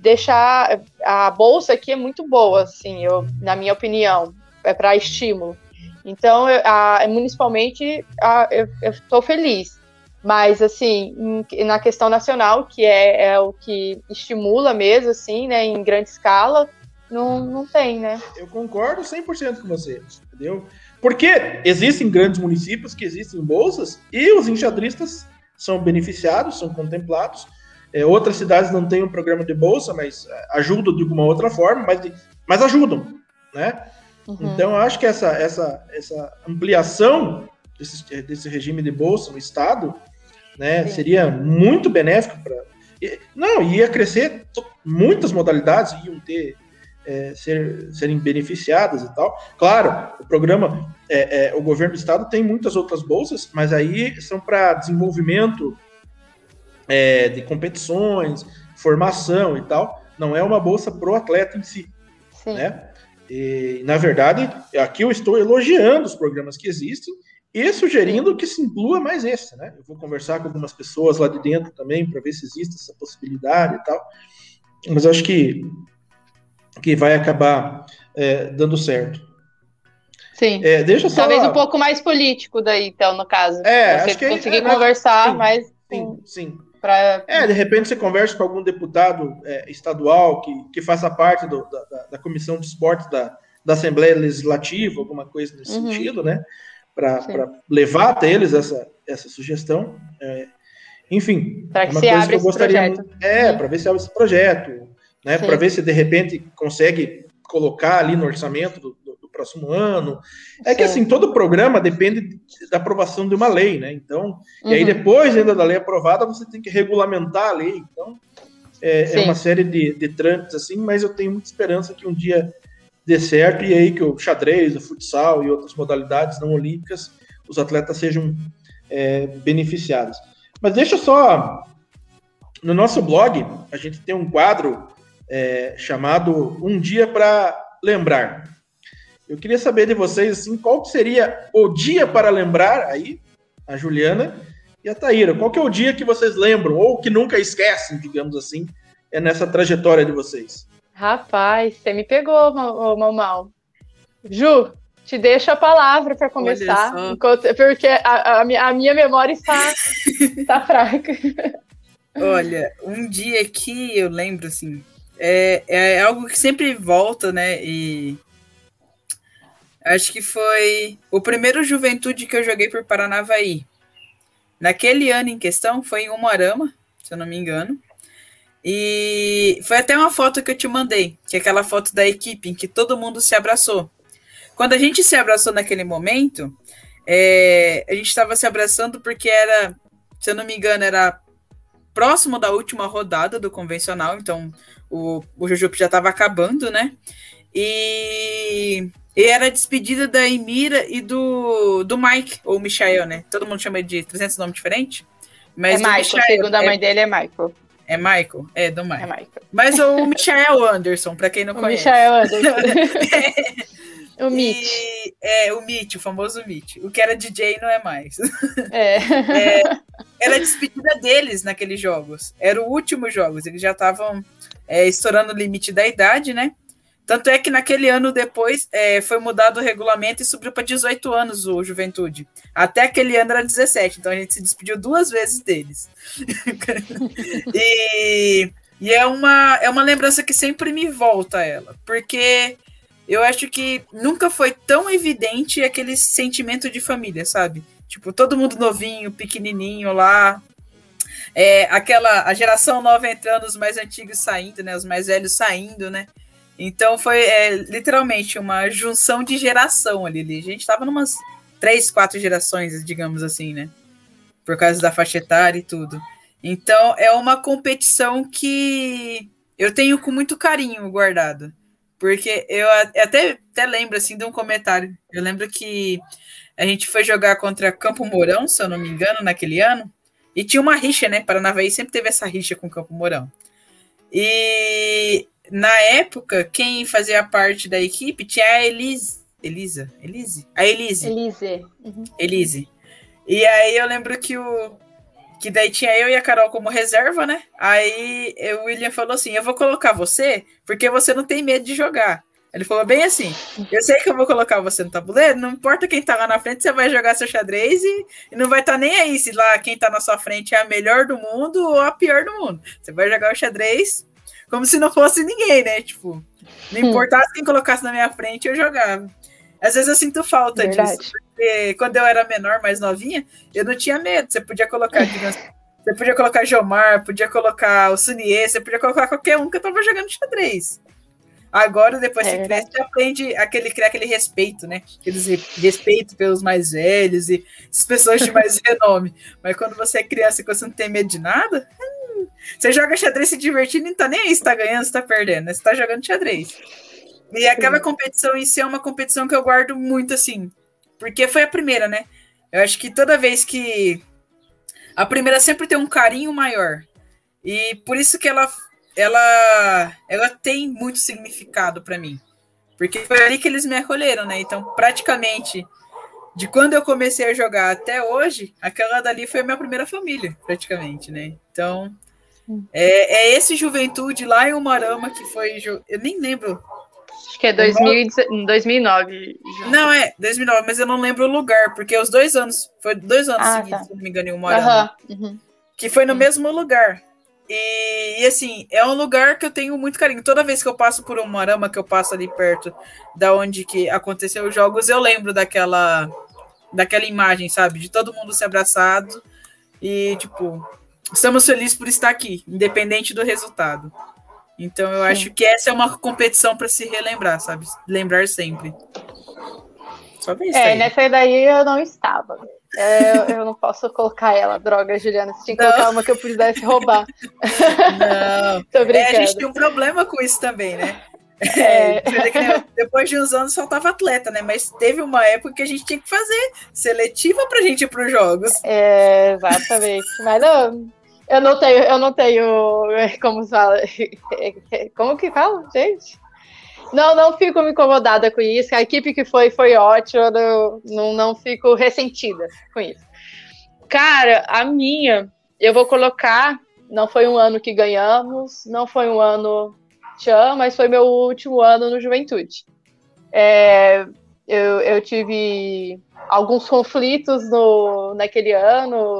deixar a bolsa aqui é muito boa, assim, eu, na minha opinião, é para estímulo. Então, eu, a, municipalmente, a, eu estou feliz. Mas, assim, na questão nacional, que é, é, o que estimula mesmo, assim, né, em grande escala, não, não tem, né? Eu concordo 100% com você, entendeu? Porque existem grandes municípios que existem bolsas e os enxadristas são beneficiados, são contemplados. É, outras cidades não têm um programa de bolsa, mas é, ajudam de alguma outra forma, mas, mas ajudam, né? Uhum. Então, eu acho que essa, essa, essa ampliação desse, desse regime de bolsa no Estado né, seria muito benéfico para. Não, ia crescer, muitas modalidades iam ter é, ser, serem beneficiadas e tal. Claro, o programa, é, é, o governo do estado tem muitas outras bolsas, mas aí são para desenvolvimento é, de competições, formação e tal. Não é uma bolsa pro atleta em si, Sim. né? E, na verdade, aqui eu estou elogiando os programas que existem e sugerindo que se inclua mais esse, né? Eu vou conversar com algumas pessoas lá de dentro também para ver se existe essa possibilidade e tal. Mas acho que que vai acabar é, dando certo. Sim. É, deixa. Talvez um pouco mais político daí, então, no caso. É, você acho que conseguir é, conversar sim, mais. Sim, sim. Pra... É, de repente você conversa com algum deputado é, estadual que, que faça parte do, da, da, comissão de esportes da, da Assembleia Legislativa, alguma coisa nesse uhum. sentido, né? Para levar até eles essa, essa sugestão. É, enfim, para que é se abra esse projeto. É, uhum. para ver se abre esse projeto né? Para ver se de repente consegue colocar ali no orçamento do, do, do próximo ano. É Sim. que assim, todo programa depende da aprovação de uma lei, né? Então, uhum. e aí uhum. depois ainda da lei aprovada, você tem que regulamentar a lei. Então, é, é uma série de, de trâmites assim, mas eu tenho muita esperança que um dia dê certo e aí que o xadrez, o futsal e outras modalidades não olímpicas, os atletas sejam é, beneficiados. Mas deixa só no nosso blog, a gente tem um quadro é, chamado Um Dia para Lembrar. Eu queria saber de vocês assim, qual seria o dia para lembrar aí, a Juliana e a Taíra. Qual que é o dia que vocês lembram ou que nunca esquecem, digamos assim, é nessa trajetória de vocês? Rapaz, você me pegou, Mal. Ju, te deixo a palavra para começar, enquanto, porque a, a, a, minha memória está, está fraca. Olha, um dia que eu lembro assim, é, é algo que sempre volta, né? E acho que foi o primeiro Juventude que eu joguei por Paranavaí. Naquele ano em questão, foi em Umuarama, se eu não me engano. E foi até uma foto que eu te mandei, que é aquela foto da equipe em que todo mundo se abraçou. Quando a gente se abraçou naquele momento, é, a gente estava se abraçando porque era, se eu não me engano, era próximo da última rodada do convencional, então o, o Jujup já estava acabando, né? E, e, era a despedida da Emira e do, do Mike, ou Michael, né? Todo mundo chama de 300 nomes diferentes. Mas é Michael, Michael, segundo a mãe é, dele é Michael. É Michael? É, do Michael. É Michael. Mas o Michael Anderson, para quem não o conhece. Michael Anderson. O Mitch. E, é, o Mitch, o famoso Mitch. O que era DJ não é mais. É. é era a despedida deles naqueles jogos. Era o último jogos. Eles já estavam é, estourando o limite da idade, né? Tanto é que naquele ano depois é, foi mudado o regulamento e subiu para 18 anos o Juventude. Até aquele ano era 17, então a gente se despediu duas vezes deles. e, e é, uma, é uma lembrança que sempre me volta a ela, porque eu acho que nunca foi tão evidente aquele sentimento de família, sabe? Tipo, todo mundo novinho, pequenininho lá. É, aquela, a geração nova entrando, os mais antigos saindo, né? Os mais velhos saindo, né? Então foi é, literalmente uma junção de geração ali. A gente tava numas três, quatro gerações, digamos assim, né? Por causa da faixa etária e tudo. Então é uma competição que eu tenho com muito carinho guardado. Porque eu até, até lembro assim de um comentário. Eu lembro que a gente foi jogar contra Campo Mourão, se eu não me engano, naquele ano. E tinha uma rixa, né? Paranavaí sempre teve essa rixa com Campo Mourão. E na época, quem fazia parte da equipe tinha a Elis, Elisa? Elise? A Elise. Elise. Uhum. Elise. E aí eu lembro que o. Que daí tinha eu e a Carol como reserva, né? Aí o William falou assim: Eu vou colocar você porque você não tem medo de jogar. Ele falou bem assim: Eu sei que eu vou colocar você no tabuleiro, não importa quem tá lá na frente, você vai jogar seu xadrez e, e não vai estar tá nem aí se lá quem tá na sua frente é a melhor do mundo ou a pior do mundo. Você vai jogar o xadrez como se não fosse ninguém, né? Tipo, não importasse quem colocasse na minha frente, eu jogava. Às vezes eu sinto falta Verdade. disso, porque quando eu era menor, mais novinha, eu não tinha medo. Você podia colocar, digamos, você podia colocar Jomar, podia colocar o Sunier, você podia colocar qualquer um que eu tava jogando xadrez. Agora, depois é, que cresce, você aprende aquele, criar aquele respeito, né? Aqueles respeito pelos mais velhos e as pessoas de mais renome. Mas quando você é criança e você não tem medo de nada, hum, você joga xadrez se divertindo e não tá nem aí se tá ganhando, se tá perdendo, né? Você tá jogando xadrez. E aquela competição em si é uma competição que eu guardo muito assim. Porque foi a primeira, né? Eu acho que toda vez que. A primeira sempre tem um carinho maior. E por isso que ela ela ela tem muito significado para mim. Porque foi ali que eles me acolheram, né? Então, praticamente de quando eu comecei a jogar até hoje, aquela dali foi a minha primeira família, praticamente, né? Então, é, é esse Juventude lá em Umarama que foi. Eu nem lembro Acho que é 2000, 2009. Não, é 2009, mas eu não lembro o lugar, porque os dois anos, foi dois anos ah, seguidos, tá. se não me engano, em uma uhum. Que foi no uhum. mesmo lugar. E, e, assim, é um lugar que eu tenho muito carinho. Toda vez que eu passo por um marama, que eu passo ali perto da onde que aconteceu os jogos, eu lembro daquela daquela imagem, sabe? De todo mundo se abraçado e, tipo, estamos felizes por estar aqui, independente do resultado. Então eu Sim. acho que essa é uma competição para se relembrar, sabe? Lembrar sempre. Só ver isso. É, aí. nessa daí eu não estava. É, eu não posso colocar ela, droga, Juliana. Você tinha que não. colocar uma que eu pudesse roubar. Não. Tô brincando. É, a gente tem um problema com isso também, né? É. É, depois de uns anos faltava atleta, né? Mas teve uma época que a gente tinha que fazer seletiva pra gente ir pros jogos. É, exatamente. Mas não, eu não tenho, eu não tenho, como fala, como que fala, gente? Não, não fico me incomodada com isso. A equipe que foi foi ótima, não, não, não fico ressentida com isso. Cara, a minha, eu vou colocar. Não foi um ano que ganhamos, não foi um ano tchan, mas foi meu último ano no Juventude. É, eu, eu tive alguns conflitos no, naquele ano.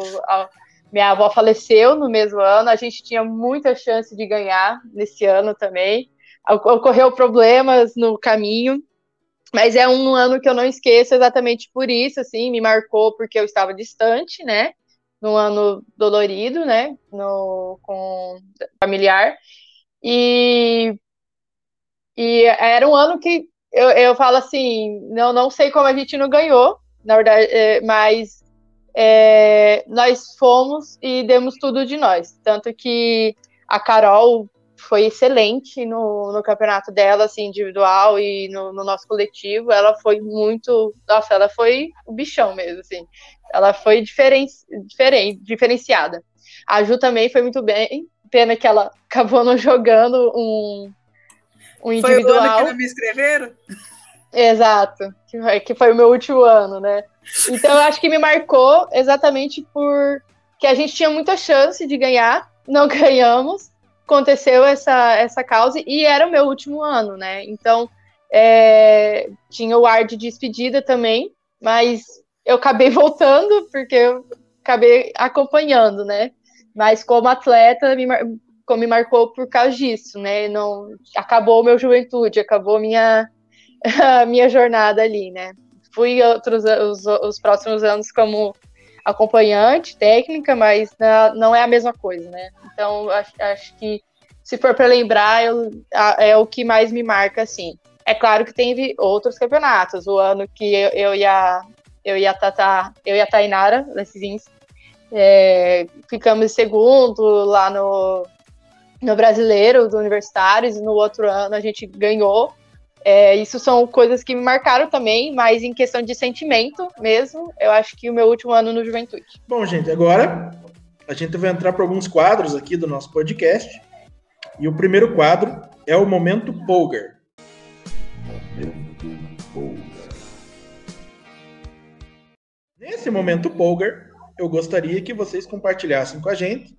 Minha avó faleceu no mesmo ano, a gente tinha muita chance de ganhar nesse ano também. Ocorreu problemas no caminho, mas é um ano que eu não esqueço exatamente por isso, assim, me marcou porque eu estava distante, né? Num ano dolorido, né? No, com familiar. E, e era um ano que eu, eu falo assim, não, não sei como a gente não ganhou, na verdade, é, mas é, nós fomos e demos tudo de nós. Tanto que a Carol foi excelente no, no campeonato dela, assim, individual e no, no, nosso coletivo. Ela foi muito. Nossa, ela foi o bichão mesmo, assim. Ela foi diferen, diferen, diferenciada. A Ju também foi muito bem. Pena que ela acabou não jogando um, um individual. Foi o ano que não me escreveram? Exato, que foi, que foi o meu último ano, né? Então eu acho que me marcou exatamente por que a gente tinha muita chance de ganhar, não ganhamos, aconteceu essa, essa causa e era o meu último ano, né? Então é, tinha o ar de despedida também, mas eu acabei voltando porque eu acabei acompanhando, né? Mas como atleta, me, como me marcou por causa disso, né? Não acabou meu juventude, acabou minha minha jornada ali, né? Fui outros os, os próximos anos como acompanhante técnica, mas não, é a mesma coisa, né? Então acho, acho que se for para lembrar, eu, a, é o que mais me marca, assim. É claro que teve outros campeonatos. O ano que eu, eu e a eu e a Tata, eu e a Tainara Lessins, é, ficamos segundo lá no, no brasileiro do universitários e no outro ano a gente ganhou é, isso são coisas que me marcaram também, mas em questão de sentimento mesmo, eu acho que o meu último ano no Juventude. Bom, gente, agora a gente vai entrar para alguns quadros aqui do nosso podcast. E o primeiro quadro é o Momento Polgar. Momento nesse momento Polgar, eu gostaria que vocês compartilhassem com a gente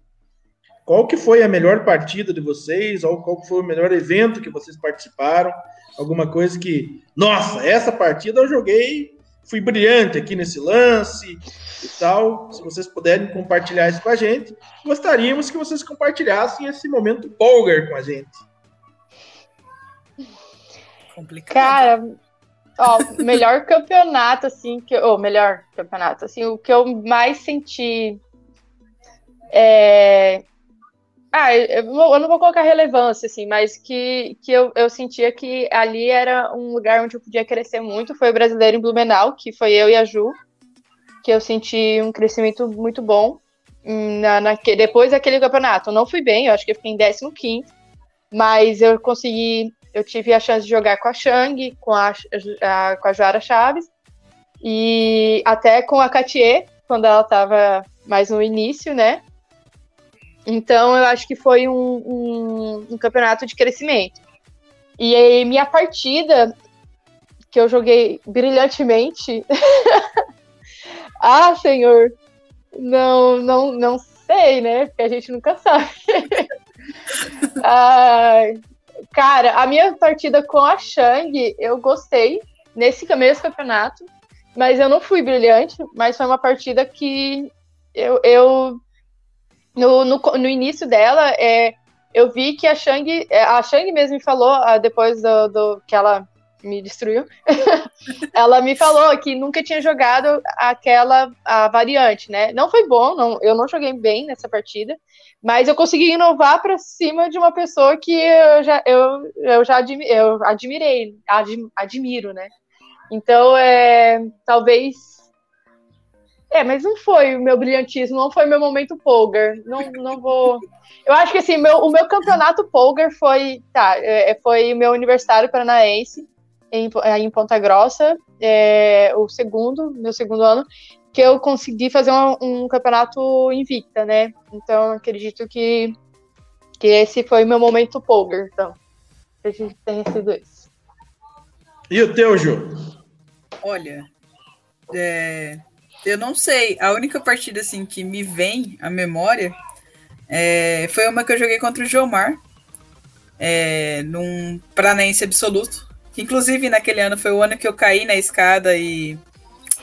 qual que foi a melhor partida de vocês, ou qual foi o melhor evento que vocês participaram, alguma coisa que, nossa, essa partida eu joguei, fui brilhante aqui nesse lance e tal. Se vocês puderem compartilhar isso com a gente, gostaríamos que vocês compartilhassem esse momento Polgar com a gente. Complicado. Cara, ó, melhor campeonato, assim, que, ou melhor campeonato, assim, o que eu mais senti é, ah, eu não vou colocar relevância, assim, mas que, que eu, eu sentia que ali era um lugar onde eu podia crescer muito. Foi o brasileiro em Blumenau, que foi eu e a Ju, que eu senti um crescimento muito bom. Hum, na, na, depois daquele campeonato, eu não fui bem, eu acho que eu fiquei em 15, mas eu consegui, eu tive a chance de jogar com a Shang, com a, a com a Joara Chaves, e até com a Katie, quando ela estava mais no início, né? Então, eu acho que foi um, um, um campeonato de crescimento. E aí, minha partida, que eu joguei brilhantemente. ah, senhor! Não, não, não sei, né? Porque a gente nunca sabe. ah, cara, a minha partida com a Shang, eu gostei nesse mesmo campeonato, mas eu não fui brilhante, mas foi uma partida que eu, eu no, no, no início dela, é, eu vi que a Shang, é, a Shang mesmo me falou, ah, depois do, do que ela me destruiu, ela me falou que nunca tinha jogado aquela a variante, né? Não foi bom, não, eu não joguei bem nessa partida, mas eu consegui inovar para cima de uma pessoa que eu já, eu, eu já admi, eu admirei, admi, admiro, né? Então, é, talvez é, mas não foi o meu brilhantismo, não foi o meu momento Polgar. Não, não vou. Eu acho que assim, meu, o meu campeonato Polgar foi. Tá, é, foi o meu universitário paranaense em, é, em Ponta Grossa, é, o segundo, meu segundo ano, que eu consegui fazer um, um campeonato invicta, né? Então acredito que, que esse foi o meu momento Polgar. Então, acredito que tenha sido esse. E o teu, Ju? Olha, é, eu não sei. A única partida assim que me vem à memória é, foi uma que eu joguei contra o Jomar. É, num Paranaense absoluto. Inclusive, naquele ano foi o ano que eu caí na escada e,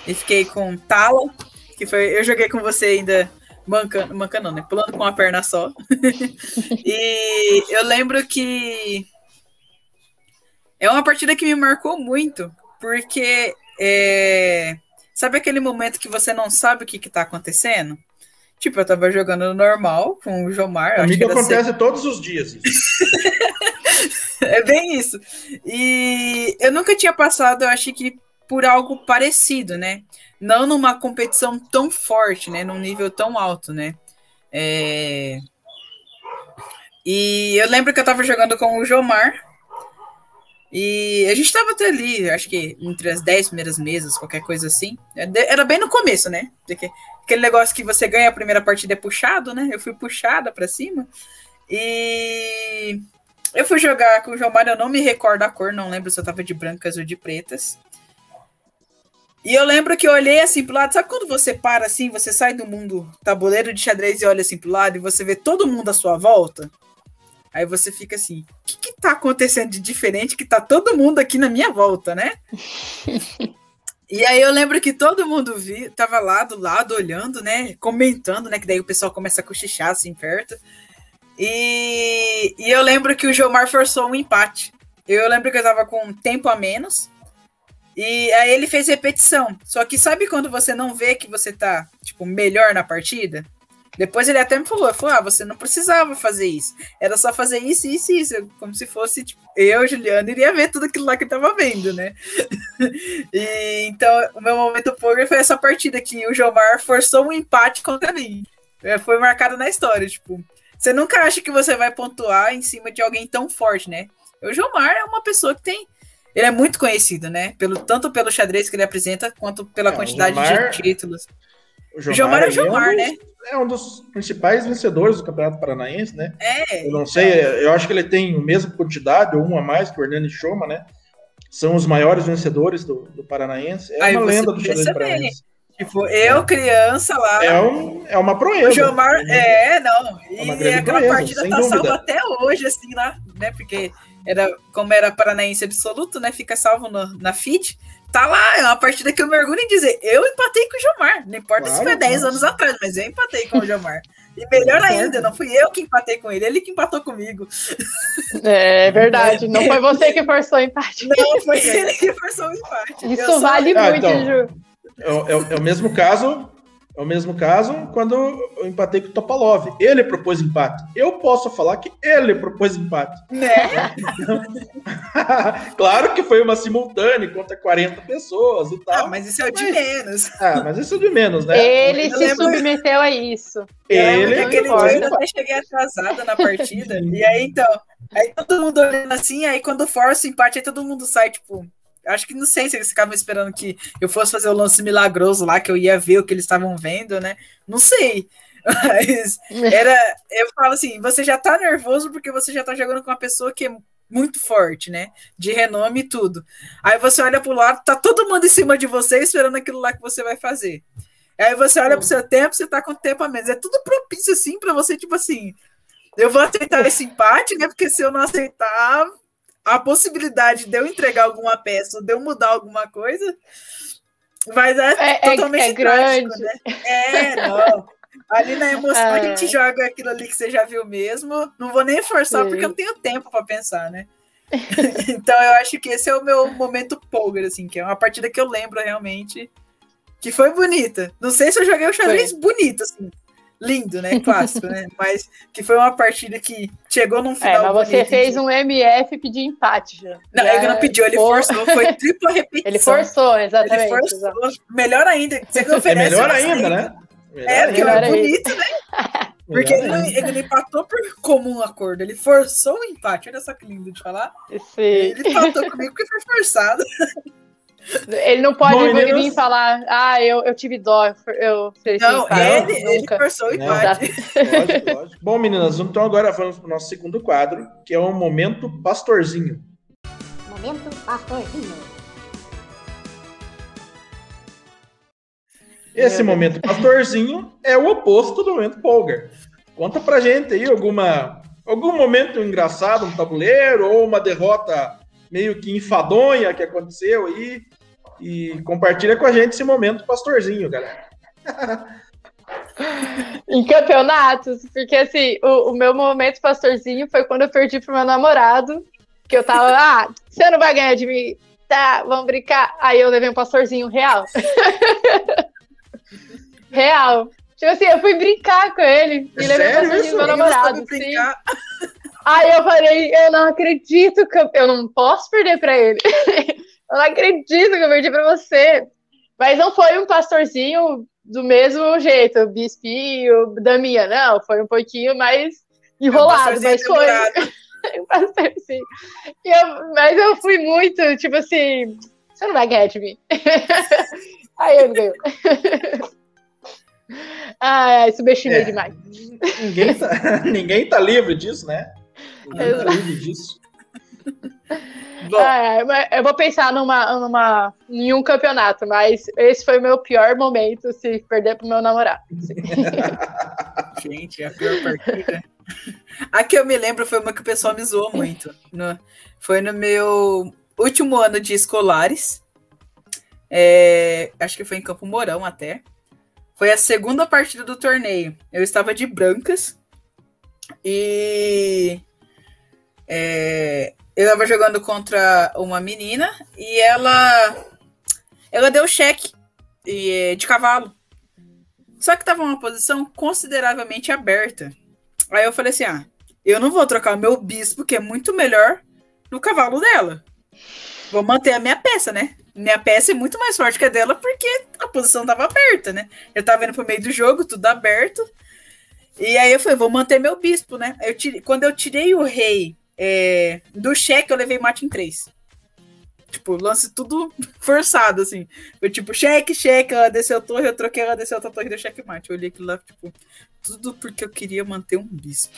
e fiquei com tala. Que foi. Eu joguei com você ainda mancando, mancando, né? Pulando com uma perna só. e eu lembro que é uma partida que me marcou muito, porque é, Sabe aquele momento que você não sabe o que, que tá acontecendo? Tipo, eu tava jogando normal com o Jomar. Amigo, acontece ser... todos os dias. é bem isso. E eu nunca tinha passado, eu acho que por algo parecido, né? Não numa competição tão forte, né? Num nível tão alto, né? É... E eu lembro que eu tava jogando com o Jomar. E a gente tava até ali, acho que entre as 10 primeiras mesas, qualquer coisa assim. Era bem no começo, né? Aquele negócio que você ganha a primeira partida é puxado, né? Eu fui puxada para cima. E eu fui jogar com o João Mário, eu não me recordo a cor, não lembro se eu tava de brancas ou de pretas. E eu lembro que eu olhei assim pro lado, sabe quando você para assim, você sai do mundo tabuleiro de xadrez e olha assim pro lado e você vê todo mundo à sua volta? Aí você fica assim, o que, que tá acontecendo de diferente que tá todo mundo aqui na minha volta, né? e aí eu lembro que todo mundo vi, tava lá do lado olhando, né? Comentando, né? Que daí o pessoal começa a cochichar assim perto. E, e eu lembro que o Gilmar forçou um empate. Eu lembro que eu tava com um tempo a menos. E aí ele fez repetição. Só que sabe quando você não vê que você tá, tipo, melhor na partida? Depois ele até me falou, falou, ah, você não precisava fazer isso. Era só fazer isso, isso e isso. Como se fosse, tipo, eu, Juliano, iria ver tudo aquilo lá que eu tava vendo, né? e, então, o meu momento poker foi essa partida que o Jomar forçou um empate contra mim. É, foi marcado na história, tipo. Você nunca acha que você vai pontuar em cima de alguém tão forte, né? O Jomar é uma pessoa que tem. Ele é muito conhecido, né? Pelo, tanto pelo xadrez que ele apresenta, quanto pela é, quantidade Jomar... de títulos. O Jomar, é o Jomar, é um dos, né? É um dos principais vencedores do Campeonato Paranaense, né? É. Eu não sei, então. eu acho que ele tem a mesma quantidade, ou um a mais que o Hernani Choma, né? São os maiores vencedores do, do Paranaense. É Aí uma lenda do xadrez paranaense. Tipo, eu, criança lá. É, um, é uma proeza. Jomar, é, não. É e é aquela proeza, partida tá salva até hoje, assim, lá, né? Porque era, como era paranaense absoluto, né? Fica salvo no, na feed. Tá lá, é uma partida que eu mergulho em dizer, eu empatei com o Jomar. Não importa claro, se foi 10 anos atrás, mas eu empatei com o Jomar. E melhor ainda, não fui eu que empatei com ele, ele que empatou comigo. É verdade, não foi você que forçou o empate. Não, foi ele que forçou o empate. Isso vale ah, muito, então, Ju. É, é, é, o mesmo caso é o mesmo caso quando eu empatei com o Topalov. Ele propôs empate. Eu posso falar que ele propôs empate. Né? claro que foi uma simultânea contra 40 pessoas e tal. Ah, mas isso é o de menos. Ah, mas isso é de menos, né? Ele se lembro... submeteu a isso. Ele. Aquele dia eu até cheguei atrasada na partida. e aí, então. Aí todo mundo olhando assim, aí quando força o empate, aí todo mundo sai, tipo, acho que não sei se eles ficavam esperando que eu fosse fazer o lance milagroso lá, que eu ia ver o que eles estavam vendo, né? Não sei. Mas era. Eu falo assim, você já tá nervoso porque você já tá jogando com uma pessoa que é muito forte, né? De renome e tudo. Aí você olha pro lado, tá todo mundo em cima de você esperando aquilo lá que você vai fazer. Aí você olha pro seu tempo, você tá com tempo a menos. É tudo propício, assim, para você, tipo assim. Eu vou aceitar esse empate, né? Porque se eu não aceitar, a possibilidade de eu entregar alguma peça ou de eu mudar alguma coisa, mas é, é, é totalmente é, é grande. né? É, não. Ali na emoção é. a gente joga aquilo ali que você já viu mesmo. Não vou nem forçar Sim. porque eu não tenho tempo para pensar, né? então eu acho que esse é o meu momento poker, assim, que é uma partida que eu lembro realmente que foi bonita. Não sei se eu joguei o xadrez bonito, assim lindo, né? Clássico, né? Mas que foi uma partida que chegou num final. É, mas você fez um MF pedir empate já. Não, já ele não pediu, ele forçou, foi tripla repetição. Ele forçou, exatamente. Ele forçou. Exatamente. Melhor ainda, você que oferece. É melhor ainda, né? Melhor é, porque é bonito, né? Porque ele, ele empatou por comum acordo, ele forçou o empate. Olha só que lindo de falar. Sim. Ele empatou comigo porque foi forçado. Ele não pode Bom, vir e falar, ah, eu, eu tive dó, eu Não, ele, ele forçou empate. Lógico, lógico. Bom, meninas, então agora vamos para o nosso segundo quadro, que é o Momento Pastorzinho. Momento Pastorzinho. Esse momento pastorzinho é o oposto do momento polgar. Conta pra gente aí alguma, algum momento engraçado no tabuleiro ou uma derrota meio que enfadonha que aconteceu aí. E compartilha com a gente esse momento pastorzinho, galera. em campeonatos, porque assim, o, o, meu momento pastorzinho foi quando eu perdi pro meu namorado, que eu tava, ah, você não vai ganhar de mim, tá, vamos brincar. Aí eu levei um pastorzinho real. real. Tipo assim, eu fui brincar com ele e levei um pastorzinho pro meu namorado. Sim. Aí eu falei, eu não acredito que eu, eu não posso perder para ele. eu não acredito que eu perdi para você. Mas não foi um pastorzinho do mesmo jeito, o bispinho, Daminha, não, foi um pouquinho mais enrolado, mas foi. um pastorzinho. Eu, mas eu fui muito, tipo assim, você não vai ganhar de mim. Aí eu ganhei. Ah, subestimei é. demais. Ninguém tá, ninguém tá livre disso, né? disso. É, eu vou pensar numa, numa, em um campeonato, mas esse foi o meu pior momento se perder pro meu namorado. Gente, é a pior partida. A que eu me lembro foi uma que o pessoal me zoou muito. No, foi no meu último ano de escolares. É, acho que foi em Campo Mourão até. Foi a segunda partida do torneio. Eu estava de brancas. E é, eu tava jogando contra uma menina e ela ela deu cheque de cavalo. Só que tava uma posição consideravelmente aberta. Aí eu falei assim: ah, eu não vou trocar o meu bispo, que é muito melhor, no cavalo dela. Vou manter a minha peça, né? Minha peça é muito mais forte que a dela porque a posição tava aberta, né? Eu tava indo pro meio do jogo, tudo aberto. E aí eu falei, vou manter meu bispo, né? Eu tirei, quando eu tirei o rei é, do cheque eu levei mate em três. Tipo, lance tudo forçado, assim. Foi tipo, cheque, cheque, ela desceu a torre, eu troquei, ela desceu outra torre, deu cheque mate. Eu olhei aquilo lá, tipo, tudo porque eu queria manter um bispo.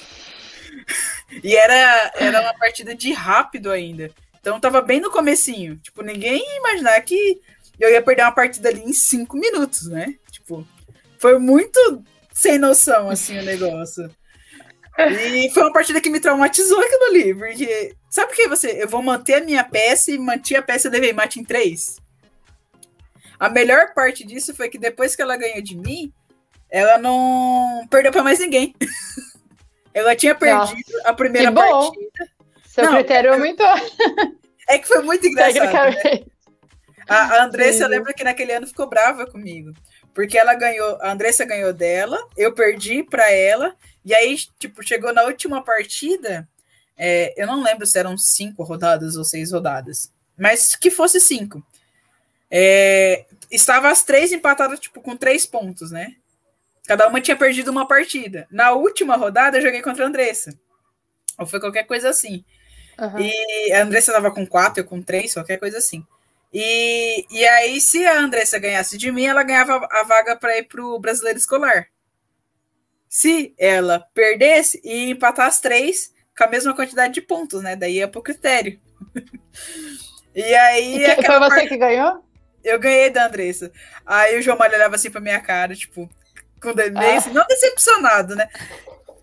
e era, era uma partida de rápido ainda. Então tava bem no comecinho. Tipo, ninguém ia imaginar que eu ia perder uma partida ali em cinco minutos, né? Tipo, foi muito sem noção, assim, o negócio. E foi uma partida que me traumatizou aquilo ali, porque sabe o que você? Eu vou manter a minha peça e manter a peça levei mate em três. A melhor parte disso foi que depois que ela ganhou de mim, ela não perdeu para mais ninguém. ela tinha perdido Nossa, a primeira partida. Seu não, critério é muito. É que foi muito engraçado. Né? A, a Andressa, eu lembro que naquele ano ficou brava comigo. Porque ela ganhou, a Andressa ganhou dela, eu perdi para ela, e aí, tipo, chegou na última partida, é, eu não lembro se eram cinco rodadas ou seis rodadas, mas que fosse cinco. É, estava as três empatadas, tipo, com três pontos, né? Cada uma tinha perdido uma partida. Na última rodada, eu joguei contra a Andressa. Ou foi qualquer coisa assim. Uhum. E a Andressa estava com quatro, eu com três, qualquer coisa assim. E, e aí, se a Andressa ganhasse de mim, ela ganhava a vaga para ir para o brasileiro escolar. Se ela perdesse e empatar as três com a mesma quantidade de pontos, né? Daí ia pro critério. e aí. E que, foi você que ganhou? Eu ganhei da Andressa. Aí o João Malha olhava assim pra minha cara, tipo, com meio, ah. assim, não decepcionado, né?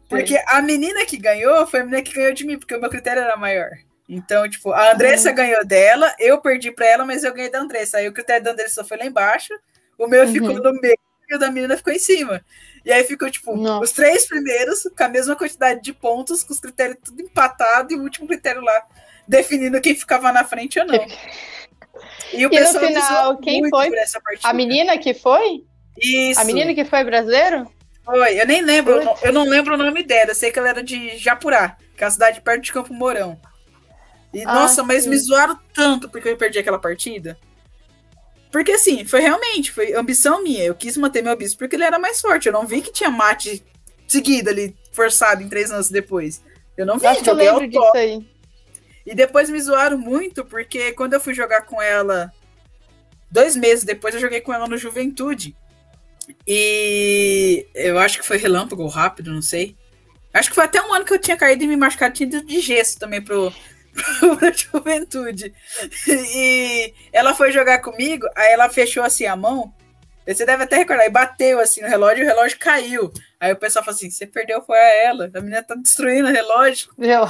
Porque a menina que ganhou foi a menina que ganhou de mim, porque o meu critério era maior. Então, tipo, a Andressa uhum. ganhou dela, eu perdi pra ela, mas eu ganhei da Andressa. Aí o critério da Andressa foi lá embaixo, o meu uhum. ficou no meio e o da menina ficou em cima. E aí ficou, tipo, Nossa. os três primeiros com a mesma quantidade de pontos, com os critérios tudo empatado, e o último critério lá definindo quem ficava na frente ou não. E, o e no final, quem foi? A menina que foi? Isso. A menina que foi brasileiro? Foi, eu nem lembro, eu não, eu não, lembro o nome dela, eu sei que ela era de Japurá, que é a cidade perto de Campo Mourão. E, ah, nossa, mas sim. me zoaram tanto porque eu perdi aquela partida. Porque assim, foi realmente, foi ambição minha. Eu quis manter meu bispo porque ele era mais forte. Eu não vi que tinha mate seguido ali, forçado em três anos depois. Eu não vi, Acho que eu lembro disso aí. E depois me zoaram muito, porque quando eu fui jogar com ela, dois meses depois, eu joguei com ela no Juventude. E eu acho que foi relâmpago rápido, não sei. Acho que foi até um ano que eu tinha caído e me machucado, tinha ido de gesso também pro, pra juventude. E ela foi jogar comigo, aí ela fechou assim a mão. Você deve até recordar, e bateu assim no relógio e o relógio caiu. Aí o pessoal falou assim: você perdeu, foi a ela. A menina tá destruindo o relógio. Meu.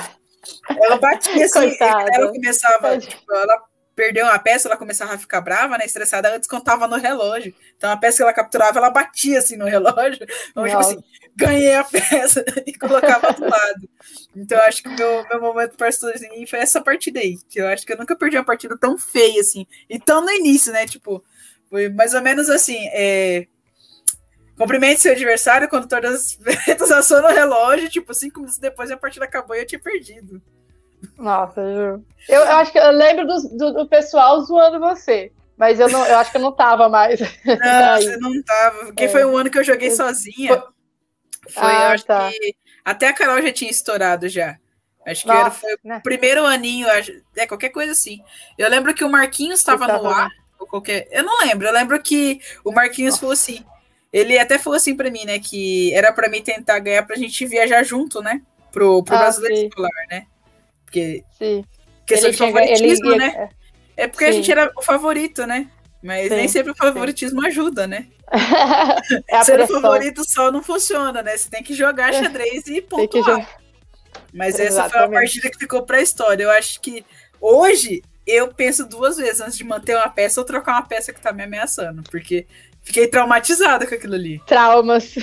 Ela batia assim, Coitada. ela começava, tipo, ela perdeu uma peça, ela começava a ficar brava, né? Estressada, ela descontava no relógio. Então a peça que ela capturava, ela batia assim no relógio. Então, tipo assim, ganhei a peça e colocava do lado. Então acho que meu, meu momento pastorzinho foi essa partida aí. Que eu acho que eu nunca perdi uma partida tão feia assim. E tão no início, né? Tipo, foi mais ou menos assim. É... Cumprimente seu adversário quando todas as vetas no relógio, tipo, cinco minutos depois a partida acabou e eu tinha perdido. Nossa, eu, eu acho que eu lembro do, do, do, pessoal zoando você. Mas eu, não, eu acho que eu não tava mais. Não, você não tava. Porque é. foi um ano que eu joguei sozinha. Foi, ah, acho tá. que. Até a Carol já tinha estourado já. Acho que Nossa, era, foi né? o primeiro aninho, é qualquer coisa assim. Eu lembro que o Marquinhos estava no ar, ou qualquer. Eu não lembro, eu lembro que o Marquinhos Nossa. falou assim. Ele até falou assim para mim, né? Que era para mim tentar ganhar pra gente viajar junto, né? Pro, pro ah, brasileiro sim. escolar, né? Porque. Sim. Questão ele de favoritismo, ele... né? É porque sim. a gente era o favorito, né? Mas sim, nem sempre o favoritismo sim. ajuda, né? é Ser o favorito só não funciona, né? Você tem que jogar é. xadrez e pontuar. Mas Exatamente. essa foi a partida que ficou pra história. Eu acho que hoje eu penso duas vezes antes de manter uma peça ou trocar uma peça que tá me ameaçando. Porque Fiquei traumatizada com aquilo ali. Traumas.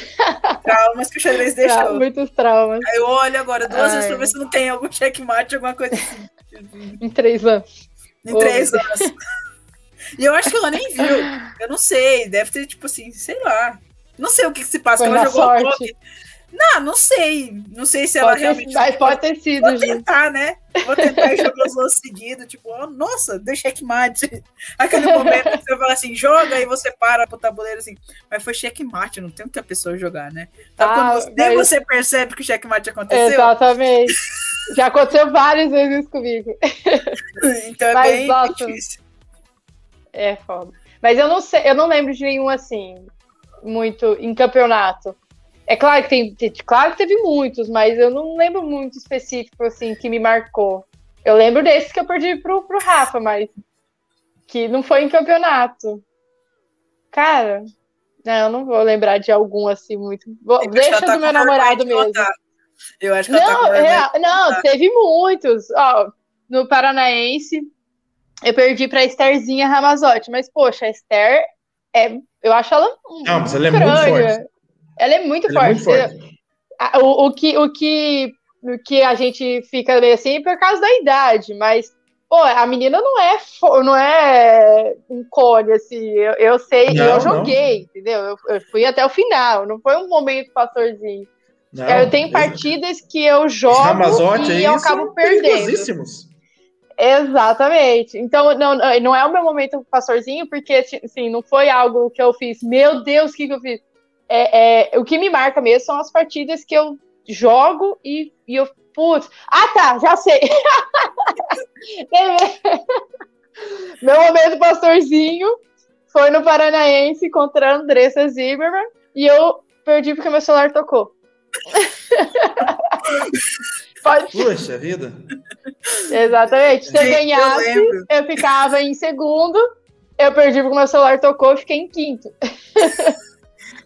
Traumas que o xadrez deixou. Tra muitos traumas. Aí eu olho agora duas Ai. vezes pra ver se não tem algum checkmate, alguma coisa assim. em três anos. Em três anos. e eu acho que ela nem viu. Eu não sei. Deve ter, tipo assim, sei lá. Não sei o que, que se passa. Foi ela jogou sorte. Não, não sei. Não sei se ela realmente. Mas pode ter sido. Vou tentar, né? Vou tentar jogar os outros seguidos. Tipo, oh, nossa, deu checkmate. Aquele momento que você fala assim, joga e você para pro tabuleiro assim. Mas foi checkmate, não tem muita pessoa jogar, né? Então, ah, quando você, mas... você percebe que o checkmate aconteceu. Exatamente. Já aconteceu várias vezes comigo. então é mas, bem nossa, difícil. É foda. Mas eu não sei, eu não lembro de nenhum assim, muito em campeonato. É claro que tem, claro que teve muitos, mas eu não lembro muito específico assim que me marcou. Eu lembro desses que eu perdi pro, pro Rafa, mas que não foi em campeonato. Cara, não, eu não vou lembrar de algum assim muito. Vou, deixa tá do meu namorado mesmo. Contar. Eu acho que tá Não, com é, não, teve muitos. Ó, no Paranaense, eu perdi pra Estherzinha Ramazotti, mas, poxa, a Esther, é, eu acho ela um Não, mas ela é muito forte. Ela é muito Ela é forte. muito forte. O, o que, o, que, o que a gente fica meio assim é por causa da idade, mas, pô, a menina não é, não é um cone, assim. Eu, eu sei, Não, eu não. joguei, entendeu? Eu, eu fui até o final, não foi um momento pastorzinho. Não, eu tenho esse- partidas que eu jogo Ramazotti e eu acabo perdendo. Exatamente. Então, não, não é o meu momento pastorzinho, porque assim, não foi algo que eu fiz, meu Deus, o que, que eu fiz? É, é, o que me marca mesmo são as partidas que eu jogo e, e eu, putz, ah tá, já sei. meu momento pastorzinho foi no Paranaense contra a Andressa Zimmermann e eu perdi porque meu celular tocou. Pode Puxa vida. Exatamente. Se eu eu ganhasse, lembro. eu, ficava em segundo. Eu perdi porque meu celular tocou e fiquei em quinto.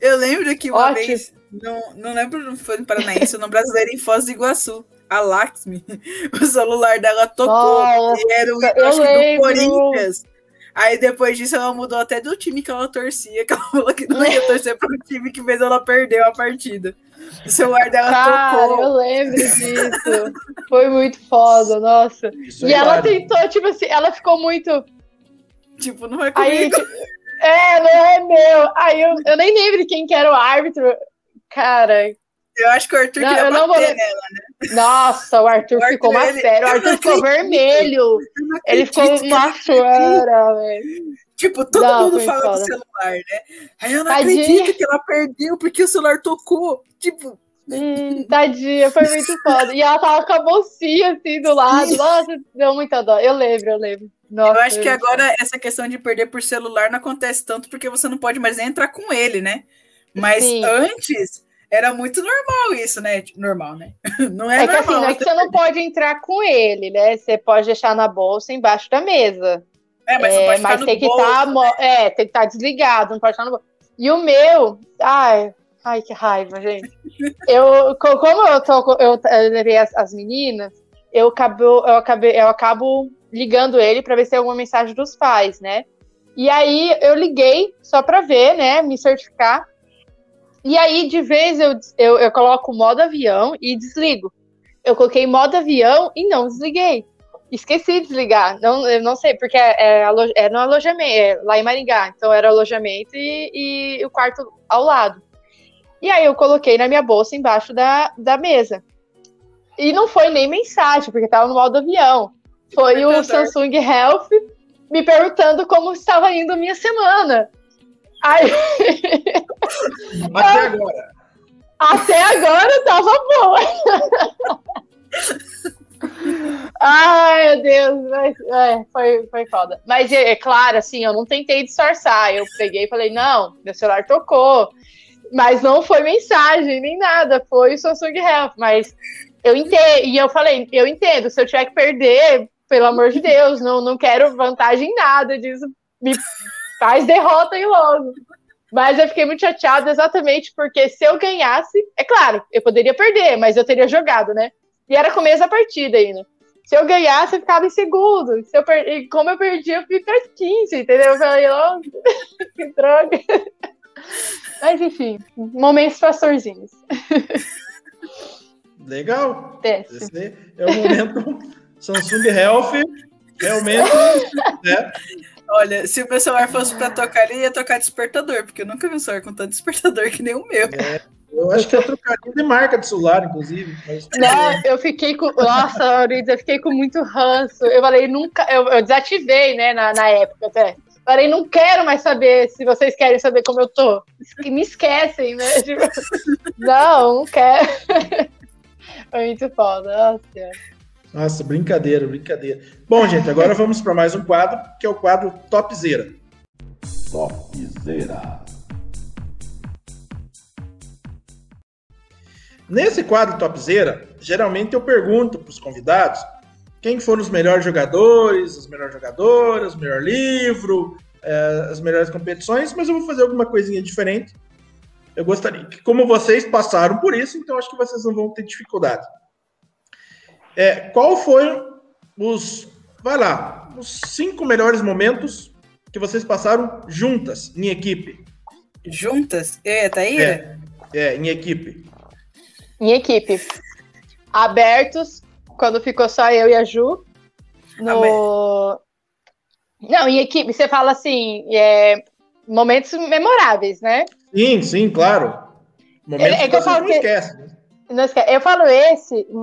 Eu lembro que uma Ótimo. vez, não, não lembro se foi no Paranaense ou no Brasileiro em Foz do Iguaçu, a Laxmi, o celular dela tocou, Nossa, e era o eu acho que do. Corinthians. Aí depois disso ela mudou até do time que ela torcia, que ela falou que não ia torcer pro time que fez ela perder a partida. O celular dela Cara, tocou. eu lembro disso. Foi muito foda, nossa. Isso E é ela hilário. tentou, tipo assim, ela ficou muito. Tipo, não é Aí, comigo. tipo, é, não é meu. Aí eu, eu nem lembro de quem que era o árbitro. Cara, Eu acho que o Arthur Não, queria bater vou- nela. nossa, o Arthur, O Arthur, ficou ele- sério. O Arthur ficou vermelho. Ele ficou uma ela perdeu. chora, velho. Tipo, todo Não, mundo fala foda. do celular, né? Aí eu não Tadinha. acredito que ela perdeu porque o celular tocou. Tipo, Hum, tadinha, foi muito foda. E ela tava com a bolsinha assim do lado. Nossa, deu muita dó. Eu lembro, eu lembro. Nossa, eu acho que agora essa questão de perder por celular não acontece tanto porque você não pode mais entrar com ele, né? Mas Sim. antes era muito normal isso, né? Tipo, Normal, né? Não é, É que normal. assim, não é que você não pode entrar com ele, né? Você pode deixar na bolsa embaixo da mesa. É, mas, você É, mas tem que bolso, estar né? é, tem que estar desligado, não pode estar no bolso. E o meu, ai, ai que raiva, gente. Eu, co- como eu, tô, eu, levei as, as meninas, eu acabo, eu, acabei, eu acabo ligando ele para ver se tem alguma mensagem dos pais, né? E aí eu liguei só para ver, né? Me certificar. E aí, de vez, eu, eu, eu coloco modo avião e desligo. Eu coloquei modo avião e não desliguei. Esqueci de desligar. Não, eu não sei, porque é, é, é no alojamento, é lá em Maringá. Então era alojamento e, e o quarto ao lado. E aí eu coloquei na minha bolsa embaixo da, da mesa. E não foi nem mensagem, porque tava no modo avião. Foi o. Samsung Health me perguntando como estava indo a minha semana. Aí, Até agora. até agora tava boa. Ai, meu Deus, mas, é, foi, foi foda. Mas é, é claro, assim, eu não tentei disfarçar. Eu peguei e falei, não, meu celular tocou. Mas não foi mensagem, nem nada, foi o Samsung Health. Mas eu entendo, e eu falei, eu entendo, se eu tiver que perder, pelo amor de Deus, não, não quero vantagem em nada disso. Me faz derrota aí logo. Mas eu fiquei muito chateada exatamente porque se eu ganhasse, é claro, eu poderia perder, mas eu teria jogado, né? E era começo da partida ainda. Se eu ganhasse, eu ficava em segundo. Se eu per... e Como eu perdi, eu fui pra 15, entendeu? Eu falei, ó, que droga. Mas enfim, momentos pastorzinhos. Legal. Desce. Esse é o momento Samsung Health. Realmente, né? Olha, se o meu celular fosse pra tocar, ele ia tocar despertador, porque eu nunca vi um celular com tanto despertador que nem o meu. Eu acho que eu trocaria de marca de celular, inclusive. Mas... Não, eu fiquei com. Nossa, Maurício, eu fiquei com muito ranço. Eu falei, nunca. Eu, eu desativei, né, na, na época até. Falei, não quero mais saber se vocês querem saber como eu tô. Me esquecem, né? Tipo, não, não quero. Foi muito foda. Nossa. Nossa, brincadeira, brincadeira. Bom, gente, agora vamos para mais um quadro, que é o quadro Topzera. Topzera. Nesse quadro Topzera, geralmente eu pergunto para os convidados quem foram os melhores jogadores, as melhores jogadoras, o melhor livro, é, as melhores competições, mas eu vou fazer alguma coisinha diferente. Eu gostaria que, como vocês passaram por isso, então acho que vocês não vão ter dificuldade. É, qual foram os, vai lá, os cinco melhores momentos que vocês passaram juntas, em equipe? Juntas? Eu e a Taíra? É, é em equipe. Em equipe. Abertos, quando ficou só eu e a Ju. No... Não, em equipe, você fala assim, é, momentos memoráveis, né? Sim, sim, claro. Momentos É- é que, que eu falo não que- esquecem. né? Não esquece. Eu falo esse hum,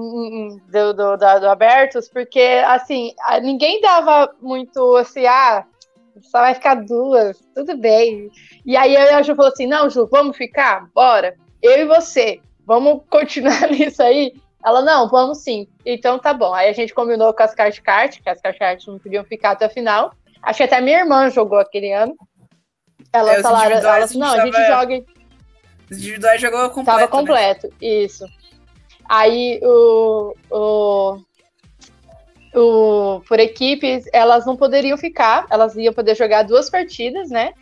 hum, do, do, da- do Abertos, porque, assim, ninguém dava muito, assim, ah, só vai ficar duas, tudo bem. E aí eu e a Ju falou assim, não, Ju, vamos ficar? Bora. Eu e você, vamos continuar nisso aí? Ela, não, vamos sim. Então tá bom. Aí a gente combinou com as Card Kart, que as Card Kart não podiam ficar até o final. Acho que até minha irmã jogou aquele ano. Elas É, falaram, elas, não, a gente tava- joga Os individuais jogou completo. Tava né? completo, isso. Aí o, o, o por equipes, elas não poderiam ficar, elas iam poder jogar duas partidas, né?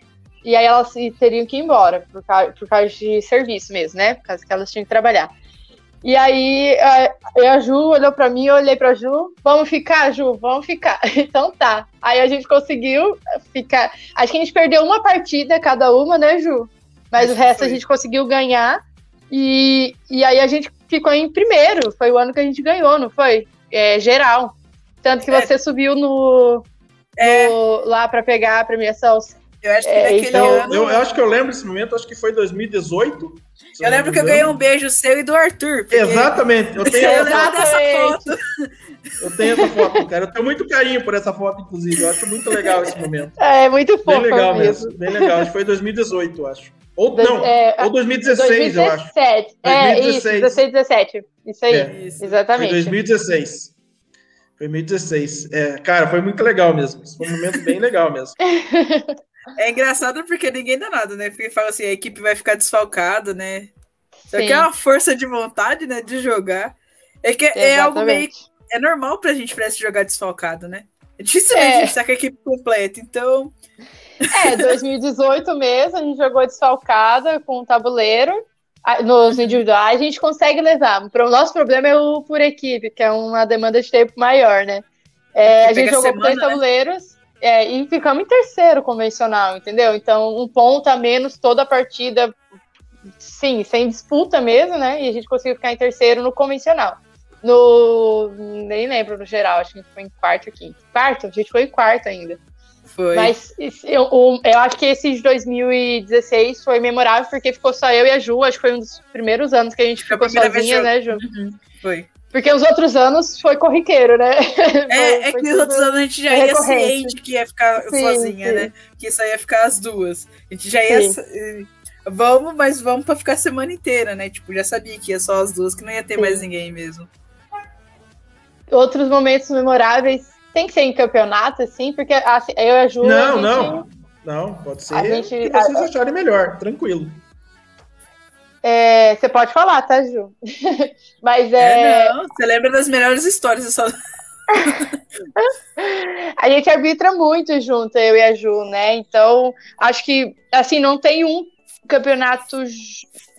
E aí elas teriam que ir embora, por causa, por causa de serviço mesmo, né? Por causa que elas tinham que trabalhar. E aí a, eu e a Ju olhou pra mim, eu olhei pra Ju, vamos ficar, Ju, vamos ficar. Então tá. Aí a gente conseguiu ficar. Acho que a gente perdeu uma partida cada uma, né, Ju? Mas Acho o resto a foi. gente conseguiu ganhar. E, e aí a gente ficou em primeiro. Foi o ano que a gente ganhou, não foi? É, geral. Tanto que É. você subiu no, É, no- lá pra pegar a premiação. eu acho que é, naquele então, ano. Eu, eu acho que eu lembro desse momento, acho que foi 2018. Eu lembro que eu ganhei um beijo seu e do Arthur. porque Exatamente, eu tenho, Eu essa, foto. eu tenho essa foto, cara. Eu tenho muito carinho por essa foto, inclusive. Eu acho muito legal esse momento. É muito Bem fofo legal mesmo. mesmo. Bem legal. Acho que foi 2018, eu acho. Ou Dois- não, é, ou 2016, eu acho. 2017. É, isso, 2016. 16, 17. Isso aí, É. Isso. Foi exatamente. 2016. Foi 2016. É, cara, foi muito legal mesmo. Foi um momento bem legal mesmo. É engraçado porque ninguém dá nada, né? Porque fala assim, a equipe vai ficar desfalcada, né? Só Sim. que é uma força de vontade, né? De jogar. É que é algo meio. É normal pra gente parece jogar desfalcado, né? Dificilmente É. a gente tá com a equipe completa. Então, É, 2018 mesmo, a gente jogou desfalcada com o tabuleiro. Nos individuais, a gente consegue levar. O nosso problema é o por equipe, que é uma demanda de tempo maior, né? É, a gente jogou semana, três né? tabuleiros é, e ficamos em terceiro convencional, entendeu? Então, um ponto a menos toda a partida, sim, sem disputa mesmo, né? E a gente conseguiu ficar em terceiro no convencional. No. Nem lembro no geral, acho que a gente foi em quarto ou quinto. Quarto? A gente foi em quarto ainda. foi. Mas eu, eu acho que esse de 2016 foi memorável porque ficou só eu e a Ju. Acho que foi um dos primeiros anos que a gente Foi ficou sozinha, né, Ju? Uhum, foi. Porque os outros anos foi corriqueiro, né? É, é Foi que os outros anos a gente já é ia ciente que ia ficar Sim, sozinha, sim. né? Que isso aí ia ficar as duas. A gente já ia. Sim. eh, Vamos, mas vamos pra ficar a semana inteira, né? Tipo, já sabia que ia só as duas, que não ia ter Sim. mais ninguém mesmo. Outros momentos memoráveis tem que ser em campeonato, assim, porque assim, eu e a Ju. a Não, gente- não. Não, pode ser A gente- que vocês acharem melhor, tranquilo. É, você pode falar, tá, Ju? Mas É, é, não, você lembra das melhores histórias, eu só a gente arbitra muito junto, eu e a Ju, né? Então, acho que, assim, não tem um campeonato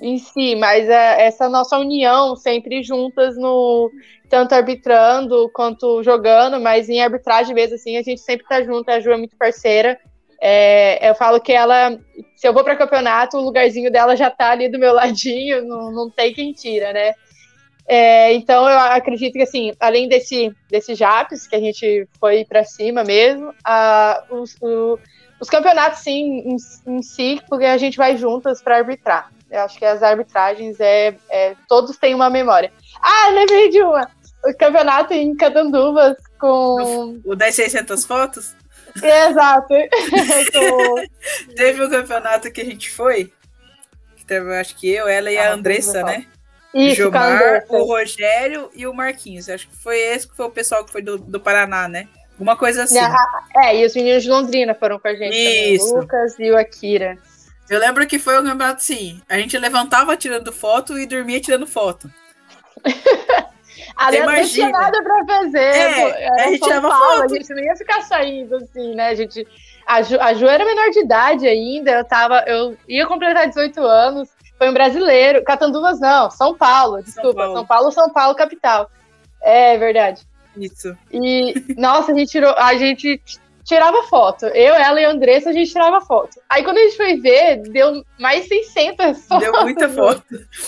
em si, mas é essa nossa união sempre juntas no tanto arbitrando quanto jogando, mas em arbitragem mesmo, assim, a gente sempre tá junto, a Ju é muito parceira. É, eu falo que ela, se eu vou para campeonato, o lugarzinho dela já tá ali do meu ladinho, não, não tem quem tira, né? É, então eu acredito que assim, além desse desse Japs que a gente foi para cima mesmo, a, os, o- os campeonatos sim em, em si, porque a gente vai juntas para arbitrar. Eu acho que as arbitragens é, é- todos têm uma memória. Ah, lembrei de uma. O campeonato em Catanduvas com o das 600 fotos. Exato. Teve um campeonato que a gente foi, que teve, acho que eu, ela e Ah, a Andressa, né? Isso, Gilmar, o Rogério e o Marquinhos. Acho que foi esse que foi o pessoal que foi do, do Paraná, né? Alguma coisa assim. É, e os meninos de Londrina foram com a gente também, Isso. o Lucas e o Akira. Eu lembro que foi um campeonato assim. A gente levantava tirando foto e dormia tirando foto. Aliás, não tinha nada pra fazer. É, era a gente São Paulo, foto. A gente não ia ficar saindo assim, né? A gente. A Ju, a Ju era menor de idade ainda, eu tava. Eu ia completar 18 anos, foi um brasileiro. Catanduvas não, São Paulo, desculpa. Paulo. São Paulo, São Paulo, capital. É verdade. Isso. E, nossa, a gente tirou. A gente tirava foto. Eu, ela e a Andressa, a gente tirava foto. Aí quando a gente foi ver, deu mais 600 fotos Deu muita foto.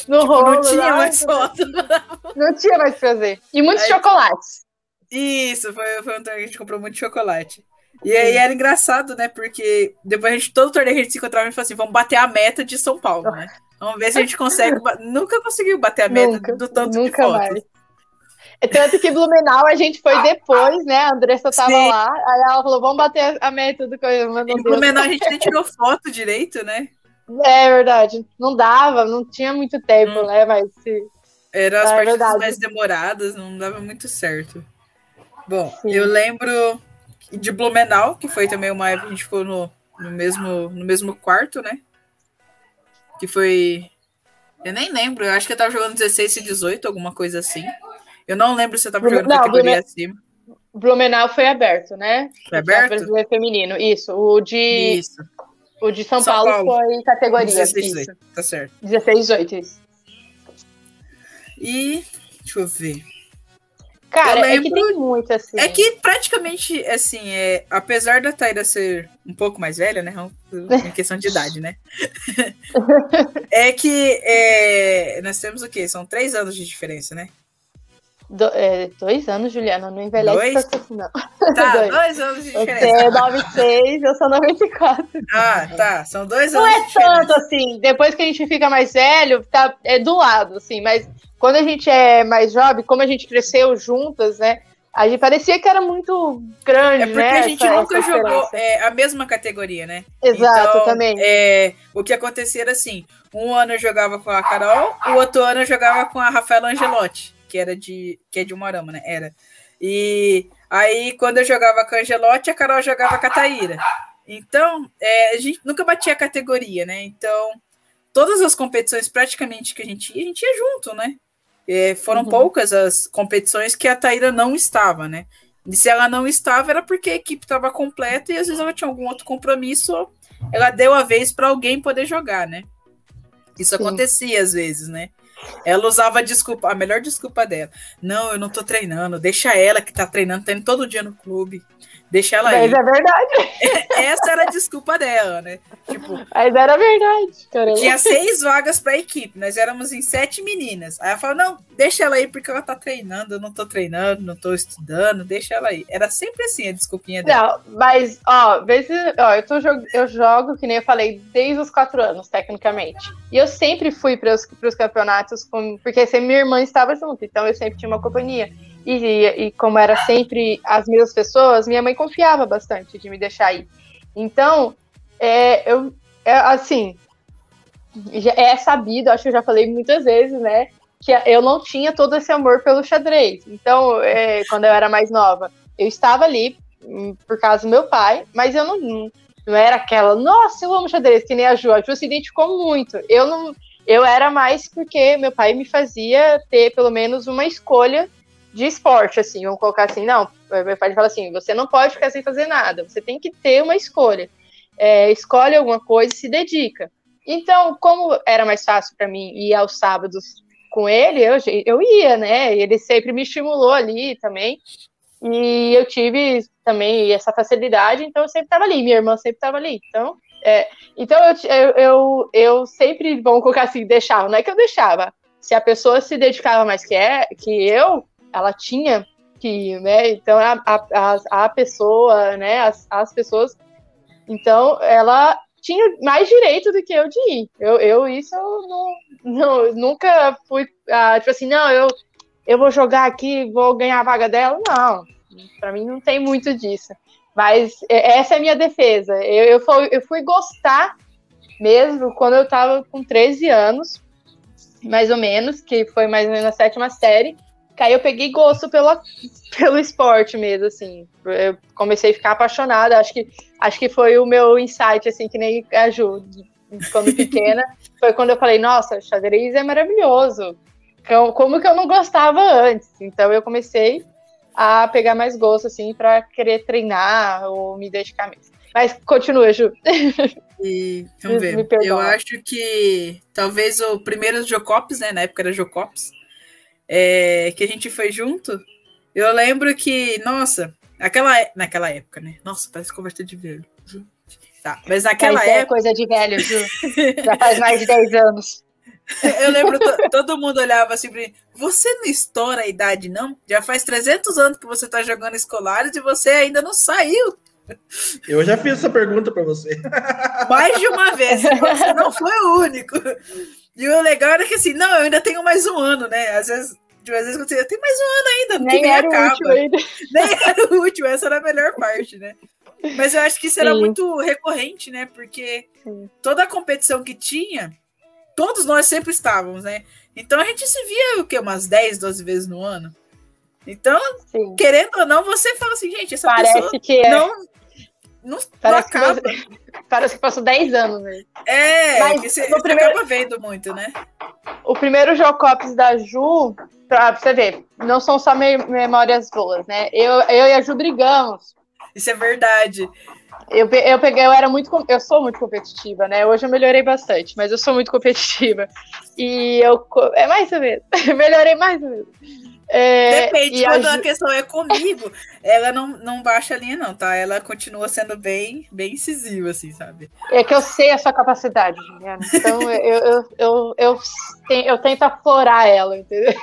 no Tipo, rolo. não tinha lá. mais foto. Não tinha mais o que fazer. E muitos Aí- chocolates. Isso, foi, foi um torneio que a gente comprou muito chocolate. E aí era engraçado, né? Porque depois a gente, todo torneio a gente se encontrava, gente falou assim: vamos bater a meta de São Paulo, né? Vamos ver se a gente consegue. Nunca conseguiu bater a meta Nunca, do tanto de nunca fotos. mais. É Tanto que Blumenau a gente foi depois, né? A Andressa tava Sim. lá, aí ela falou, vamos bater a meta do coisa. Mas E não. Blumenau a gente nem tirou foto direito, né? É verdade. Não dava, não tinha muito tempo, Hum. né? Mas se- Eram as É partidas verdade. mais demoradas, não dava muito certo. Bom, Sim. eu lembro de Blumenau, que foi também uma época que a gente ficou no, no, mesmo, no mesmo quarto, né? Que foi. Eu nem lembro, eu acho que eu tava jogando 16 e 18, alguma coisa assim. Eu não lembro se eu tava Blumen- jogando não, categoria Blumen- acima. Blumenau foi aberto, né? Foi O aberto? brasileiro feminino, isso. O de, Isso. o de São, São Paulo, Paulo. foi categoria. 16 e isso. 18, tá certo. 16, 18, isso. E. Deixa eu ver. Cara, Eu é que lembro- tem muito assim. É que praticamente, assim, é, apesar da Taira ser um pouco mais velha, né? Em questão de idade, né? é que é, nós temos o quê? São três anos de diferença, né? Do- é, dois anos, Juliana, não envelhece Dois? tanto assim, não. Tá, Dois. dois anos de Você diferença. é 96, eu sou 94. Ah, tá. São dois Não anos é de diferença. tanto assim, depois que a gente fica mais velho, tá, é do lado, assim, mas quando a gente é mais jovem, como a gente cresceu juntas, né? A gente parecia que era muito grande, É porque né? a gente essa- nunca essa jogou é, a mesma categoria, né? Exato, Então, também. É, o que acontecia era assim: um ano eu jogava com a Carol, o outro ano eu jogava com a Rafaela Angelotti, que era de. que é de Umarama, né? Era. E aí, quando eu jogava com a Angelotti, a Carol jogava com a Taíra. Então, é, a gente nunca batia a categoria, né? Então, todas as competições praticamente que a gente ia, a gente ia junto, né? É, foram Uhum. poucas as competições que a Taíra não estava, né? E se ela não estava, era porque a equipe estava completa e às vezes ela tinha algum outro compromisso, ela deu a vez para alguém poder jogar, né? Isso Sim. acontecia às vezes, né? Ela usava a desculpa, a melhor desculpa dela. Não, eu não tô treinando, deixa ela que tá treinando, tá indo todo dia no clube. Deixa ela aí. Mas é verdade, Essa era a desculpa dela, né? Tipo, mas era verdade, caramba. tinha seis vagas pra equipe, nós éramos em sete meninas. Aí ela falou: não, deixa ela aí porque ela tá treinando, eu não tô treinando, não tô estudando, deixa ela aí. Era sempre assim a desculpinha dela. Não, mas, ó, se, ó eu, tô, eu jogo, que nem eu falei, desde os quatro anos, tecnicamente. E eu sempre fui para os campeonatos, com, porque sempre minha irmã estava junto, então eu sempre tinha uma companhia. E, e, como era sempre as mesmas pessoas, minha mãe confiava bastante de me deixar ir. Então, é, eu, é, assim, é sabido, acho que eu já falei muitas vezes, né? Que eu não tinha todo esse amor pelo xadrez. Então, é, quando eu era mais nova, eu estava ali hum, por causa do meu pai, mas eu não, não era aquela, nossa, eu amo xadrez, que nem a Ju. A Ju se identificou muito. Eu não. Eu era mais porque meu pai me fazia ter pelo menos uma escolha de esporte, assim, vamos colocar assim, não, meu pai fala assim, você não pode ficar sem fazer nada, você tem que ter uma escolha. É, escolhe alguma coisa e se dedica. Então, como era mais fácil para mim ir aos sábados com ele, eu, eu ia, né? Ele sempre me estimulou ali também. E eu tive também essa facilidade, então eu sempre estava ali, minha irmã sempre estava ali. Então, é, então eu, eu, eu, sempre, vamos colocar assim, deixava, não é que eu deixava. Se a pessoa se dedicava mais que, é, que eu, ela tinha que né? Então a, a, a pessoa, né? As, as pessoas. Então ela tinha mais direito do que eu de ir. Eu, eu isso eu não, não nunca fui ah, tipo assim, não, eu, eu vou jogar aqui, vou ganhar a vaga dela. Não, para mim não tem muito disso. Mas essa é a minha defesa. Eu, eu, fui, eu fui gostar mesmo quando eu tava com 13 anos, mais ou menos, que foi mais ou menos na sétima série. Que aí eu peguei gosto pela, pelo esporte mesmo, assim. Eu comecei a ficar apaixonada. Acho que, acho que foi o meu insight, assim, que nem a Ju, quando pequena. foi quando eu falei, nossa, xadrez é maravilhoso. como que eu não gostava antes. Então eu comecei a pegar mais gosto, assim, para querer treinar ou me dedicar mesmo. Mas continua, Ju. E, vamos ver. Eu acho que talvez o primeiro Jocops, né? Na época era Jocops, é, que a gente foi junto. Eu lembro que, nossa, aquela, naquela época, né? Nossa, parece conversa de velho. Tá, mas naquela mas época. É coisa de velho, Ju. Já faz mais de 10 anos. Eu lembro, todo mundo olhava assim pra mim, você não estoura a idade, não? Já faz 300 anos que você tá jogando escolares e você ainda não saiu. Eu já fiz essa pergunta para você. Mais de uma vez, você não foi o único. E o legal era que assim, não, eu ainda tenho mais um ano, né? Às vezes, de vez em quando eu tenho mais um ano ainda, nem, nem era acaba. útil ainda. Nem era o último, essa era a melhor parte, né? Mas eu acho que isso era Sim. muito recorrente, né? Porque Sim. toda a competição que tinha, todos nós sempre estávamos, né? Então a gente se via o quê? Umas 10, 12 vezes no ano. Então, Sim. querendo ou não, você fala assim, gente, essa Parece pessoa que é. não, não, parece não acaba. Que você, parece que passou 10 anos, né? É, Mas você, primeiro, acaba vendo muito, né? O primeiro Jocops da Ju, pra você ver, não são só memórias boas, né? Eu, eu e a Ju brigamos. Isso é verdade. Eu, eu peguei, eu era muito, eu sou muito competitiva, né? Hoje eu melhorei bastante, mas eu sou muito competitiva. E eu, é mais ou menos, melhorei mais ou menos. É, Depende, quando a, a, questão é comigo, ela não, não baixa a linha, não, tá? Ela continua sendo bem, bem incisiva, assim, sabe? É que eu sei a sua capacidade, Juliana. Então eu, eu, eu, eu, eu, tento aflorar ela, entendeu?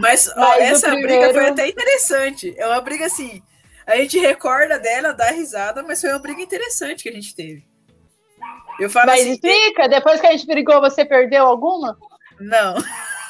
Mas, ó, Mas essa primeiro... briga foi até interessante. É uma briga assim. A gente recorda dela, dá risada, mas foi uma briga interessante que a gente teve. Eu falo mas assim, explica, depois que a gente brigou, você perdeu alguma? Não.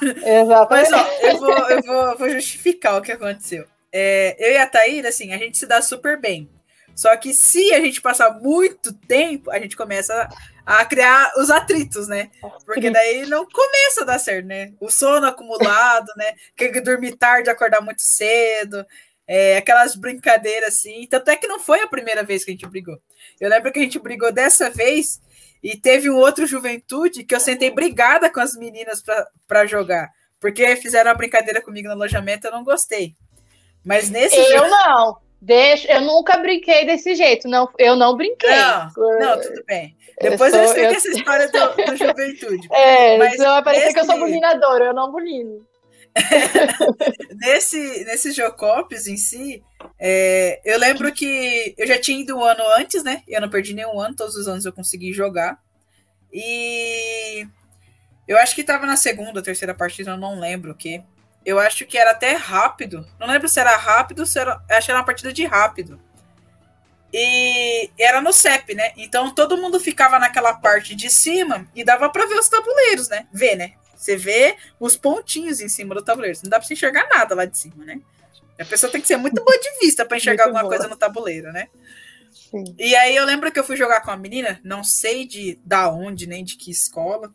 Exatamente. Mas ó, eu vou, eu vou, vou justificar o que aconteceu. É, eu e a Thaíra, assim, a gente se dá super bem. Só que se a gente passar muito tempo, a gente começa a criar os atritos, né? Porque daí não começa a dar certo, né? O sono acumulado, né? Quer dormir tarde, acordar muito cedo, é, aquelas brincadeiras assim. Tanto é que não foi a primeira vez que a gente brigou. Eu lembro que a gente brigou dessa vez e teve um outro Juventude que eu sentei brigada com as meninas para jogar. Porque fizeram uma brincadeira comigo no alojamento, eu não gostei. Mas nesse Eu jogo... não. Deixa, eu nunca brinquei desse jeito. Não, eu não brinquei. Não, não tudo bem. Depois eu, eu explico eu... essa história do, do Juventude. É, mas vai parecer nesse... que eu sou bulinadora, eu não bulino. nesse, nesse Jocopes em si, é, eu lembro que eu já tinha ido um ano antes, né? Eu não perdi nenhum ano, todos os anos eu consegui jogar. E eu acho que tava na segunda, terceira partida, eu não lembro o que. Eu acho que era até rápido. Não lembro se era rápido, se era. Acho que era uma partida de rápido. E era no CEP, né? Então todo mundo ficava naquela parte de cima e dava para ver os tabuleiros, né? Ver, né? Você vê os pontinhos em cima do tabuleiro. Não dá pra você enxergar nada lá de cima, né? A pessoa tem que ser muito boa de vista para enxergar muito alguma boa. coisa no tabuleiro, né? Sim. E aí eu lembro que eu fui jogar com a menina, não sei de da onde, nem de que escola,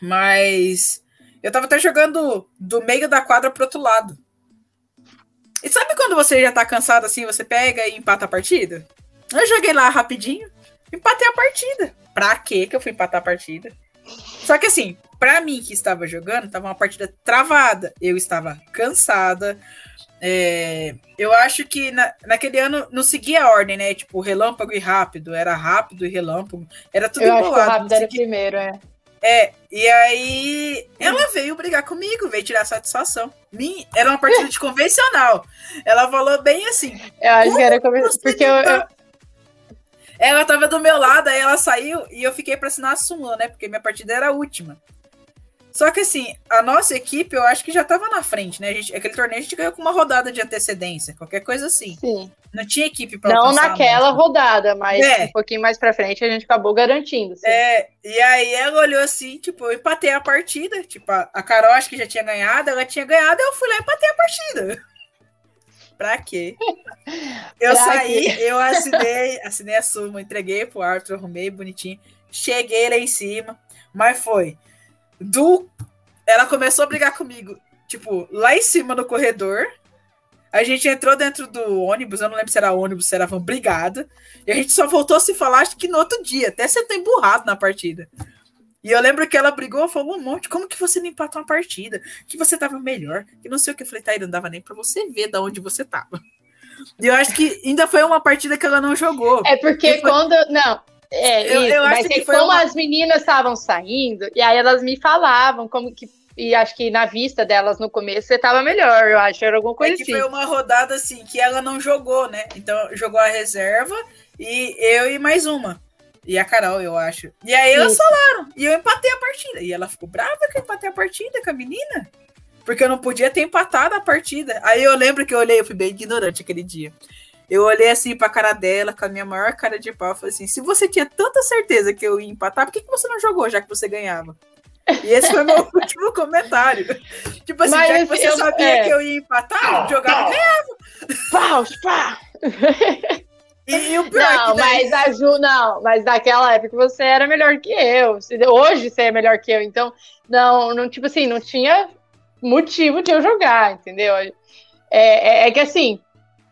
mas eu tava até jogando do meio da quadra pro outro lado. E sabe quando você já tá cansado assim, você pega e empata a partida? Eu joguei lá rapidinho, empatei a partida. Pra quê que eu fui empatar a partida? Só que assim, para mim que estava jogando, tava uma partida travada. Eu estava cansada. É, eu acho que na, naquele ano não seguia a ordem, né? Tipo, relâmpago e rápido. Era rápido e relâmpago. Era tudo eu embolado. Acho que o rápido era primeiro, é. É, e aí ela veio brigar comigo, veio tirar satisfação. Mim, era uma partida de convencional. Ela falou bem assim. Eu acho que era convencional. Porque eu, eu, ela tava do meu lado, aí ela saiu e eu fiquei pra assinar a súmula, né? Porque minha partida era a última. Só que assim, a nossa equipe eu acho que já tava na frente, né? Gente, aquele torneio a gente ganhou com uma rodada de antecedência, qualquer coisa assim. Sim. Não tinha equipe pra Não naquela rodada, mas é. um pouquinho mais pra frente a gente acabou garantindo. Sim. É, e aí ela olhou assim, tipo, eu empatei a partida. Tipo, a Carol acho que já tinha ganhado, ela tinha ganhado, eu fui lá e empatei a partida. Pra quê? Eu pra saí, quê? eu assinei, assinei a suma, entreguei pro Arthur, arrumei bonitinho. Cheguei lá em cima, mas foi do. Ela começou a brigar comigo, tipo, lá em cima no corredor. A gente entrou dentro do ônibus, eu não lembro se era ônibus, se era van, brigada. E a gente só voltou a se falar, acho que no outro dia, até você tá emburrado na partida. E eu lembro que ela brigou, falou um monte, como que você não empatou uma partida? Que você tava melhor, que não sei o que. Eu falei, Taíra, não dava nem pra você ver da onde você tava. E eu acho que ainda foi uma partida que ela não jogou. É porque foi... quando. Não. É, eu, isso, eu mas acho que é foi como uma- as meninas estavam saindo, e aí elas me falavam como que. E acho que na vista delas no começo você tava melhor, eu acho, era alguma É coisa que assim. foi uma rodada assim que ela não jogou, né? Então jogou a reserva e eu e mais uma. E a Carol, eu acho. E aí elas Isso. falaram. E eu empatei a partida. E ela ficou brava que eu empatei a partida com a menina. Porque eu não podia ter empatado a partida. Aí eu lembro que eu olhei, eu fui bem ignorante aquele dia. Eu olhei assim pra cara dela, com a minha maior cara de pau, falei assim: se você tinha tanta certeza que eu ia empatar, por que, que você não jogou, já que você ganhava? E esse foi meu último comentário. Tipo assim, Mas já que você eu- sabia é. que eu ia empatar, jogava Pau, pá! E, e o pior é Não, que daí, mas a Ju, não, mas naquela época você era melhor que eu. Hoje você é melhor que eu, então, não, não tipo assim, não tinha motivo de eu jogar, entendeu? É, é- é que assim,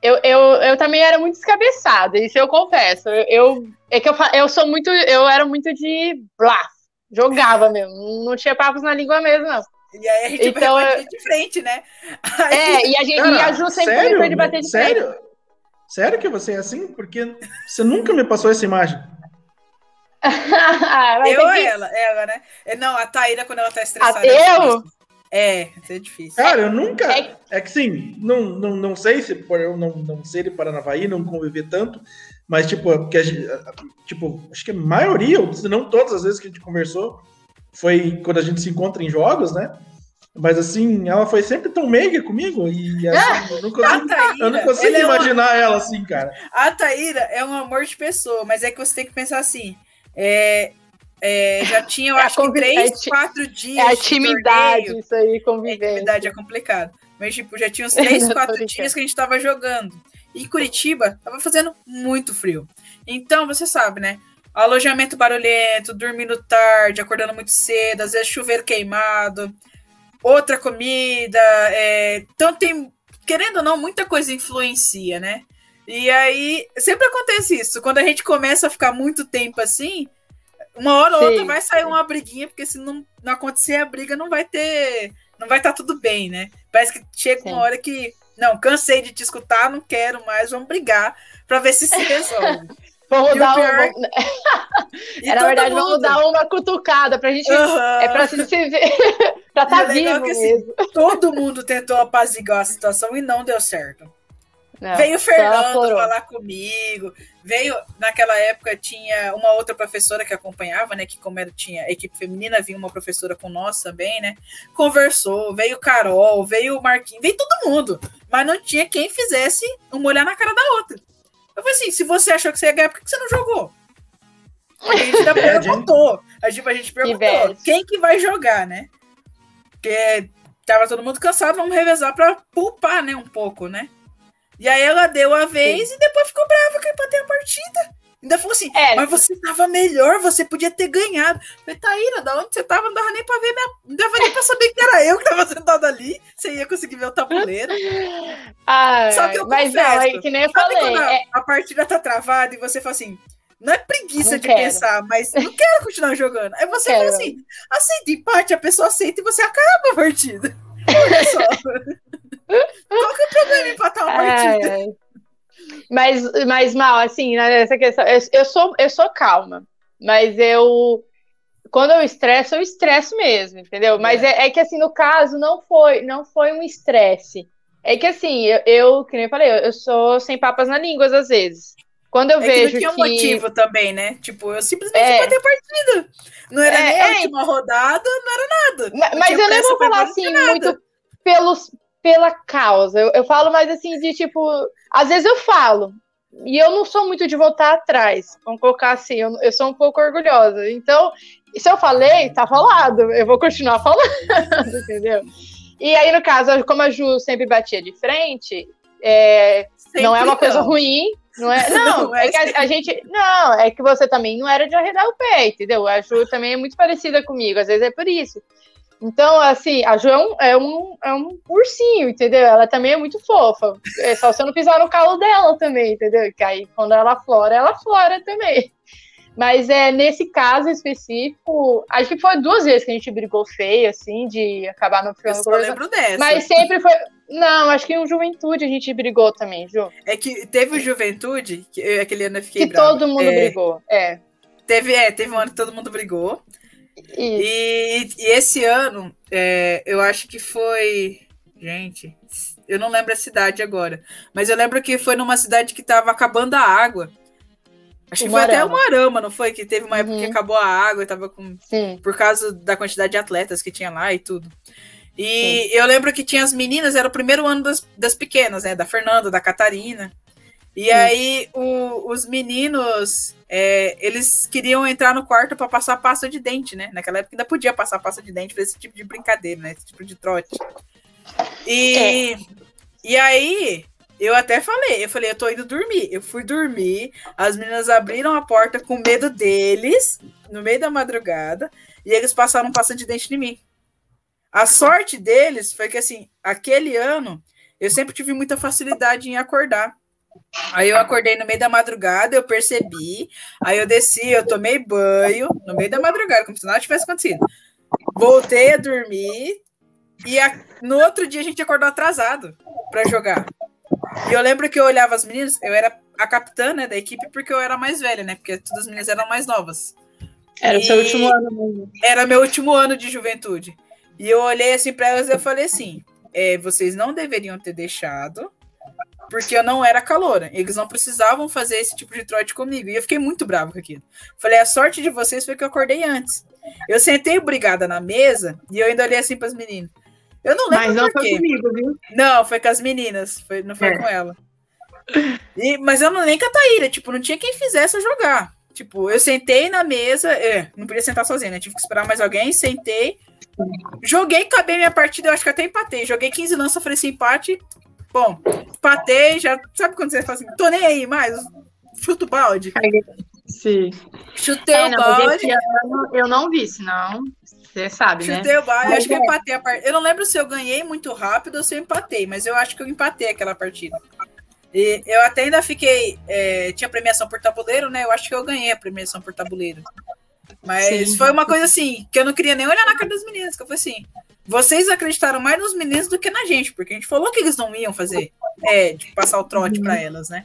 eu, eu, eu também era muito descabeçada, isso eu confesso. Eu, eu- é que eu, eu sou muito, eu era muito de blá, jogava mesmo, não tinha papos na língua mesmo, não. e aí a gente então, vai eu- bater de frente, né? Aí, É, e a, gente, e a Ju sempre sério? foi de bater de frente. sério? Sério que você é assim? Porque você nunca me passou essa imagem. Mas eu ou que- ela? Ela, né? É, Não, a Taíra, quando ela tá estressada. Ah, é eu? É, isso é difícil. Cara, eu nunca. É- É que sim, não, não, não sei se por eu não, não ser de Paranavaí, não conviver tanto, mas tipo, é porque a tipo, acho que a maioria, ou se não todas as vezes que a gente conversou, foi quando a gente se encontra em jogos, né? Mas assim, ela foi sempre tão meiga comigo e assim, eu não A consigo, Taíra, eu não consigo ela é uma- imaginar ela assim, cara. a Taíra é um amor de pessoa, mas é que você tem que pensar assim. é, é, já tinha, eu É acho que é três, ti- quatro dias. É a de intimidade, isso aí, É, convivência. intimidade é complicado. Mas, tipo, já tinha uns três, quatro dias que a gente tava jogando. E Curitiba tava fazendo muito frio. Então, você sabe, né? Alojamento barulhento, dormindo tarde, acordando muito cedo, às vezes chuveiro queimado, outra comida. é, Então tem, querendo ou não, muita coisa influencia, né? E aí, sempre acontece isso. Quando a gente começa a ficar muito tempo assim, uma hora ou outra vai sair uma briguinha, porque se não, não acontecer a briga, não vai ter. Não vai estar tudo bem, né? Parece que chega uma Sim. hora que. Não, cansei de te escutar, não quero mais, vamos brigar pra ver se se resolve. Vamos E dar pior- uma. É, na verdade, mundo- vamos dar uma cutucada pra gente. Aham. É pra se ver. pra tá legal vivo é que, assim. Todo mundo tentou apaziguar a situação e não deu certo. Não, veio o Fernando falar comigo. Veio, naquela época, tinha uma outra professora que acompanhava, né? Que como era, tinha equipe feminina, vinha uma professora com nós também, né? Conversou, veio Carol, veio o Marquinhos, veio todo mundo. Mas não tinha quem fizesse uma olhar na cara da outra. Eu falei assim, se você achou que você ia ganhar, por que você não jogou? A gente ainda hein? perguntou. A gente, a gente perguntou bad. quem que vai jogar, né? Porque tava todo mundo cansado, vamos revezar pra poupar, né? Um pouco, né? E aí ela deu a vez e depois ficou brava que eu empatei a partida. Ainda falou assim, É. mas você tava melhor, você podia ter ganhado. Eu falei, Taíra, da onde você tava? Não dava nem pra ver minha. Não dava nem pra saber que era eu que tava sentado ali. Você ia conseguir ver o tabuleiro. Ai, Só que eu mas não, confesso, é que nem eu Sabe falei. quando a, é- a partida tá travada e você fala assim, não é preguiça Não de quero. pensar, mas não quero continuar jogando. Aí você fala assim, aceita empate, a pessoa aceita e você acaba a partida. Olha só. Qual que é o problema em empatar uma partida? ai. Mas, mas mal, assim, né, essa questão. Eu, eu sou, eu sou calma, mas eu. Quando eu estresso, eu estresso mesmo, entendeu? Mas é, é que assim, no caso, não foi, não foi um estresse. É que assim, eu, eu que nem eu falei, eu, eu sou sem papas na língua às vezes. Quando eu É que vejo não tinha um que. motivo também, né? Tipo, eu simplesmente É. empatei a partida. Não era É, nem a é. última rodada, não era nada. Ma- Mas tinha eu nem vou falar assim muito pelos, pela causa. Eu, eu falo mais assim de tipo. Às vezes eu falo. E eu não sou muito de voltar atrás. Vamos colocar assim, eu, eu sou um pouco orgulhosa. Então, se eu falei, tá falado. Eu vou continuar falando, entendeu? E aí, no caso, como a Ju sempre batia de frente, é, não é uma coisa não. ruim. Não é, não, Não é é que a, a gente. Não, é que você também não era de arredar o pé, entendeu? A Ju também é muito parecida comigo, às vezes é por isso. Então, assim, a Ju é um, é um, é um ursinho, entendeu? Ela também é muito fofa. É só você não pisar no calo dela também, entendeu? Que aí, quando ela flora, ela flora também. Mas é nesse caso específico, acho que foi duas vezes que a gente brigou feio, assim, de acabar no Eu só lembro dessa. Mas sempre foi. Não, acho que em Juventude a gente brigou também, Ju. É que teve o Juventude, que eu, aquele ano eu fiquei Que brava. todo mundo É, brigou. É. Teve, é, teve um ano que todo mundo brigou. E, e esse ano, é, eu acho que foi. Gente, eu não lembro a cidade agora. Mas eu lembro que foi numa cidade que tava acabando a água. Acho que foi até Umuarama. uma arama, não foi? Que teve uma época Uhum. que acabou a água e tava com. Sim. Por causa da quantidade de atletas que tinha lá e tudo. E eu lembro que tinha as meninas, era o primeiro ano das, das pequenas, né? Da Fernanda, da Catarina. E aí o- os meninos, é, eles queriam entrar no quarto para passar pasta de dente, né? Naquela época ainda podia passar pasta de dente, fazer esse tipo de brincadeira, né? Esse tipo de trote. E, e aí eu até falei, eu falei, eu tô indo dormir. Eu fui dormir, as meninas abriram a porta com medo deles, no meio da madrugada, e eles passaram pasta de dente em mim. A sorte deles foi que, assim, aquele ano, eu sempre tive muita facilidade em acordar. Aí eu acordei no meio da madrugada, eu percebi, aí eu desci, eu tomei banho no meio da madrugada, como se nada tivesse acontecido. Voltei a dormir e a- no outro dia a gente acordou atrasado para jogar. E eu lembro que eu olhava as meninas, eu era a capitã né, da equipe porque eu era mais velha, né? Porque todas as meninas eram mais novas. Era o seu E- último ano mesmo. Era meu último ano de juventude. E eu olhei assim para elas e eu falei assim: é, vocês não deveriam ter deixado, porque eu não era caloura. Eles não precisavam fazer esse tipo de trote comigo. E eu fiquei muito bravo com aquilo. Falei: a sorte de vocês foi que eu acordei antes. Eu sentei obrigada na mesa e eu ainda olhei assim para as meninas. Eu não lembro Mas não foi comigo, viu? Não, foi com as meninas, foi, não foi É. com ela. E- mas eu não nem com a Taíra, tipo, não tinha quem fizesse eu jogar. Tipo, eu sentei na mesa, é, não podia sentar sozinha, né? Tive que esperar mais alguém, sentei, joguei, acabei minha partida, eu acho que até empatei. Joguei 15 lances, ofereci empate. Bom, empatei, já. Sabe quando você fala assim, tô nem aí mais, chuta o balde. Sim. Chutei É, o não, balde. eu não vi, senão você sabe, né? Chutei o balde, Mas acho que eu é. empatei a partida. Eu não lembro se eu ganhei muito rápido ou se eu empatei, mas eu acho que eu empatei aquela partida. E eu até ainda fiquei. é, tinha premiação por tabuleiro, né? Eu acho que eu ganhei a premiação por tabuleiro. Mas Sim. foi uma coisa assim, que eu não queria nem olhar na cara das meninas, que eu falei assim. Vocês acreditaram mais nos meninos do que na gente, porque a gente falou que eles não iam fazer. É, de passar o trote pra elas, né?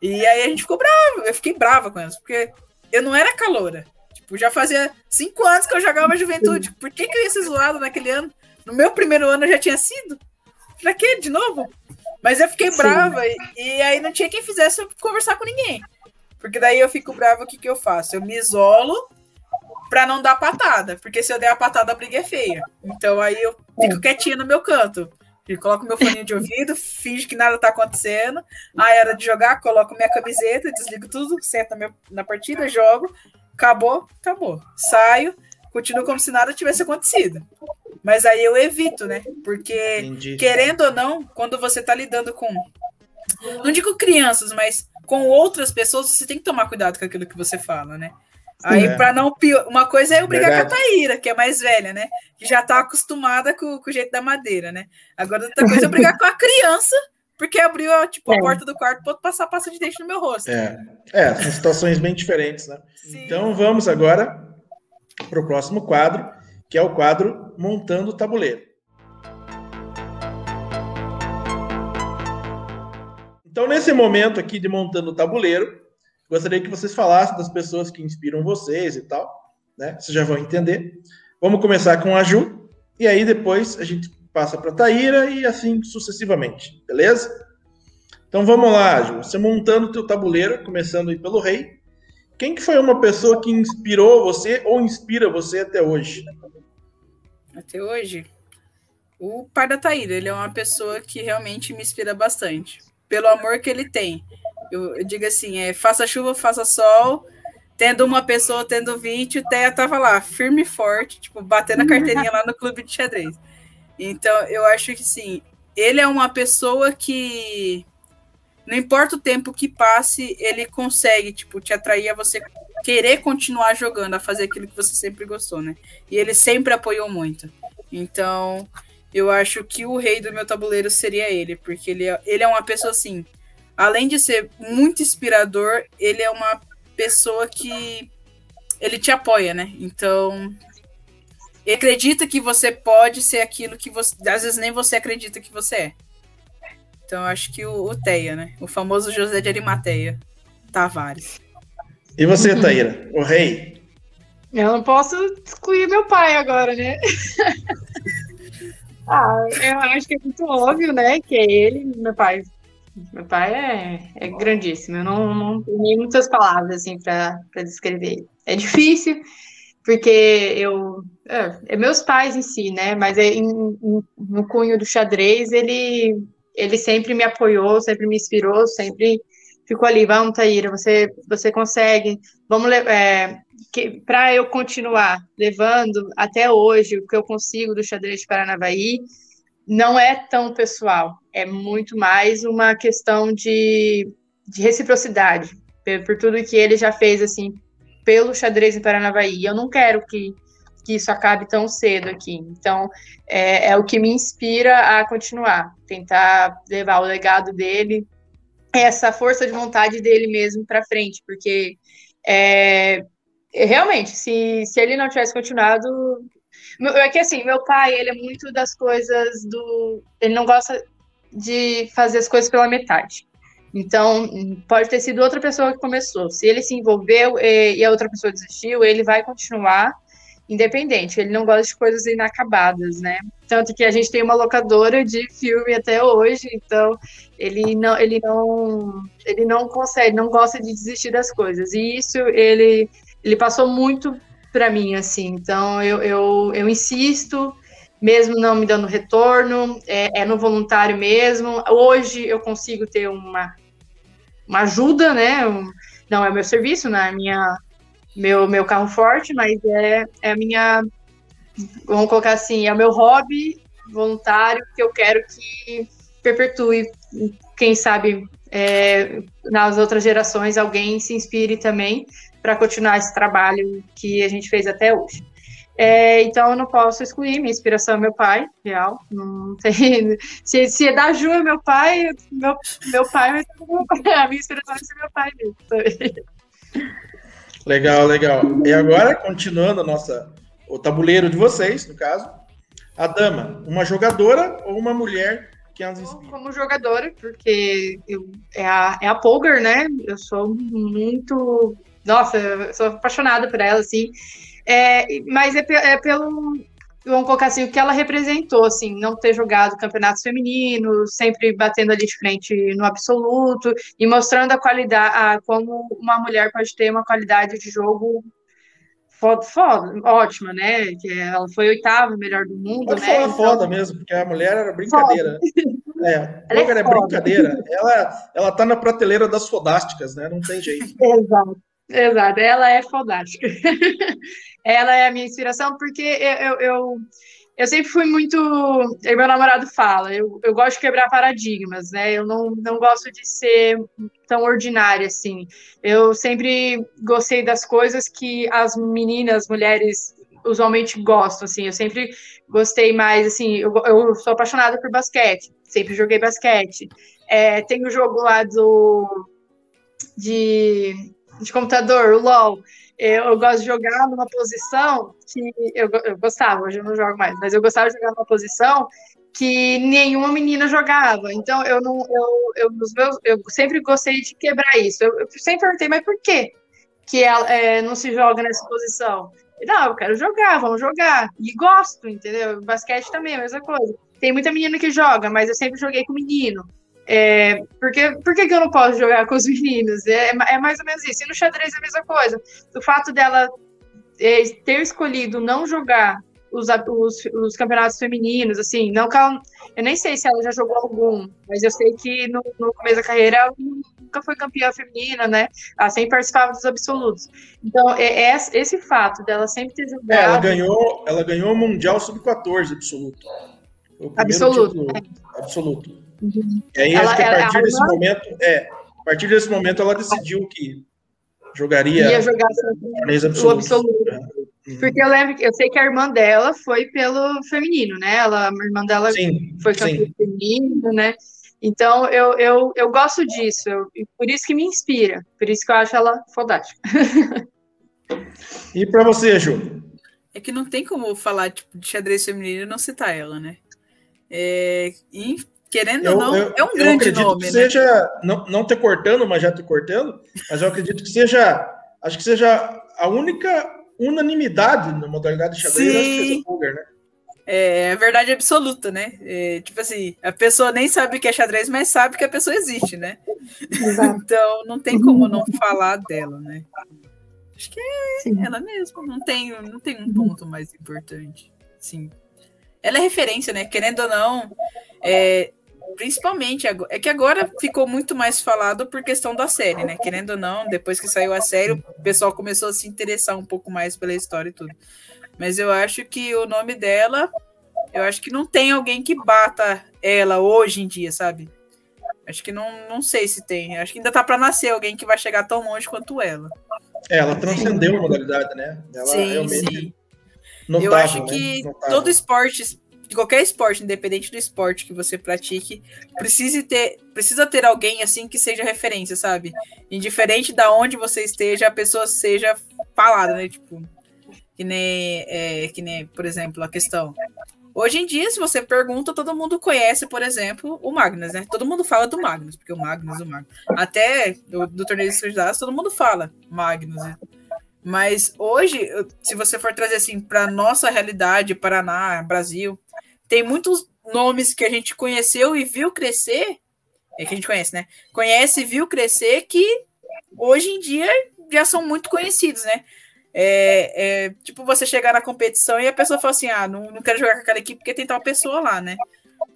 E aí a gente ficou bravo, eu fiquei brava com elas, porque eu não era caloura. Tipo, já fazia cinco anos que eu jogava juventude. Por que, que eu ia ser zoado naquele ano? No meu primeiro ano eu já tinha sido. Pra quê? De novo? Mas eu fiquei Sim. brava e, e aí não tinha quem fizesse eu conversar com ninguém. Porque daí eu fico brava, o que, que eu faço? Eu me isolo pra não dar patada. Porque se eu der a patada, a briga é feia. Então aí eu fico quietinha no meu canto. E coloco meu foninho de ouvido, finge que nada tá acontecendo. Aí é hora de jogar, coloco minha camiseta, desligo tudo, sento na, minha- na partida, jogo. Acabou, acabou. Saio, continuo como se nada tivesse acontecido. Mas aí eu evito, né? Porque Entendi. querendo ou não, quando você tá lidando com. Não digo crianças, mas com outras pessoas, você tem que tomar cuidado com aquilo que você fala, né? Aí, É. pra não pior. Uma coisa é eu brigar Verdade. com a Taíra, que é mais velha, né? Que já tá acostumada com, com o jeito da madeira, né? Agora, outra coisa é eu brigar com a criança, porque abriu tipo, a É. porta do quarto pra passar pasta de dente no meu rosto. É, é, são situações bem diferentes, né? Sim. Então vamos agora para o próximo quadro, que é o quadro Montando o Tabuleiro. Então, nesse momento aqui de montando o tabuleiro, gostaria que vocês falassem das pessoas que inspiram vocês e tal, né? Vocês já vão entender. Vamos começar com a Ju, e aí depois a gente passa para a Taíra e assim sucessivamente, beleza? Então vamos lá, Ju. Você montando o teu tabuleiro, começando aí pelo rei. Quem que foi uma pessoa que inspirou você ou inspira você até hoje? Até hoje, o pai da Taíra, ele é uma pessoa que realmente me inspira bastante. Pelo amor que ele tem. Eu, eu digo assim, é, faça chuva, faça sol. Tendo uma pessoa, tendo 20, o Teia tava lá, firme e forte, tipo, batendo a carteirinha lá no clube de xadrez. Então, eu acho que sim, ele é uma pessoa que não importa o tempo que passe, ele consegue, tipo, te atrair a você querer continuar jogando, a fazer aquilo que você sempre gostou, né? E ele sempre apoiou muito. Então, eu acho que o rei do meu tabuleiro seria ele, porque ele é, ele é uma pessoa assim, além de ser muito inspirador, ele é uma pessoa que ele te apoia, né? Então, ele acredita que você pode ser aquilo que você, às vezes nem você acredita que você é. Então, acho que o, o Teia, né? O famoso José de Arimateia, Tavares. E você, Taíra? O rei? Eu não posso excluir meu pai agora, né? ah, eu acho que é muito óbvio, né? Que é ele, meu pai. Meu pai é, é grandíssimo. Eu não, não tenho muitas palavras assim para descrever. É difícil, porque eu. É, é, meus pais em si, né? Mas é em, em, no cunho do xadrez, ele, ele sempre me apoiou, sempre me inspirou, sempre ficou ali. Vamos, Taíra, você, você consegue. Vamos. É, para eu continuar levando até hoje o que eu consigo do xadrez de Paranavaí, não é tão pessoal, é muito mais uma questão de, de reciprocidade, por, por, tudo que ele já fez assim pelo xadrez em Paranavaí. Eu não quero que, que isso acabe tão cedo aqui. Então, é, é o que me inspira a continuar, tentar levar o legado dele, essa força de vontade dele mesmo para frente, porque é, realmente, se, se ele não tivesse continuado. É que assim, meu pai, ele é muito das coisas do. Ele não gosta de fazer as coisas pela metade. Então, pode ter sido outra pessoa que começou. Se ele se envolveu e a outra pessoa desistiu, ele vai continuar independente. Ele não gosta de coisas inacabadas, né? Tanto que a gente tem uma locadora de filme até hoje, então ele não, ele não, ele não consegue, não gosta de desistir das coisas. E isso ele ele passou muito para mim, assim. Então, eu, eu, eu insisto, mesmo não me dando retorno, é, é, no voluntário mesmo. Hoje eu consigo ter uma, uma ajuda, né? Um, não é meu serviço, não é minha, meu, meu carro forte, mas é, é a minha, vamos colocar assim, é o meu hobby voluntário que eu quero que perpetue, quem sabe é, nas outras gerações alguém se inspire também para continuar esse trabalho que a gente fez até hoje. É, então eu não posso excluir, minha inspiração é meu pai, real. Não tem, se, se é da Ju é meu pai, meu, meu pai, mas a minha inspiração é meu pai mesmo. Legal, legal. E agora, continuando a nossa, o tabuleiro de vocês, no caso, a dama, uma jogadora ou uma mulher que anda Como jogadora, porque eu, é, a, é a Polgar, né? Eu sou muito nossa, eu sou apaixonada por ela, assim. É, mas é, é pelo, vamos colocar assim, o que ela representou, assim, não ter jogado campeonatos femininos, sempre batendo ali de frente no absoluto e mostrando a qualidade, a, como uma mulher pode ter uma qualidade de jogo foda, foda ótima, né? Que ela foi oitava melhor do mundo, pode né? Falar então... foda mesmo, porque a mulher era brincadeira. É, ela é, é brincadeira. Ela, ela tá na prateleira das fodásticas, né? Não tem jeito. Exato. Exato, ela é fodástica. ela é a minha inspiração, porque eu, eu, eu, eu sempre fui muito. Meu namorado fala, eu, eu gosto de quebrar paradigmas, né? Eu não, não gosto de ser tão ordinária assim. Eu sempre gostei das coisas que as meninas, mulheres usualmente gostam, assim. Eu sempre gostei mais, assim. Eu, eu sou apaixonada por basquete, sempre joguei basquete. É, tem o jogo lá do. De de computador, o LOL, eu gosto de jogar numa posição que eu, eu gostava, hoje eu não jogo mais, mas eu gostava de jogar numa posição que nenhuma menina jogava. Então eu não, eu, eu, nos meus, eu sempre gostei de quebrar isso. Eu, eu sempre perguntei, mas por quê que ela é, não se joga nessa posição? Não, eu quero jogar, vamos jogar. E gosto, entendeu? Basquete também, a mesma coisa. Tem muita menina que joga, mas eu sempre joguei com menino. É, porque, por que, que eu não posso jogar com os meninos? É, é mais ou menos isso. E no xadrez é a mesma coisa. O fato dela é, ter escolhido não jogar os, os, os, campeonatos femininos, assim, não eu nem sei se ela já jogou algum, mas eu sei que no, no começo da carreira ela nunca foi campeã feminina, né? Ela sempre participava dos absolutos. Então, é, é esse fato dela sempre ter jogado. É, ela ganhou, ela ganhou o Mundial Sub-14 absoluto. absoluto. Título, é. Absoluto. E aí, ela, acho que a partir ela, desse ela... momento, é, a partir desse momento, ela decidiu que jogaria ia jogar absoluto. o absoluto. É. Uhum. Porque eu lembro, eu sei que a irmã dela foi pelo feminino, né? Ela, a irmã dela sim, foi campeã feminino, né? Então, eu, eu, eu gosto disso, eu, por isso que me inspira, por isso que eu acho ela fantástica. E para você, Ju? É que não tem como falar tipo, de xadrez feminino e não citar ela, né? É, e, querendo Eu- ou não, eu- é um eu grande acredito nome, que né? seja, não, não te cortando, mas já te cortando, mas eu acredito que seja, acho que seja a única unanimidade na modalidade de xadrez, acho que seja o né? É a verdade absoluta, né? É, tipo assim, a pessoa nem sabe o que é xadrez, mas sabe que a pessoa existe, né? Exato. Então não tem como não falar dela, né? Acho que é Sim. ela mesma, não tem, não tem um ponto mais importante. Sim. Ela é referência, né? Querendo ou não, é, principalmente agora, é que agora ficou muito mais falado por questão da série, né? Querendo ou não, depois que saiu a série, o pessoal começou a se interessar um pouco mais pela história e tudo. Mas eu acho que o nome dela, eu acho que não tem alguém que bata ela hoje em dia, sabe? Acho que não, não sei se tem. Acho que ainda tá pra nascer alguém que vai chegar tão longe quanto ela. É, ela transcendeu a modalidade, né? Ela sim, realmente sim. notável, Eu acho né? que Notável. todo esporte, qualquer esporte, independente do esporte que você pratique, precisa ter, precisa ter alguém assim que seja referência, sabe? Indiferente da onde você esteja, a pessoa seja falada, né? Tipo, que nem, é, que nem, por exemplo, a questão. Hoje em dia, se você pergunta, todo mundo conhece, por exemplo, o Magnus, né? Todo mundo fala do Magnus, porque o Magnus, o Magnus. Até do, do torneio de estudados, todo mundo fala Magnus. né? Mas hoje, se você for trazer assim para nossa realidade, Paraná, Brasil, tem muitos nomes que a gente conheceu e viu crescer, é que a gente conhece, né? Conhece e viu crescer que hoje em dia já são muito conhecidos, né? É, é, tipo você chegar na competição e a pessoa fala assim: ah, não, não quero jogar com aquela equipe porque tem tal pessoa lá, né?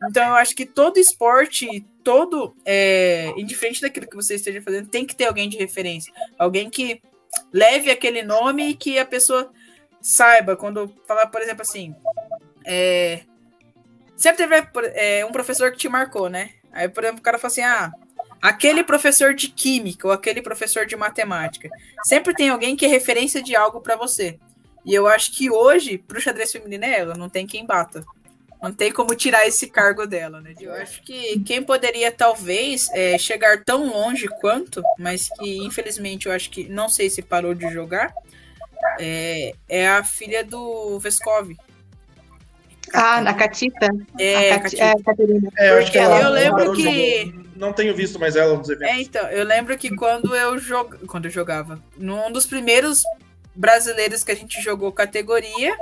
Então eu acho que todo esporte, todo, é, indiferente daquilo que você esteja fazendo, tem que ter alguém de referência. Alguém que leve aquele nome e que a pessoa saiba. Quando falar, por exemplo, assim. é, sempre teve é, um professor que te marcou, né? Aí, por exemplo, o cara fala assim: ah, aquele professor de química ou aquele professor de matemática. Sempre tem alguém que é referência de algo para você. E eu acho que hoje, pro xadrez feminino é ela, não tem quem bata. Não tem como tirar esse cargo dela, né? Eu acho que quem poderia, talvez, é, chegar tão longe quanto, mas que infelizmente eu acho que não sei se parou de jogar, é, é a filha do Veskov. Ah, na Catita? É, a a Cati- Catita. é, Caterina. É, eu acho que Porque ela, eu lembro que- jogar. Não tenho visto mais ela nos eventos. É, então, eu lembro que quando eu jog... quando eu jogava, num dos primeiros brasileiros que a gente jogou categoria,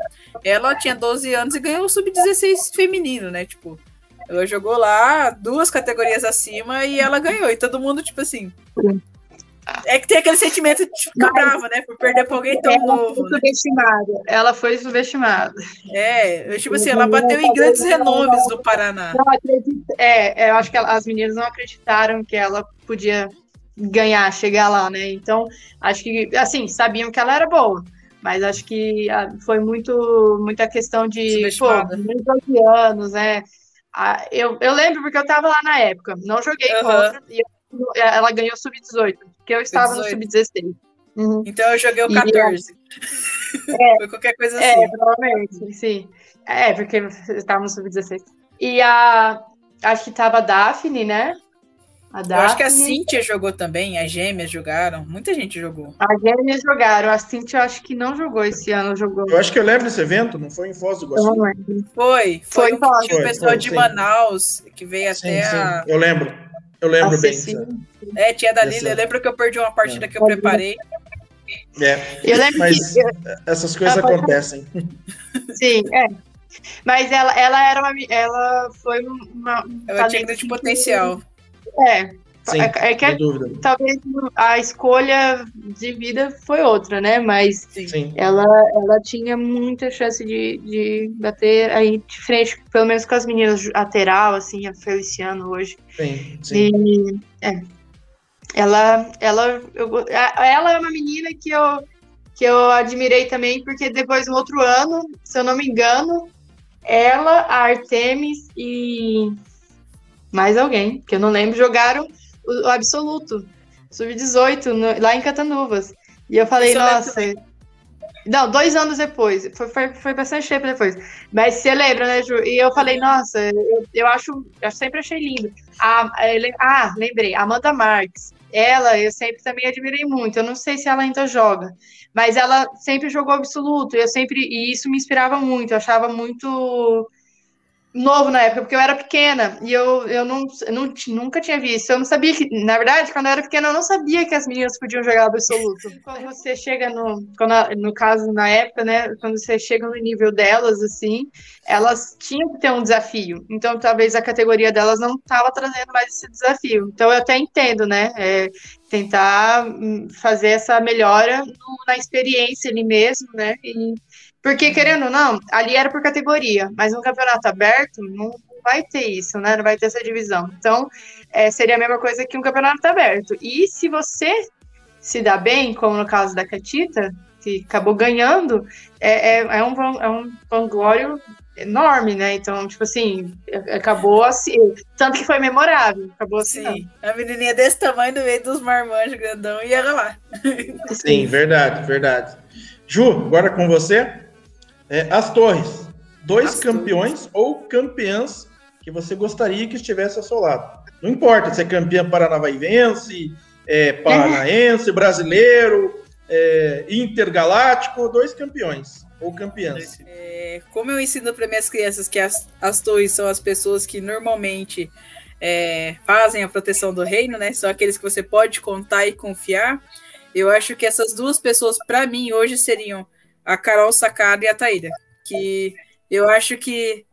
ela tinha 12 anos e ganhou o sub-16 feminino, né? Tipo, ela jogou lá duas categorias acima e ela ganhou. E todo mundo, tipo assim. É que tem aquele sentimento de ficar brava, né? Por perder pra alguém tão Ela novo, foi né? subestimada. Ela foi subestimada. É, eu, tipo assim, ela bateu em grandes renomes do Paraná. Não acredito- É, eu acho que ela- as meninas não acreditaram que ela podia ganhar, chegar lá, né? Então, acho que, assim, sabiam que ela era boa, mas acho que ah, foi muito, muita questão de, pô, Subestimada. 12 anos, né? Ah, eu, eu lembro porque eu tava lá na época, não joguei Aham. contra, e ela ganhou sub-18, porque eu estava no 18. sub-16. Uhum. Então eu joguei o E- 14. Foi qualquer coisa assim. É, provavelmente, sim. É, porque você estava no sub-16. E a. Acho que tava a Daphne, né? A Eu acho que a Daphne. Cíntia jogou também, as gêmeas jogaram, muita gente jogou. A Gêmeas jogaram. A Cintia eu acho que não jogou esse ano, jogou. Eu acho que eu lembro desse evento, não foi em Foz do Iguaçu? Foi, foi, Foi, um foi, pessoal foi, de sim. Manaus que veio Sim, até a. sim, eu lembro. Eu lembro bem. Disso. É, tinha da Lila. Eu lembro que eu perdi uma partida É. que eu preparei. É, Eu lembro mas que. essas coisas Ah, acontecem. Sim, é. Mas ela, ela era uma. Ela foi uma. um Ela tinha grande que- potencial. É. Sim, É, é que sem dúvida. talvez a escolha de vida foi outra, né? Mas Sim. Ela, ela tinha muita chance de, de bater aí de frente, pelo menos com as meninas lateral, assim, a Feliciano hoje. Sim, sim. E é, ela, ela, eu, a- ela é uma menina que eu, que eu admirei também, porque depois no outro ano, se eu não me engano, ela, a Artemis e mais alguém, que eu não lembro, jogaram o, absoluto, sub-18, no- lá em Catanuvas. E eu falei, Isso lembro nossa. Não, dois anos depois. Foi, foi, foi bastante tempo depois. Mas você lembra, né, Ju? E eu falei, nossa, eu, eu acho. Eu sempre achei lindo. A, ah, lembrei, Amanda Marques. Ela, eu sempre também admirei muito. Eu não sei se ela ainda joga, mas ela sempre jogou absoluto. Eu sempre. E isso me inspirava muito. Eu achava muito novo na época, porque eu era pequena e eu, eu não, não nunca tinha visto. Eu não sabia que, na verdade, quando eu era pequena, eu não sabia que as meninas podiam jogar absoluto. Quando você chega no, quando, no caso, na época, né, quando você chega no nível delas, assim, elas tinham que ter um desafio. Então, talvez a categoria delas não estava trazendo mais esse desafio. Então, eu até entendo, né, é, tentar hum, fazer essa melhora no, na experiência ali mesmo, né, e porque, querendo ou não, ali era por categoria, mas no campeonato aberto não vai ter isso, né? Não vai ter essa divisão. Então, é, seria a mesma coisa que um campeonato aberto. E se você se dá bem, como no caso da Catita, que acabou ganhando, é, é, é um, é um vanglório enorme, né? Então, tipo assim, acabou assim. Tanto que foi memorável. Acabou assim. Sim, a menininha desse tamanho no meio dos marmanjos grandão e era lá. Sim, verdade, verdade. Ju, agora com você. É, as torres, dois as campeões torres. ou campeãs que você gostaria que estivesse ao seu lado. Não importa se é campeã paranavaivense, é, paranaense, brasileiro, é, intergaláctico, dois campeões ou campeãs. É, como eu ensino para minhas crianças que as, as torres são as pessoas que normalmente é, fazem a proteção do reino, né? São aqueles que você pode contar e confiar. Eu acho que essas duas pessoas, para mim, hoje seriam a Carol Sacada e a Taíra. Que eu acho que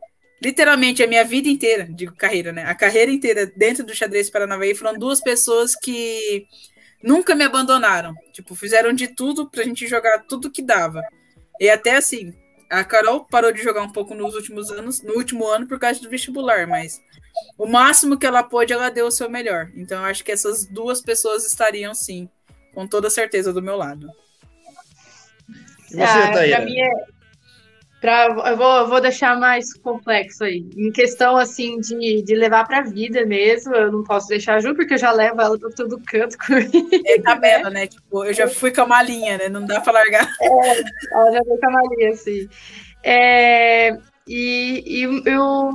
literalmente a minha vida inteira, digo carreira, né? A carreira inteira dentro do xadrez Paranavaí foram duas pessoas que nunca me abandonaram. Tipo, fizeram de tudo pra gente jogar tudo que dava. E até assim, a Carol parou de jogar um pouco nos últimos anos, no último ano por causa do vestibular, mas o máximo que ela pôde, ela deu o seu melhor. Então, eu acho que essas duas pessoas estariam sim, com toda certeza do meu lado. E você, ah, Pra mim é, pra, eu, vou, eu vou deixar mais complexo aí. Em questão, assim, de, de levar pra vida mesmo, eu não posso deixar a Ju, porque eu já levo ela pra todo canto comigo. É tabela, né? Tipo, eu já fui com a malinha, né? Não dá pra largar. É, ela já foi com a malinha, assim. É, e, e eu...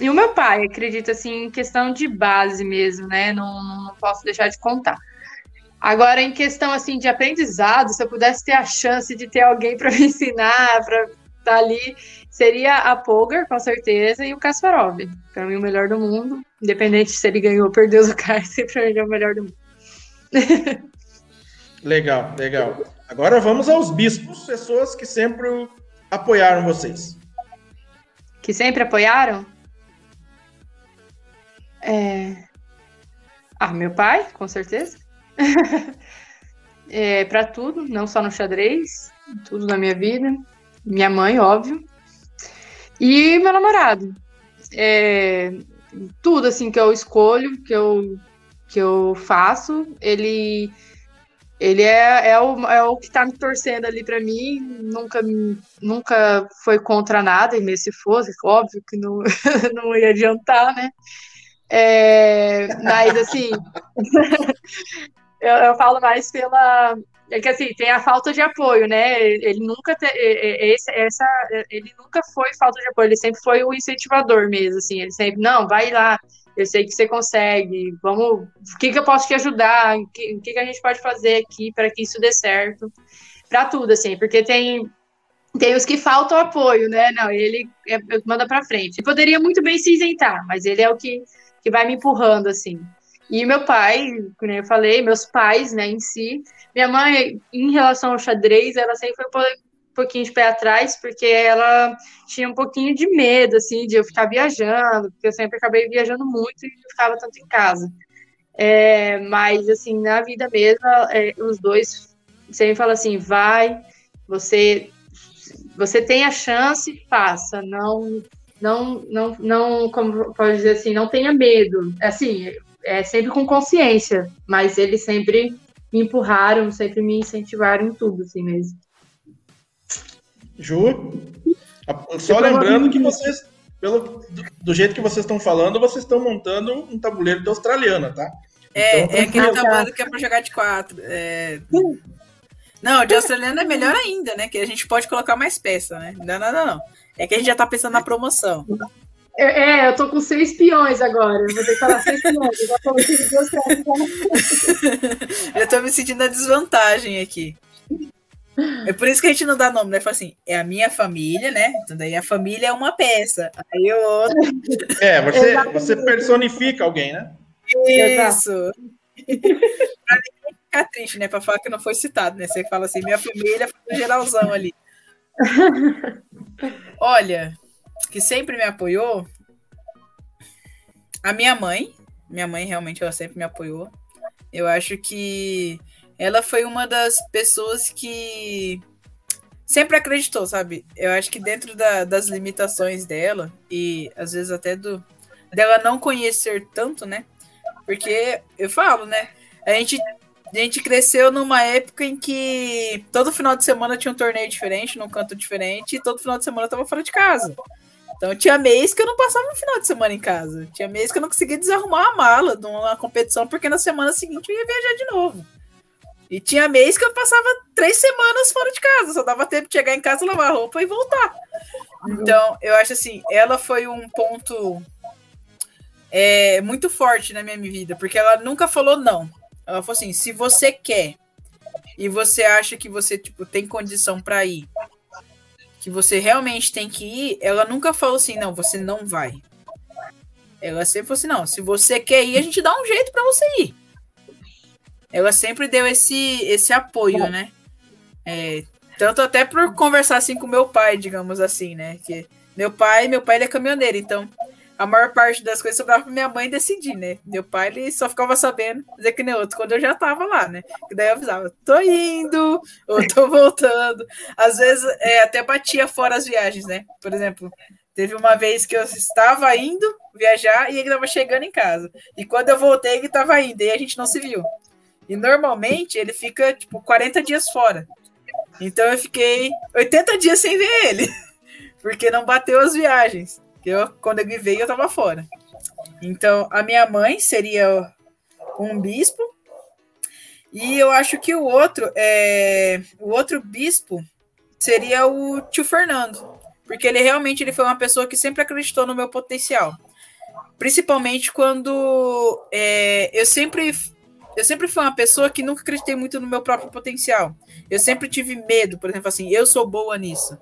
E o meu pai, acredito, assim, em questão de base mesmo, né? Não, não posso deixar de contar. Agora, em questão assim de aprendizado, se eu pudesse ter a chance de ter alguém para me ensinar, para estar tá ali, seria a Polgar, com certeza, e o Kasparov. Para mim, o melhor do mundo. Independente se ele ganhou ou perdeu o cara, sempre ele é o melhor do mundo. legal, legal. Agora vamos aos bispos, pessoas que sempre apoiaram vocês. Que sempre apoiaram? É... Ah, meu pai, com certeza. é, para tudo, não só no xadrez, tudo na minha vida. Minha mãe, óbvio. E meu namorado. É, tudo assim que eu escolho, que eu, que eu faço, ele ele é, é, o, é o que tá me torcendo ali para mim, nunca, nunca foi contra nada, e mesmo se fosse, óbvio que não, não ia adiantar, né? É, mas assim, eu, eu falo mais pela. É que assim, tem a falta de apoio, né? Ele nunca te, esse, essa, ele nunca foi falta de apoio, ele sempre foi o incentivador mesmo, assim, ele sempre, não, vai lá, eu sei que você consegue, vamos, o que, que eu posso te ajudar, o que, que, a gente pode fazer aqui para que isso dê certo, para tudo, assim, porque tem tem os que faltam apoio, né? Não, ele é, manda para frente. Ele poderia muito bem se isentar, mas ele é o que, que vai me empurrando, assim. E meu pai, como eu falei, meus pais, né, em si. Minha mãe, em relação ao xadrez, ela sempre foi um pouquinho de pé atrás, porque ela tinha um pouquinho de medo, assim, de eu ficar viajando, porque eu sempre acabei viajando muito e não ficava tanto em casa. É, mas, assim, na vida mesmo, é, os dois sempre falam assim, vai, você, você tem a chance, faça, não, não, não, não, como pode dizer assim, não tenha medo. Assim, é, sempre com consciência, mas eles sempre me empurraram, sempre me incentivaram em tudo, assim mesmo. Ju, só lembrando que vocês, pelo, do, jeito que vocês estão falando, vocês estão montando um tabuleiro de australiana, tá? É, então, é aquele tabuleiro que é para jogar de quatro. É... Não, de australiano é melhor ainda, né? Que a gente pode colocar mais peça, né? Não, não, não, não. É que a gente já tá pensando na promoção. É, é, eu tô com seis peões agora. Eu vou ter que falar seis peões. Eu já coloquei duas peças. Eu tô me sentindo na desvantagem aqui. É por isso que a gente não dá nome, né? Fala assim, é a minha família, né? Então daí a família é uma peça. Aí outro. É, você, Exatamente. você personifica alguém, né? Isso. pra ninguém ficar triste, né? Pra falar que não foi citado, né? Você fala assim, minha família foi no geralzão ali. Olha, que sempre me apoiou. A minha mãe. Minha mãe realmente ela sempre me apoiou. Eu acho que ela foi uma das pessoas que sempre acreditou, sabe? Eu acho que dentro da- das limitações dela e às vezes até do dela não conhecer tanto, né? Porque eu falo, né? A gente a gente cresceu numa época em que todo final de semana tinha um torneio diferente, num canto diferente, e todo final de semana eu tava fora de casa. Então tinha mês que eu não passava um final de semana em casa. Tinha mês que eu não conseguia desarrumar a mala de uma competição, porque na semana seguinte eu ia viajar de novo. E tinha mês que eu passava três semanas fora de casa, só dava tempo de chegar em casa, lavar roupa e voltar. Então, eu acho assim, ela foi um ponto é, muito forte na minha vida, porque ela nunca falou não. Ela falou assim: se você quer e você acha que você tipo, tem condição para ir, que você realmente tem que ir, ela nunca falou assim: não, você não vai. Ela sempre falou assim: não, se você quer ir, a gente dá um jeito para você ir. Ela sempre deu esse, esse apoio, né? É, tanto até por conversar assim com meu pai, digamos assim, né? Que meu pai, meu pai é caminhoneiro, então a maior parte das coisas sobrava pra minha mãe decidir, né? Meu pai ele só ficava sabendo, dizer que nem outro, quando eu já tava lá, né? Que daí eu avisava, tô indo, ou tô voltando. Às vezes é, até batia fora as viagens, né? Por exemplo, teve uma vez que eu estava indo viajar e ele estava chegando em casa. E quando eu voltei, ele estava indo, e a gente não se viu. E normalmente ele fica, tipo, 40 dias fora. Então eu fiquei 80 dias sem ver ele. Porque não bateu as viagens. Eu, quando ele veio, eu tava fora. Então, a minha mãe seria um bispo. E eu acho que o outro, é, o outro bispo seria o tio Fernando. Porque ele realmente ele foi uma pessoa que sempre acreditou no meu potencial. Principalmente quando é, eu sempre eu sempre fui uma pessoa que nunca acreditei muito no meu próprio potencial. Eu sempre tive medo, por exemplo, assim, eu sou boa nisso.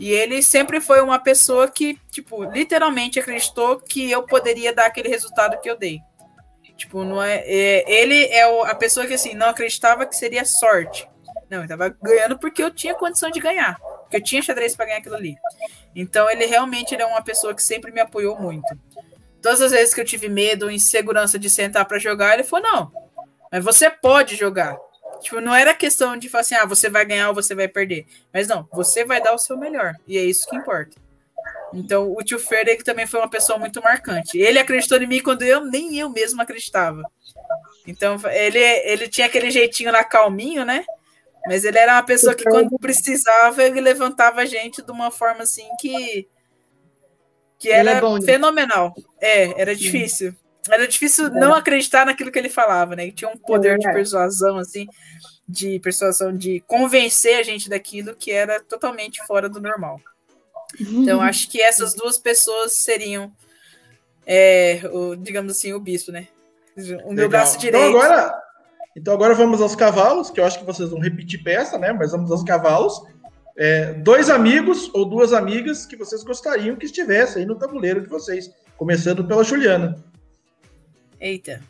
E ele sempre foi uma pessoa que, tipo, literalmente acreditou que eu poderia dar aquele resultado que eu dei. Tipo, não é, é ele é o- a pessoa que assim não acreditava que seria sorte. Não, ele tava ganhando porque eu tinha condição de ganhar, porque eu tinha xadrez para ganhar aquilo ali. Então ele realmente ele é uma pessoa que sempre me apoiou muito. Todas as vezes que eu tive medo insegurança de sentar para jogar, ele falou: "Não, mas você pode jogar". Tipo, não era questão de falar assim, ah, você vai ganhar ou você vai perder. Mas não, você vai dar o seu melhor. E é isso que importa. Então, o tio ele também foi uma pessoa muito marcante. Ele acreditou em mim quando eu nem eu mesmo acreditava. Então, ele, ele tinha aquele jeitinho lá calminho, né? Mas ele era uma pessoa que quando precisava, ele levantava a gente de uma forma assim que que Ele era é bom, né? fenomenal. É, era difícil. Era difícil não acreditar naquilo que ele falava, né? Ele tinha um poder de verdade. persuasão assim, de persuasão de convencer a gente daquilo que era totalmente fora do normal. Então, acho que essas duas pessoas seriam, é, o, digamos assim, o bispo, né? O meu Legal. braço direito. Então agora, então agora vamos aos cavalos, que eu acho que vocês vão repetir peça, né? Mas vamos aos cavalos. É, dois amigos ou duas amigas que vocês gostariam que estivessem aí no tabuleiro de vocês. Começando pela Juliana. Eita.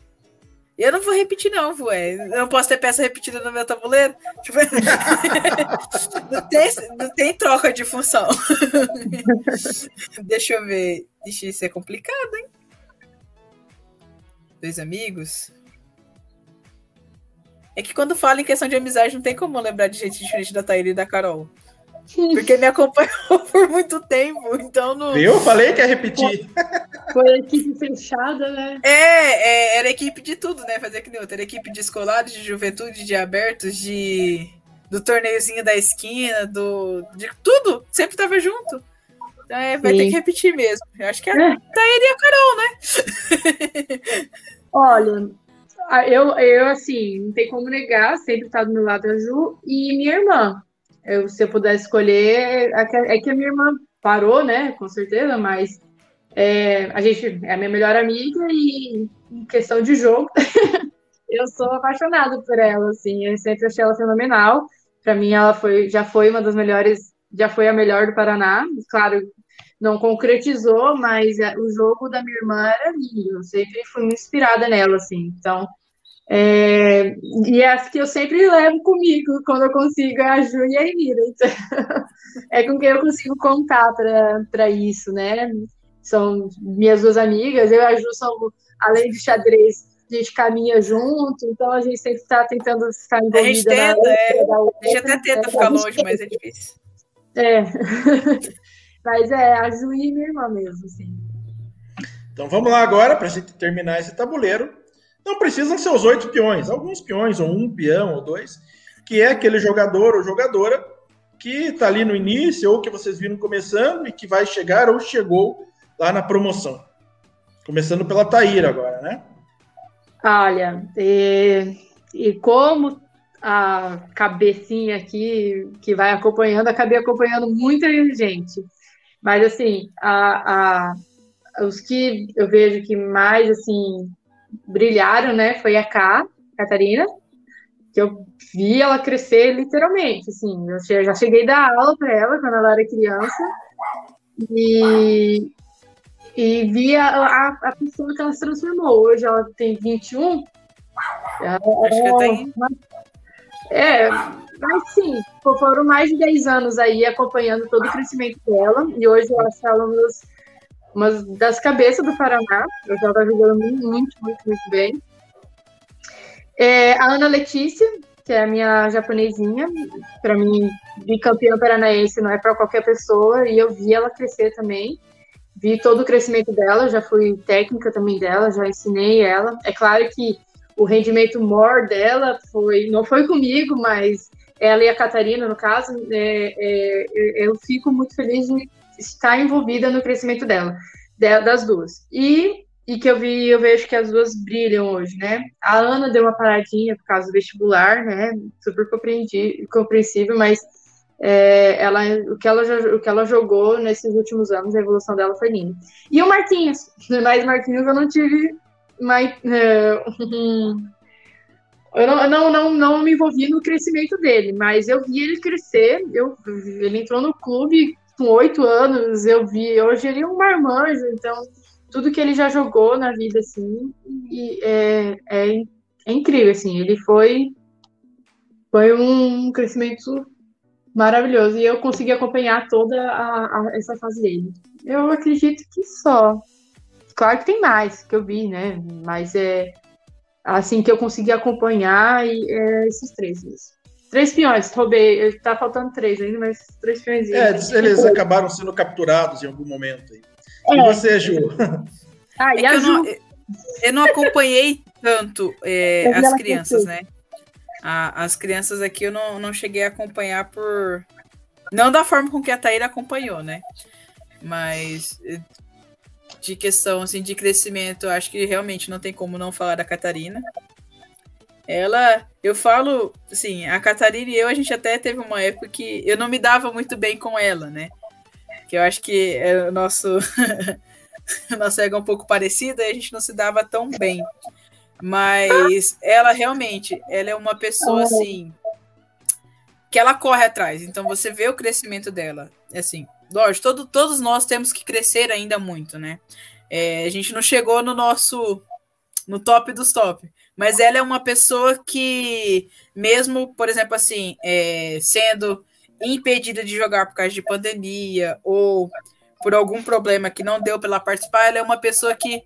Eu não vou repetir, não, ué. Eu não posso ter peça repetida no meu tabuleiro. Tipo, não, tem, não tem troca de função. Deixa eu ver. Ixi, isso é complicado, hein? Dois amigos. É que quando fala em questão de amizade, não tem como lembrar de gente diferente da Taíra e da Carol. Porque me acompanhou por muito tempo, então não. Eu falei que ia repetir. Foi a equipe fechada, né? É, é, era equipe de tudo, né? Fazer que nem outra. Era equipe de escolares, de juventude, de abertos, de do torneiozinho da esquina, do de tudo. Sempre tava junto. Então é, vai Sim. ter que repetir mesmo. Eu acho que é a É. Taíra e a Carol, né? Olha, eu, eu, assim, não tem como negar, sempre tá do meu lado a Ju e minha irmã. Eu, se eu pudesse escolher, é é que a minha irmã parou, né, com certeza, mas é, a gente é a minha melhor amiga e em questão de jogo, eu sou apaixonada por ela, assim, eu sempre achei ela fenomenal. Para mim, ela foi, já foi uma das melhores, já foi a melhor do Paraná. Claro, não concretizou, mas é, o jogo da minha irmã era lindo. Eu sempre fui inspirada nela, assim. Então, é, e é as que eu sempre levo comigo quando eu consigo é a Ju e a Emira. Então, é com quem eu consigo contar para isso, né? São minhas duas amigas, eu e a Ju somos, além de xadrez, a gente caminha junto, então a gente sempre está tentando ficar envolvida. A gente tenta, é. a gente até tenta ficar longe, mas é difícil. É. mas é, a Ju e minha irmã mesmo, sim. Então vamos lá agora, para a gente terminar esse tabuleiro. Não precisam ser os oito peões, alguns peões, ou um peão, ou dois, que é aquele jogador ou jogadora que está ali no início, ou que vocês viram começando e que vai chegar ou chegou lá na promoção. Começando pela Taíra agora, né? Olha, e, e como a cabecinha aqui que vai acompanhando, acabei acompanhando muita gente. Mas assim, a, a, os que eu vejo que mais assim brilharam, né, foi a K, Catarina, que eu vi ela crescer literalmente, assim, eu já cheguei a dar aula para ela quando ela era criança, e, e vi a, a, a, pessoa que ela se transformou. Hoje ela tem 21. Ela, Acho que tem. É, mas sim, foram mais de 10 anos aí acompanhando todo o crescimento dela. E hoje eu ela das, uma das cabeças do Paraná. Hoje ela tá jogando muito, muito, muito bem. É, a Ana Letícia, que é a minha japonesinha, para mim, bicampeã paranaense não é para qualquer pessoa, e eu vi ela crescer também vi todo o crescimento dela, já fui técnica também dela, já ensinei ela. É claro que o rendimento more dela foi, não foi comigo, mas ela e a Catarina, no caso, é, é, eu fico muito feliz de estar envolvida no crescimento dela, das duas. E, e que eu vi, eu vejo que as duas brilham hoje, né? A Ana deu uma paradinha por causa do vestibular, né? Super compreensível, mas é, ela, o, que ela, o que ela jogou nesses últimos anos, a evolução dela foi linda. E o Marquinhos, mas Marquinhos eu não tive mais. É, eu não, não, não, não me envolvi no crescimento dele, mas eu vi ele crescer. Eu, ele entrou no clube com oito anos, eu vi. Hoje ele é um marmanjo, então tudo que ele já jogou na vida, assim, é, é, é incrível, assim. Ele foi, foi um crescimento maravilhoso. E eu consegui acompanhar toda a, a, essa fase dele. Eu acredito que só. Claro que tem mais que eu vi, né? Mas é assim que eu consegui acompanhar e é esses três mesmo. Três peões, roubei. Tá faltando três ainda, mas três peões. É, eles acabaram sendo capturados em algum momento. É. E você, Ju? Ah, e é a Ju? Eu não, eu não acompanhei tanto é, as crianças, né? A, as crianças aqui eu não, não cheguei a acompanhar por. Não da forma com que a Taíra acompanhou, né? Mas eh, de questão assim, de crescimento, acho que realmente não tem como não falar da Catarina. Ela, eu falo, assim, a Catarina e eu, a gente até teve uma época que eu não me dava muito bem com ela, né? Que eu acho que é o nosso. nosso ego é um pouco parecido e a gente não se dava tão bem. Mas ela realmente, ela é uma pessoa assim que ela corre atrás. Então você vê o crescimento dela. Assim, lógico, todo, todos nós temos que crescer ainda muito, né? É, a gente não chegou no nosso no top dos top. Mas ela é uma pessoa que, mesmo, por exemplo, assim, é, sendo impedida de jogar por causa de pandemia ou por algum problema que não deu pela participar, ela é uma pessoa que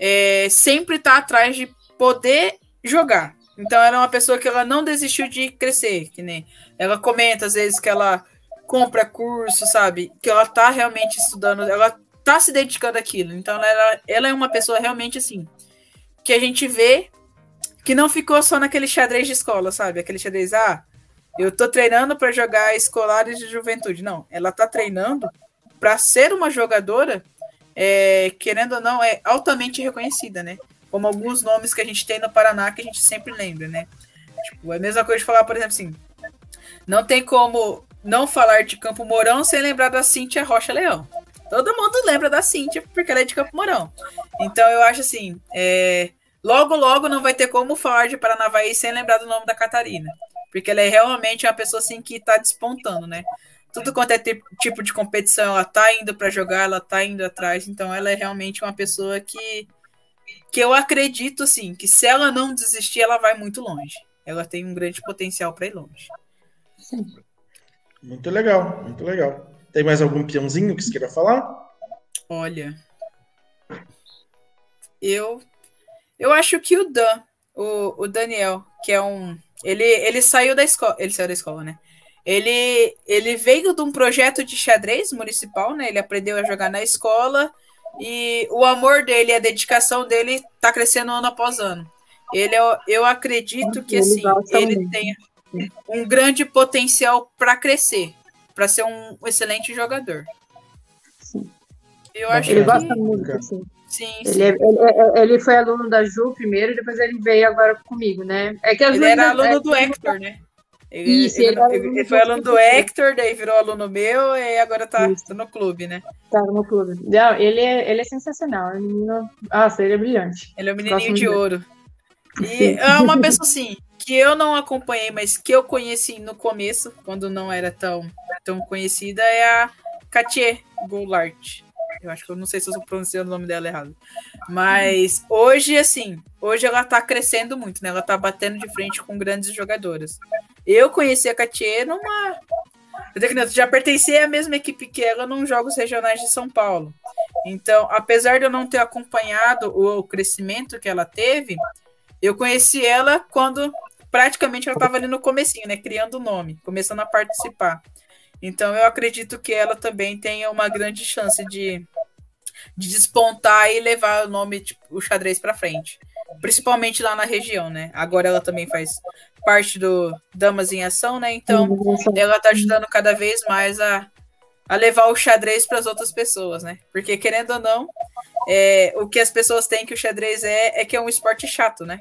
é, sempre tá atrás de poder jogar. Então ela é uma pessoa que ela não desistiu de crescer, que nem ela comenta às vezes que ela compra curso, sabe? Que ela tá realmente estudando, ela tá se dedicando àquilo. Então ela, ela é uma pessoa realmente assim que a gente vê que não ficou só naquele xadrez de escola, sabe? Aquele xadrez, ah, eu tô treinando para jogar escolares de juventude. Não, ela tá treinando para ser uma jogadora é, querendo ou não, é altamente reconhecida, né? como alguns nomes que a gente tem no Paraná que a gente sempre lembra, né? Tipo, é a mesma coisa de falar, por exemplo, assim, não tem como não falar de Campo Mourão sem lembrar da Cíntia Rocha Leão. Todo mundo lembra da Cíntia porque ela é de Campo Mourão. Então eu acho assim, é, logo logo não vai ter como falar de Paranavaí sem lembrar do nome da Catarina, porque ela é realmente uma pessoa assim que está despontando, né? Tudo quanto é tipo de competição, ela tá indo para jogar, ela tá indo atrás, então ela é realmente uma pessoa que que eu acredito assim, que se ela não desistir, ela vai muito longe. Ela tem um grande potencial para ir longe. Sim. Muito legal, muito legal. Tem mais algum peãozinho que você queira falar? Olha, eu eu acho que o Dan, o, o Daniel, que é um ele ele saiu da escola, ele saiu da escola, né? Ele ele veio de um projeto de xadrez municipal, né? Ele aprendeu a jogar na escola e o amor dele, a dedicação dele tá crescendo ano após ano. Ele eu, eu acredito que assim, ele tem um grande potencial para crescer, para ser um excelente jogador. Sim. Eu acho ele que... gosta muito, sim. Sim, ele, sim. é- ele, é- ele foi aluno da Ju primeiro, e depois ele veio agora comigo, né? É que a Ju Ele era aluno é- do Hector, né? Ele, Isso, ele, ele ele- foi aluno do Hector, daí virou aluno meu e agora tá, tá no clube, né? Tá no clube. Não, ele, é, ele é sensacional. é um menino- Nossa, ele é brilhante. Ele é o Gosto menininho de ouro. E é uma pessoa assim, que eu não acompanhei, mas que eu conheci no começo, quando não era tão, tão conhecida, é a Katia Goulart. Eu acho que eu não sei se eu estou pronunciando o nome dela errado. Mas hoje, assim, hoje ela tá crescendo muito, né? Ela tá batendo de frente com grandes jogadoras. Eu conheci a Katia numa. Eu já pertencia à mesma equipe que ela nos Jogos Regionais de São Paulo. Então, apesar de eu não ter acompanhado o crescimento que ela teve, eu conheci ela quando praticamente ela estava ali no comecinho, né? Criando o nome, começando a participar. Então eu acredito que ela também tenha uma grande chance de, de despontar e levar o nome, tipo, o xadrez para frente. Principalmente lá na região, né? Agora ela também faz parte do Damas em Ação, né? Então ela tá ajudando cada vez mais a, a levar o xadrez para as outras pessoas, né? Porque querendo ou não, é, o que as pessoas têm que o xadrez é, é que é um esporte chato, né?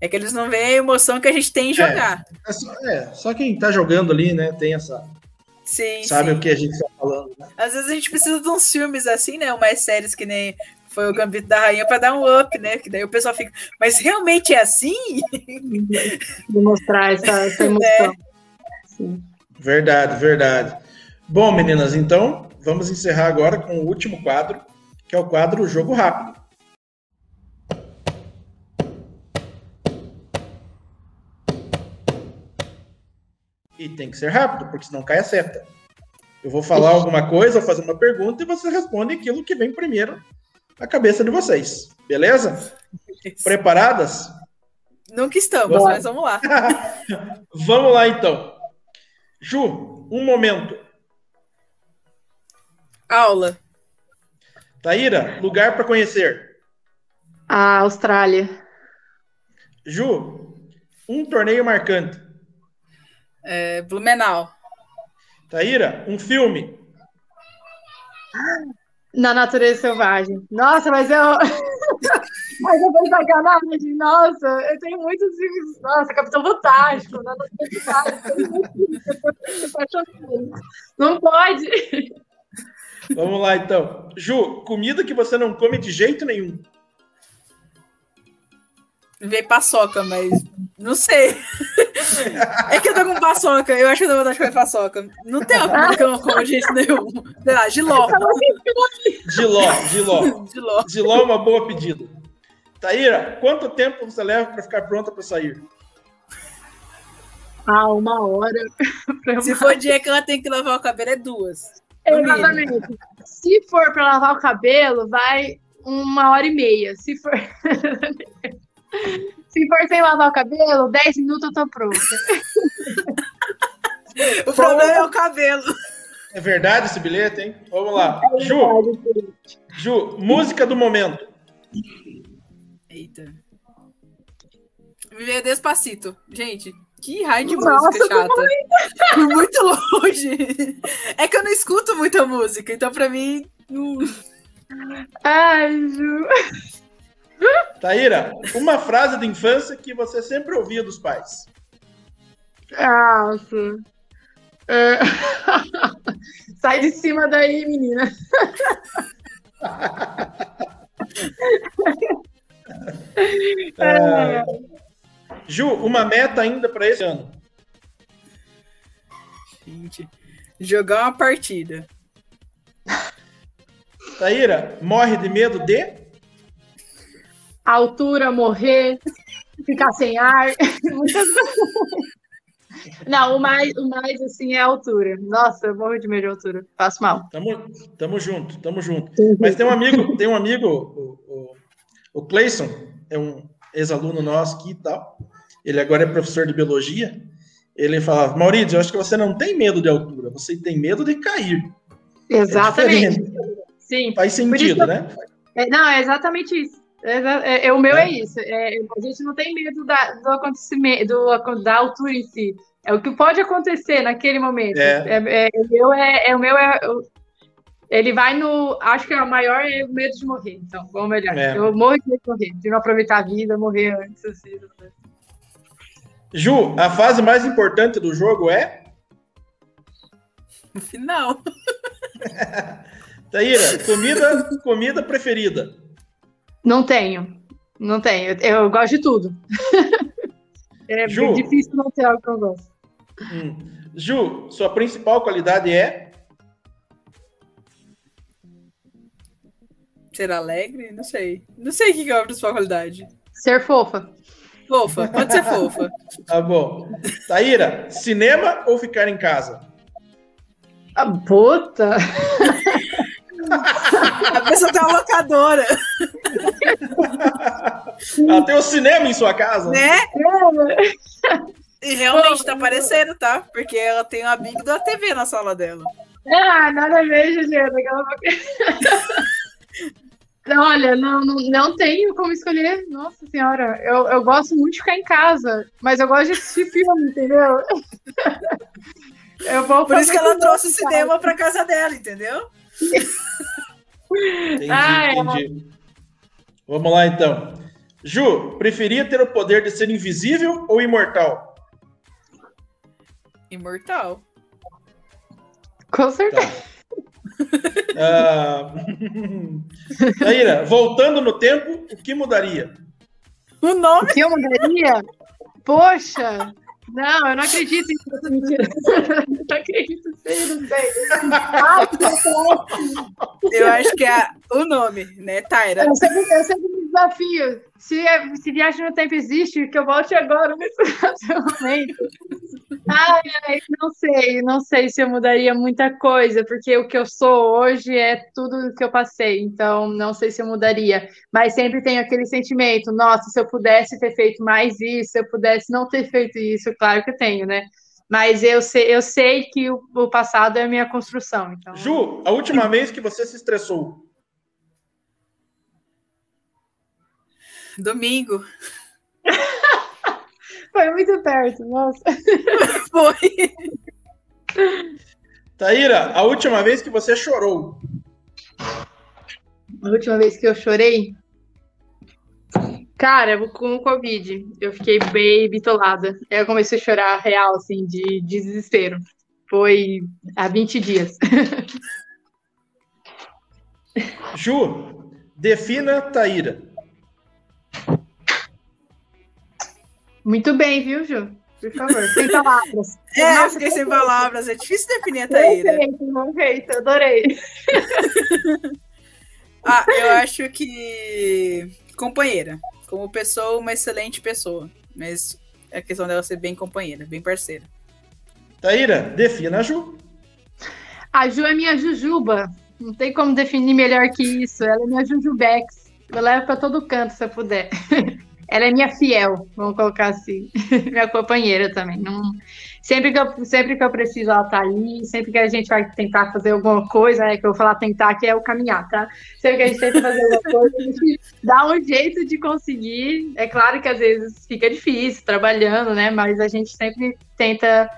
É que eles não veem a emoção que a gente tem em jogar. É só, é, só quem tá jogando ali, né, tem essa. Sim, sabe sim. o que a gente tá falando, né? Às vezes a gente precisa de uns filmes assim, né? Umas séries que nem foi o Gambito da Rainha para dar um up, né? Que daí o pessoal fica, mas realmente é assim? Demonstrar essa, essa emoção. Sim. Verdade, verdade. Bom, meninas, então vamos encerrar agora com o último quadro, que é o quadro Jogo Rápido. E tem que ser rápido, porque senão cai a seta. Eu vou falar alguma coisa, fazer uma pergunta e você responde aquilo que vem primeiro na cabeça de vocês. Beleza? Preparadas? Nunca estamos, mas vamos lá. Vamos lá então. Ju, um momento. Aula. Taíra, lugar para conhecer. A Austrália. Ju, um torneio marcante. É, Blumenau. Taíra, um filme. Na natureza selvagem. Nossa, mas eu. mas eu vou sacanagem. Nossa, eu tenho muitos filmes. Nossa, Capitão Fantástico. Na natureza selvagem. Não pode. Vamos lá então. Ju, comida que você não come de jeito nenhum. Veio paçoca, mas não sei. É que eu tô com paçoca. Eu acho que eu dou vontade de comer paçoca. Não tem uma comida que eu não como de jeito nenhum. Sei lá, giló. Giló, giló. Giló. Giló é uma boa pedida. Taíra, quanto tempo você leva para ficar pronta para sair? Ah, uma hora. Se for dia que ela tem que lavar o cabelo, é duas. Exatamente. Se for para lavar o cabelo, vai uma hora e meia. Se for. Se for sem lavar o cabelo, 10 minutos eu tô pronta. O problema é o cabelo. É verdade esse bilhete, hein? Vamos lá. Ju, Ju, música do momento. Eita. Viver despacito. Gente, que raio de Nossa, música chata. Muito longe. É que eu não escuto muita música, então pra mim. Ai, Ju. Taíra, uma frase de infância que você sempre ouvia dos pais. Ah, sim. É... Sai de cima daí, menina. É... Ju, uma meta ainda para esse ano. Gente, jogar uma partida. Taíra, morre de medo de? Altura, morrer, ficar sem ar. Não, o mais, o mais assim é a altura. Nossa, eu morro de medo de altura. Faço mal. Tamo, tamo junto, tamo junto. Mas tem um amigo, tem um amigo, o, o, o Clayson, é um ex-aluno nosso aqui e tal. Ele agora é professor de biologia. Ele fala, Maurício, eu acho que você não tem medo de altura, você tem medo de cair. Exatamente. É Sim. Faz sentido, isso, né? É, não, é exatamente isso. É, é, o meu é, é isso. É, a gente não tem medo da, do acontecimento, do, da altura em si. É o que pode acontecer naquele momento. É. é, é o meu é, o meu é ele vai no. Acho que é o maior é o medo de morrer. Então, vamos melhor. Eu morro de medo de morrer, de não aproveitar a vida, morrer antes. Assim, Ju, a fase mais importante do jogo é? O final. Taíra, comida, comida preferida? Não tenho. Não tenho. Eu, eu gosto de tudo. é Ju, difícil não ter algo que eu gosto. Hum. Ju, sua principal qualidade é? Ser alegre? Não sei. Não sei o que é a principal qualidade. Ser fofa. Fofa, pode ser fofa. tá bom. Taíra, cinema ou ficar em casa? A puta! A pessoa tem uma locadora. Ela tem um cinema em sua casa? Né? E realmente tá aparecendo, tá? Porque ela tem uma Big da TV na sala dela. Ah, nada a ver, Juliana. Olha, não, não, não tenho como escolher. Nossa senhora, eu, eu gosto muito de ficar em casa, mas eu gosto de assistir filme, entendeu? Eu vou Por isso que ela trouxe o cinema para casa dela, entendeu? entendi, ah, entendi. Vamos lá então. Ju, preferia ter o poder de ser invisível ou imortal? Imortal. Com certeza. Tá. uh... Taíra, voltando no tempo, o que mudaria? O nome? O que eu mudaria? Poxa! Não, eu não acredito em essa mentira. Não acredito sim, não sei. Eu acho que é o nome, né, Taira? Eu sempre, eu sempre me desafio. Se, é, se viagem no tempo existe, que eu volte agora nesse momento. Ai, ai, não sei, não sei se eu mudaria muita coisa, porque o que eu sou hoje é tudo que eu passei, então não sei se eu mudaria. Mas sempre tem aquele sentimento, nossa, se eu pudesse ter feito mais isso, se eu pudesse não ter feito isso, claro que eu tenho, né? Mas eu sei, eu sei que o, o passado é a minha construção. Então... Ju, a última vez que você se estressou? Domingo. Foi muito perto, nossa. Foi. Taíra, a última vez que você chorou? A última vez que eu chorei? Cara, com o Covid, eu fiquei bem bitolada. Eu comecei a chorar real, assim, de desespero. Foi há 20 dias. Ju, defina Taíra. Muito bem, viu, Ju? Por favor, sem palavras. É, Nossa, eu fiquei sem palavras. É difícil definir a Taíra. Perfeito, perfeito. Adorei. ah, eu acho que... Companheira. Como pessoa, uma excelente pessoa. Mas é a questão dela ser bem companheira, bem parceira. Taíra, defina a Ju. A Ju é minha Jujuba. Não tem como definir melhor que isso. Ela é minha Jujubex. Eu levo para todo canto, se eu puder. ela é minha fiel, vamos colocar assim, minha companheira também. Não, sempre, que eu, sempre que eu preciso, ela tá ali, sempre que a gente vai tentar fazer alguma coisa, é que eu vou falar tentar, que é o caminhar, tá? Sempre que a gente tenta fazer alguma coisa, a gente dá um jeito de conseguir. É claro que às vezes fica difícil, trabalhando, né? Mas a gente sempre tenta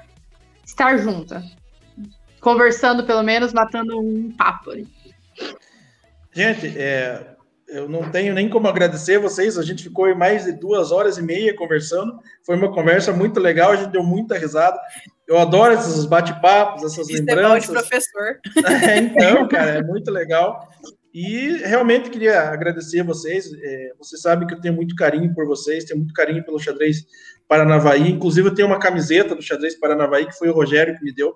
estar junta. Conversando, pelo menos, matando um papo ali. Gente, é, eu não tenho nem como agradecer vocês. A gente ficou mais de duas horas e meia conversando. Foi uma conversa muito legal, a gente deu muita risada. Eu adoro esses bate-papos, essas Isso lembranças. É de professor. É, então, cara, é muito legal. E realmente queria agradecer a vocês. É, vocês sabem que eu tenho muito carinho por vocês, tenho muito carinho pelo xadrez Paranavaí. Inclusive, eu tenho uma camiseta do xadrez Paranavaí que foi o Rogério que me deu.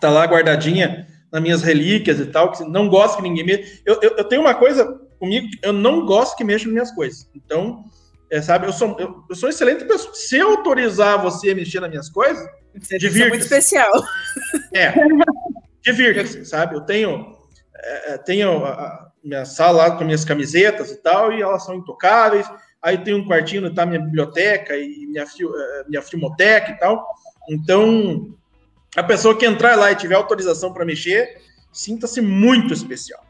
Tá lá guardadinha nas minhas relíquias e tal. Que não gosto que ninguém mexa. Eu, eu, eu, tenho uma coisa comigo, eu não gosto que mexam nas minhas coisas. Então, é, sabe, eu sou, eu, eu sou excelente pessoa. Se eu autorizar você a mexer nas minhas coisas, divirta-se. muito especial. É, divirta-se, sabe? Eu tenho é, é, tenho a, minha sala lá com minhas camisetas e tal, e elas são intocáveis. Aí tem um quartinho onde tá minha biblioteca e minha, é, minha filmoteca e tal. Então, a pessoa que entrar lá e tiver autorização para mexer, sinta-se muito especial.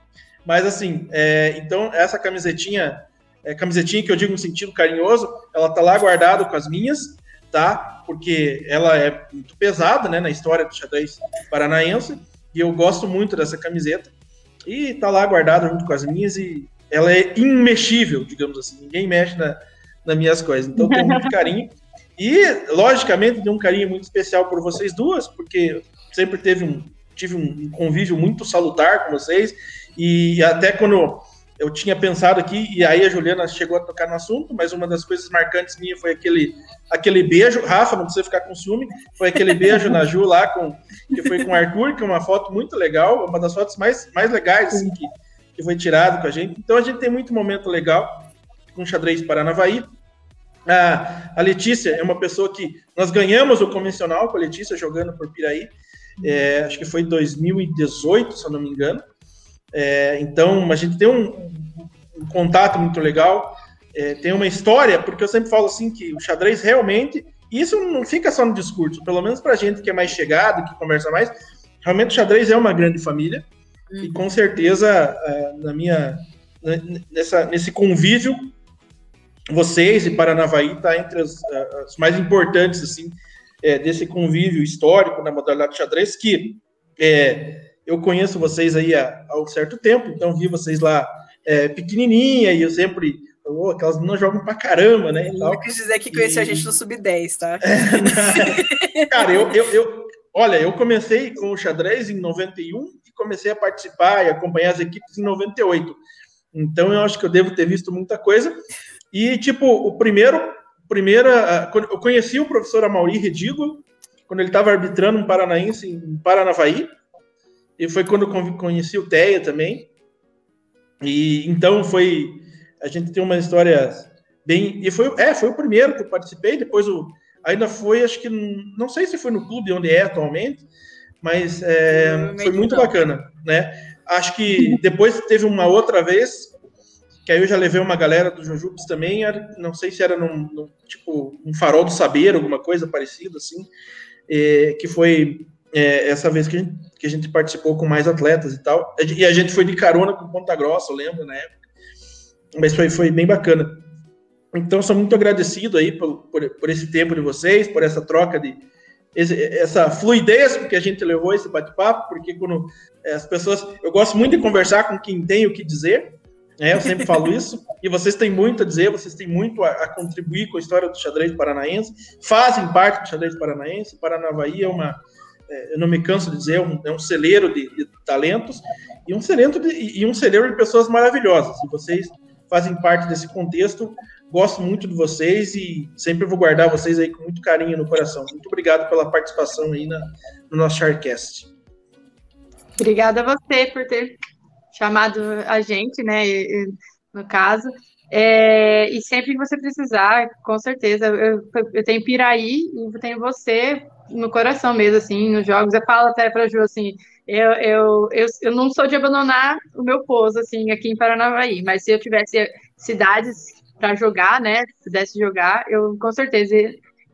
Mas assim, é, então essa camisetinha, é, camisetinha que eu digo no sentido carinhoso, ela tá lá guardada com as minhas, tá? Porque ela é muito pesada, né, na história do xadrez paranaense, e eu gosto muito dessa camiseta. E tá lá guardada junto com as minhas e ela é imexível, digamos assim. Ninguém mexe na, nas minhas coisas. Então tenho muito carinho. E, logicamente, tenho um carinho muito especial por vocês duas, porque sempre teve um, tive um convívio muito salutar com vocês. E até quando eu tinha pensado aqui, e aí a Juliana chegou a tocar no assunto, mas uma das coisas marcantes minha foi aquele, aquele beijo. Rafa, não precisa ficar com ciúme, foi aquele beijo na Ju lá, com, que foi com o Arthur, que é uma foto muito legal, uma das fotos mais, mais legais assim, que, que foi tirado com a gente. Então a gente tem muito momento legal com xadrez Paranavaí. A, a Letícia é uma pessoa que nós ganhamos o convencional com a Letícia jogando por Piraí, é, acho que foi 2018, se eu não me engano. É, então, a gente tem um, um contato muito legal, é, tem uma história, porque eu sempre falo assim que o xadrez realmente, isso não fica só no discurso, pelo menos para gente que é mais chegado, que conversa mais, realmente o xadrez é uma grande família, uhum. e com certeza, é, na minha, nessa, nesse convívio, vocês e Paranavaí está entre as, as, mais importantes, assim, é, desse convívio histórico na modalidade xadrez, que é, eu conheço vocês aí há, há um certo tempo, então vi vocês lá é, pequenininha e eu sempre oh, aquelas não jogam pra caramba, né? Eu tal. quis dizer que conheci e... a gente no Sub-10, tá? É, cara, eu, eu, eu, olha, eu comecei com o xadrez em 91 e comecei a participar e acompanhar as equipes em 98. Então eu acho que eu devo ter visto muita coisa. E, tipo, o primeiro, primeira, eu conheci o professor Amauri Redigo, quando ele estava arbitrando um paranaense em Paranavaí, e foi quando eu conheci o Teia também. E então foi. A gente tem uma história bem. E foi, é, foi o primeiro que eu participei, depois o. Ainda foi, acho que. Não sei se foi no clube onde é atualmente, mas é, foi muito bacana, né? Acho que depois teve uma outra vez, que aí eu já levei uma galera do Jujubes também, era, não sei se era num, num, tipo um farol do saber, alguma coisa parecida assim, é, que foi é, essa vez que a, gente, que a, gente, participou com mais atletas e tal. E a gente foi de carona com Ponta Grossa, eu lembro, na época. Mas foi, foi bem bacana. Então, sou muito agradecido aí por, por, por esse tempo de vocês, por essa troca de. Esse, essa fluidez que a gente levou esse bate-papo, porque quando é, as pessoas. Eu gosto muito de conversar com quem tem o que dizer, né, eu sempre falo isso, e vocês têm muito a dizer, vocês têm muito a, a, contribuir com a história do xadrez paranaense, fazem parte do xadrez paranaense, Paranavaí é uma, eu não me canso de dizer, é um, é um celeiro de, de, talentos e um celeiro de, e um celeiro de pessoas maravilhosas. E vocês fazem parte desse contexto. Gosto muito de vocês e sempre vou guardar vocês aí com muito carinho no coração. Muito obrigado pela participação aí na, no nosso Sharcast. Obrigada a você por ter chamado a gente, né? No caso. É, e sempre que você precisar, com certeza, eu, eu tenho Piraí e tenho você no coração mesmo, assim, nos jogos. Eu falo até para Ju, assim, eu, eu, eu, eu não sou de abandonar o meu pouso, assim, aqui em Paranavaí, mas se eu tivesse cidades para jogar, né, pudesse jogar, eu com certeza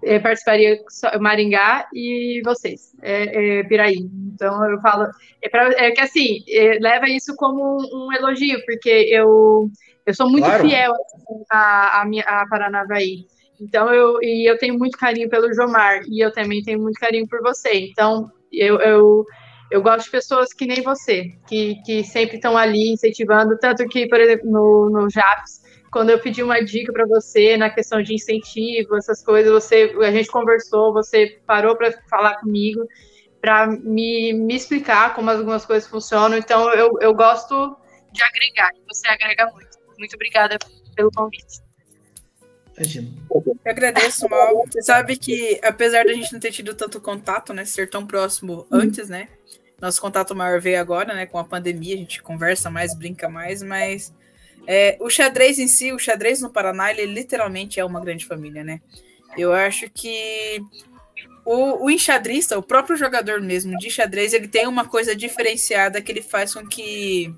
eh, participaria Maringá e vocês, é, é, Piraí. Então eu falo, é, pra, é que assim, é, leva isso como um, um, elogio, porque eu, eu sou muito claro. fiel assim, a, a, minha, a Paranavaí. Então, eu, e eu tenho muito carinho pelo Jomar, e eu também tenho muito carinho por você. Então, eu, eu, Eu gosto de pessoas que nem você, que, que sempre estão ali incentivando, tanto que, por exemplo, no, no JAPS, quando eu pedi uma dica para você na questão de incentivo, essas coisas, você, a gente conversou, você parou para falar comigo, para me, me explicar como algumas coisas funcionam. Então, eu, eu gosto de agregar, você agrega muito. Muito obrigada pelo convite. Eu agradeço, Mal. Você sabe que, apesar da gente não ter tido tanto contato, né? Ser tão próximo antes, né? Nosso contato maior veio agora, né? Com a pandemia, a gente conversa mais, brinca mais, mas é, o xadrez em si, o xadrez no Paraná, ele literalmente é uma grande família, né? Eu acho que o, o enxadrista, o próprio jogador mesmo de xadrez, ele tem uma coisa diferenciada que ele faz com que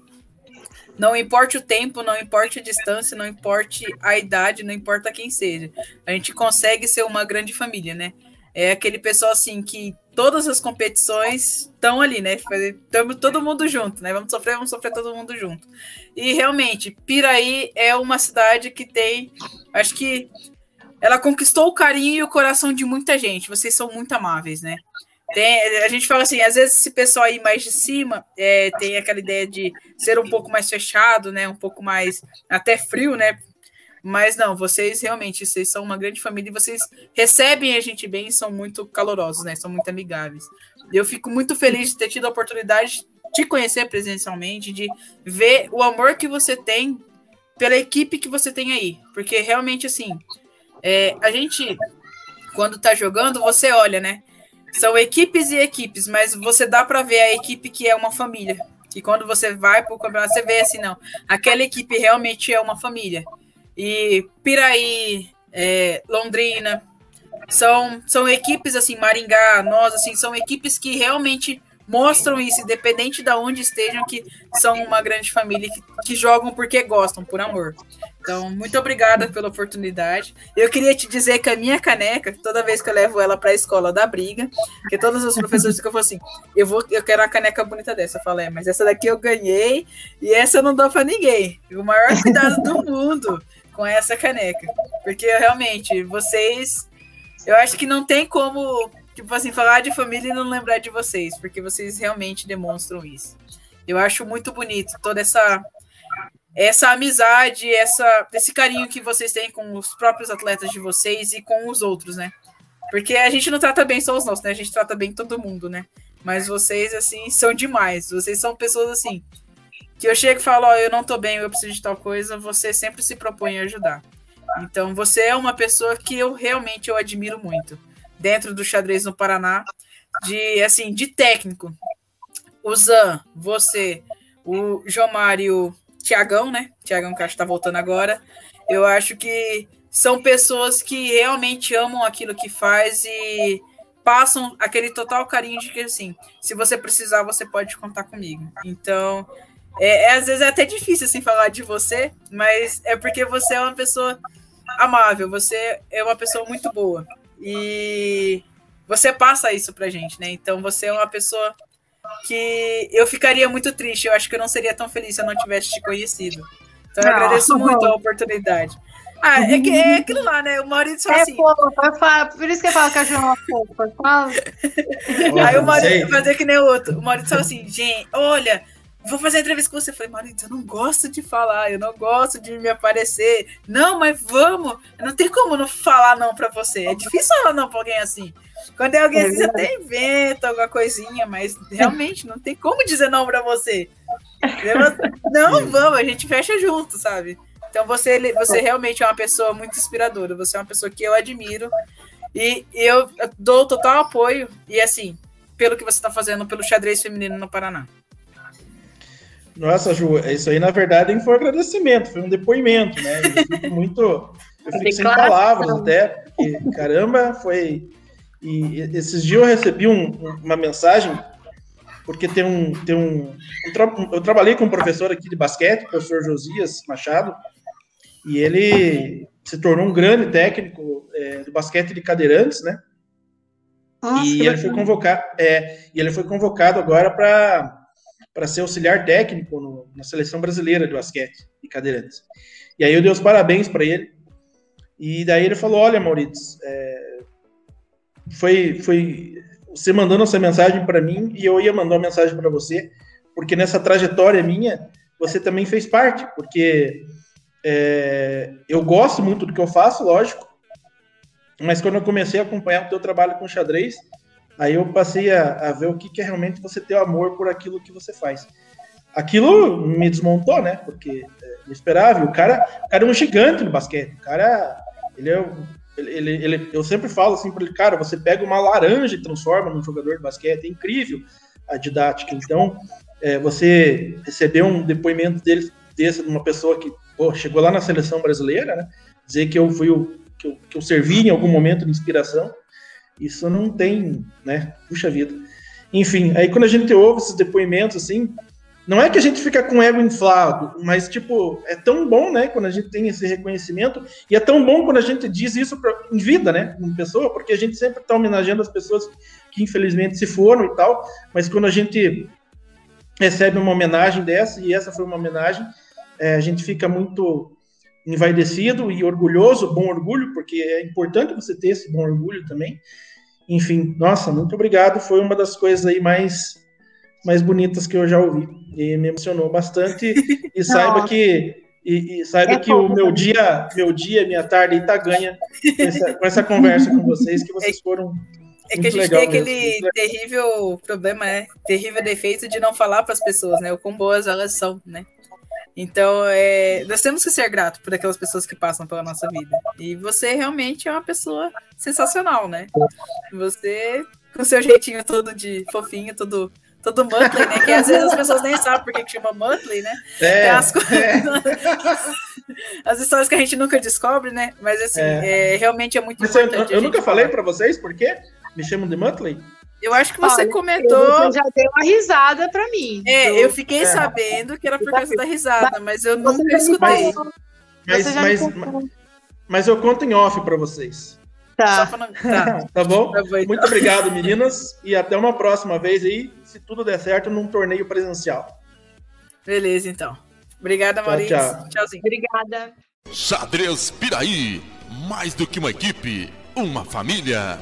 não importa o tempo, não importa a distância, não importa a idade, não importa quem seja. A gente consegue ser uma grande família, né? É aquele pessoal assim que todas as competições estão ali, né? Estamos todo mundo junto, né? Vamos sofrer, vamos sofrer todo mundo junto. E realmente, Piraí é uma cidade que tem, acho que ela conquistou o carinho e o coração de muita gente. Vocês são muito amáveis, né? Tem, a gente fala assim, às vezes esse pessoal aí mais de cima é, tem aquela ideia de ser um pouco mais fechado, né? Um pouco mais até frio, né? Mas não, vocês realmente, vocês são uma grande família e vocês recebem a gente bem e são muito calorosos, né? São muito amigáveis. Eu fico muito feliz de ter tido a oportunidade de conhecer presencialmente, de ver o amor que você tem pela equipe que você tem aí. Porque realmente, assim, é, a gente, quando tá jogando, você olha, né? São equipes e equipes, mas você dá para ver a equipe que é uma família. E quando você vai para o campeonato, você vê assim, não, aquela equipe realmente é uma família. E Piraí, é, Londrina, são, são equipes assim, Maringá, nós, assim, são equipes que realmente mostram isso, independente de onde estejam, que são uma grande família que, que jogam porque gostam, por amor. Então, muito obrigada pela oportunidade. Eu queria te dizer que a minha caneca, toda vez que eu levo ela para a escola da briga, que todos os professores ficam assim, eu vou, eu quero uma caneca bonita dessa. Eu falei, é, mas essa daqui eu ganhei e essa eu não dou para ninguém. O maior cuidado do mundo com essa caneca, porque realmente vocês, eu acho que não tem como, tipo assim, falar de família e não lembrar de vocês, porque vocês realmente demonstram isso. Eu acho muito bonito toda essa essa amizade, essa, esse carinho que vocês têm com os próprios atletas de vocês e com os outros, né? Porque a gente não trata bem só os nossos, né? A gente trata bem todo mundo, né? Mas vocês, assim, são demais. Vocês são pessoas, assim, que eu chego e falo, ó, oh, eu não tô bem, eu preciso de tal coisa, você sempre se propõe a ajudar. Então, você é uma pessoa que eu realmente eu admiro muito. Dentro do xadrez no Paraná, de, assim, de técnico. O Zan, você, o João Mário Tiagão, né? Tiagão que acho que tá voltando agora. Eu acho que são pessoas que realmente amam aquilo que faz e passam aquele total carinho de que assim, se você precisar, você pode contar comigo. Então, é, é às vezes é até difícil assim falar de você, mas é porque você é uma pessoa amável, você é uma pessoa muito boa. E você passa isso pra gente, né? Então você é uma pessoa que eu ficaria muito triste. Eu acho que eu não seria tão feliz se eu não tivesse te conhecido. Então eu não. agradeço muito a oportunidade. Ah, é, que, é aquilo lá, né? O Maurício é assim. Fofa, por isso que eu falo que a João é fofa. Aí o Maurício fazer que nem o outro. O Maurício falou assim, gente, olha, vou fazer entrevista com você. Eu falei, Maurício, eu não gosto de falar, eu não gosto de me aparecer. Não, mas vamos. Não tem como não falar não pra você. É difícil falar não pra alguém assim. Quando é alguém assim, até inventa alguma coisinha, mas realmente não tem como dizer não para você. Não, vamos, a gente fecha junto, sabe? Então você, você realmente é uma pessoa muito inspiradora, você é uma pessoa que eu admiro e eu dou total apoio e assim, pelo que você está fazendo pelo xadrez feminino no Paraná. Nossa, Ju, isso aí na verdade foi um agradecimento, foi um depoimento, né? Eu fico muito, eu fico sem palavras até, porque caramba, foi e esses dias eu recebi um, uma mensagem, porque tem um. Tem um, um, eu trabalhei com um professor aqui de basquete, o professor Josias Machado, e ele se tornou um grande técnico é, do basquete de cadeirantes, né? Nossa, e ele foi convocado, é, e ele foi convocado agora para para ser auxiliar técnico no, na seleção brasileira de basquete de cadeirantes. E aí eu dei os parabéns para ele. E daí ele falou: Olha, Maurício, é, foi, foi você mandando essa mensagem para mim e eu ia mandar uma mensagem para você, porque nessa trajetória minha você também fez parte, porque é, eu gosto muito do que eu faço, lógico, mas quando eu comecei a acompanhar o teu trabalho com xadrez, aí eu passei a, a ver o que, que é realmente você ter amor por aquilo que você faz. Aquilo me desmontou, né? Porque é, eu esperava. O cara, o cara é um gigante no basquete. O cara, ele é ele, ele, eu sempre falo assim para ele, cara, você pega uma laranja e transforma num jogador de basquete, é incrível a didática. Então, é, você receber um depoimento dele, desse, de uma pessoa que pô, chegou lá na seleção brasileira, né, dizer que eu fui o, que eu, que eu servi em algum momento de inspiração, isso não tem, né, puxa vida. Enfim, aí quando a gente ouve esses depoimentos assim, não é que a gente fica com o ego inflado, mas, tipo, é tão bom, né, quando a gente tem esse reconhecimento, e é tão bom quando a gente diz isso pra, em vida, né, como pessoa, porque a gente sempre está homenageando as pessoas que infelizmente se foram e tal, mas quando a gente recebe uma homenagem dessa, e essa foi uma homenagem, é, a gente fica muito envaidecido e orgulhoso, bom orgulho, porque é importante você ter esse bom orgulho também. Enfim, nossa, muito obrigado, foi uma das coisas aí mais mais bonitas que eu já ouvi. E me emocionou bastante. E saiba que e, e saiba é que o meu dia, meu dia, minha tarde está ganha com essa, com essa, conversa com vocês, que vocês foram. É que a gente tem aquele mesmo. terrível problema, né? Terrível defeito de não falar para as pessoas, né? O quão boas elas são, né? Então, é, nós temos que ser gratos por aquelas pessoas que passam pela nossa vida. E você realmente é uma pessoa sensacional, né? Você, com seu jeitinho todo de fofinho, todo todo Muttley, né? Que às vezes as pessoas nem sabem por que chama Muttley, né? É, as, é. as histórias que a gente nunca descobre, né? Mas assim, é. É, realmente é muito Mas importante. Eu, eu nunca falei para vocês por quê? Me chamam de Muttley? Eu acho que você Olha, comentou. Você já deu uma risada para mim. É, eu fiquei é. sabendo que era por causa da risada, mas eu nunca escutei. Mas, mas, mas, mas eu conto em off para vocês. Tá. Tá. tá bom? Tá bom então. Muito obrigado, meninas. E até uma próxima vez aí, se tudo der certo, num torneio presencial. Beleza, então. Obrigada, Maurício. Tchau. Tchauzinho. Obrigada. Xadrez Piraí. Mais do que uma equipe, uma família.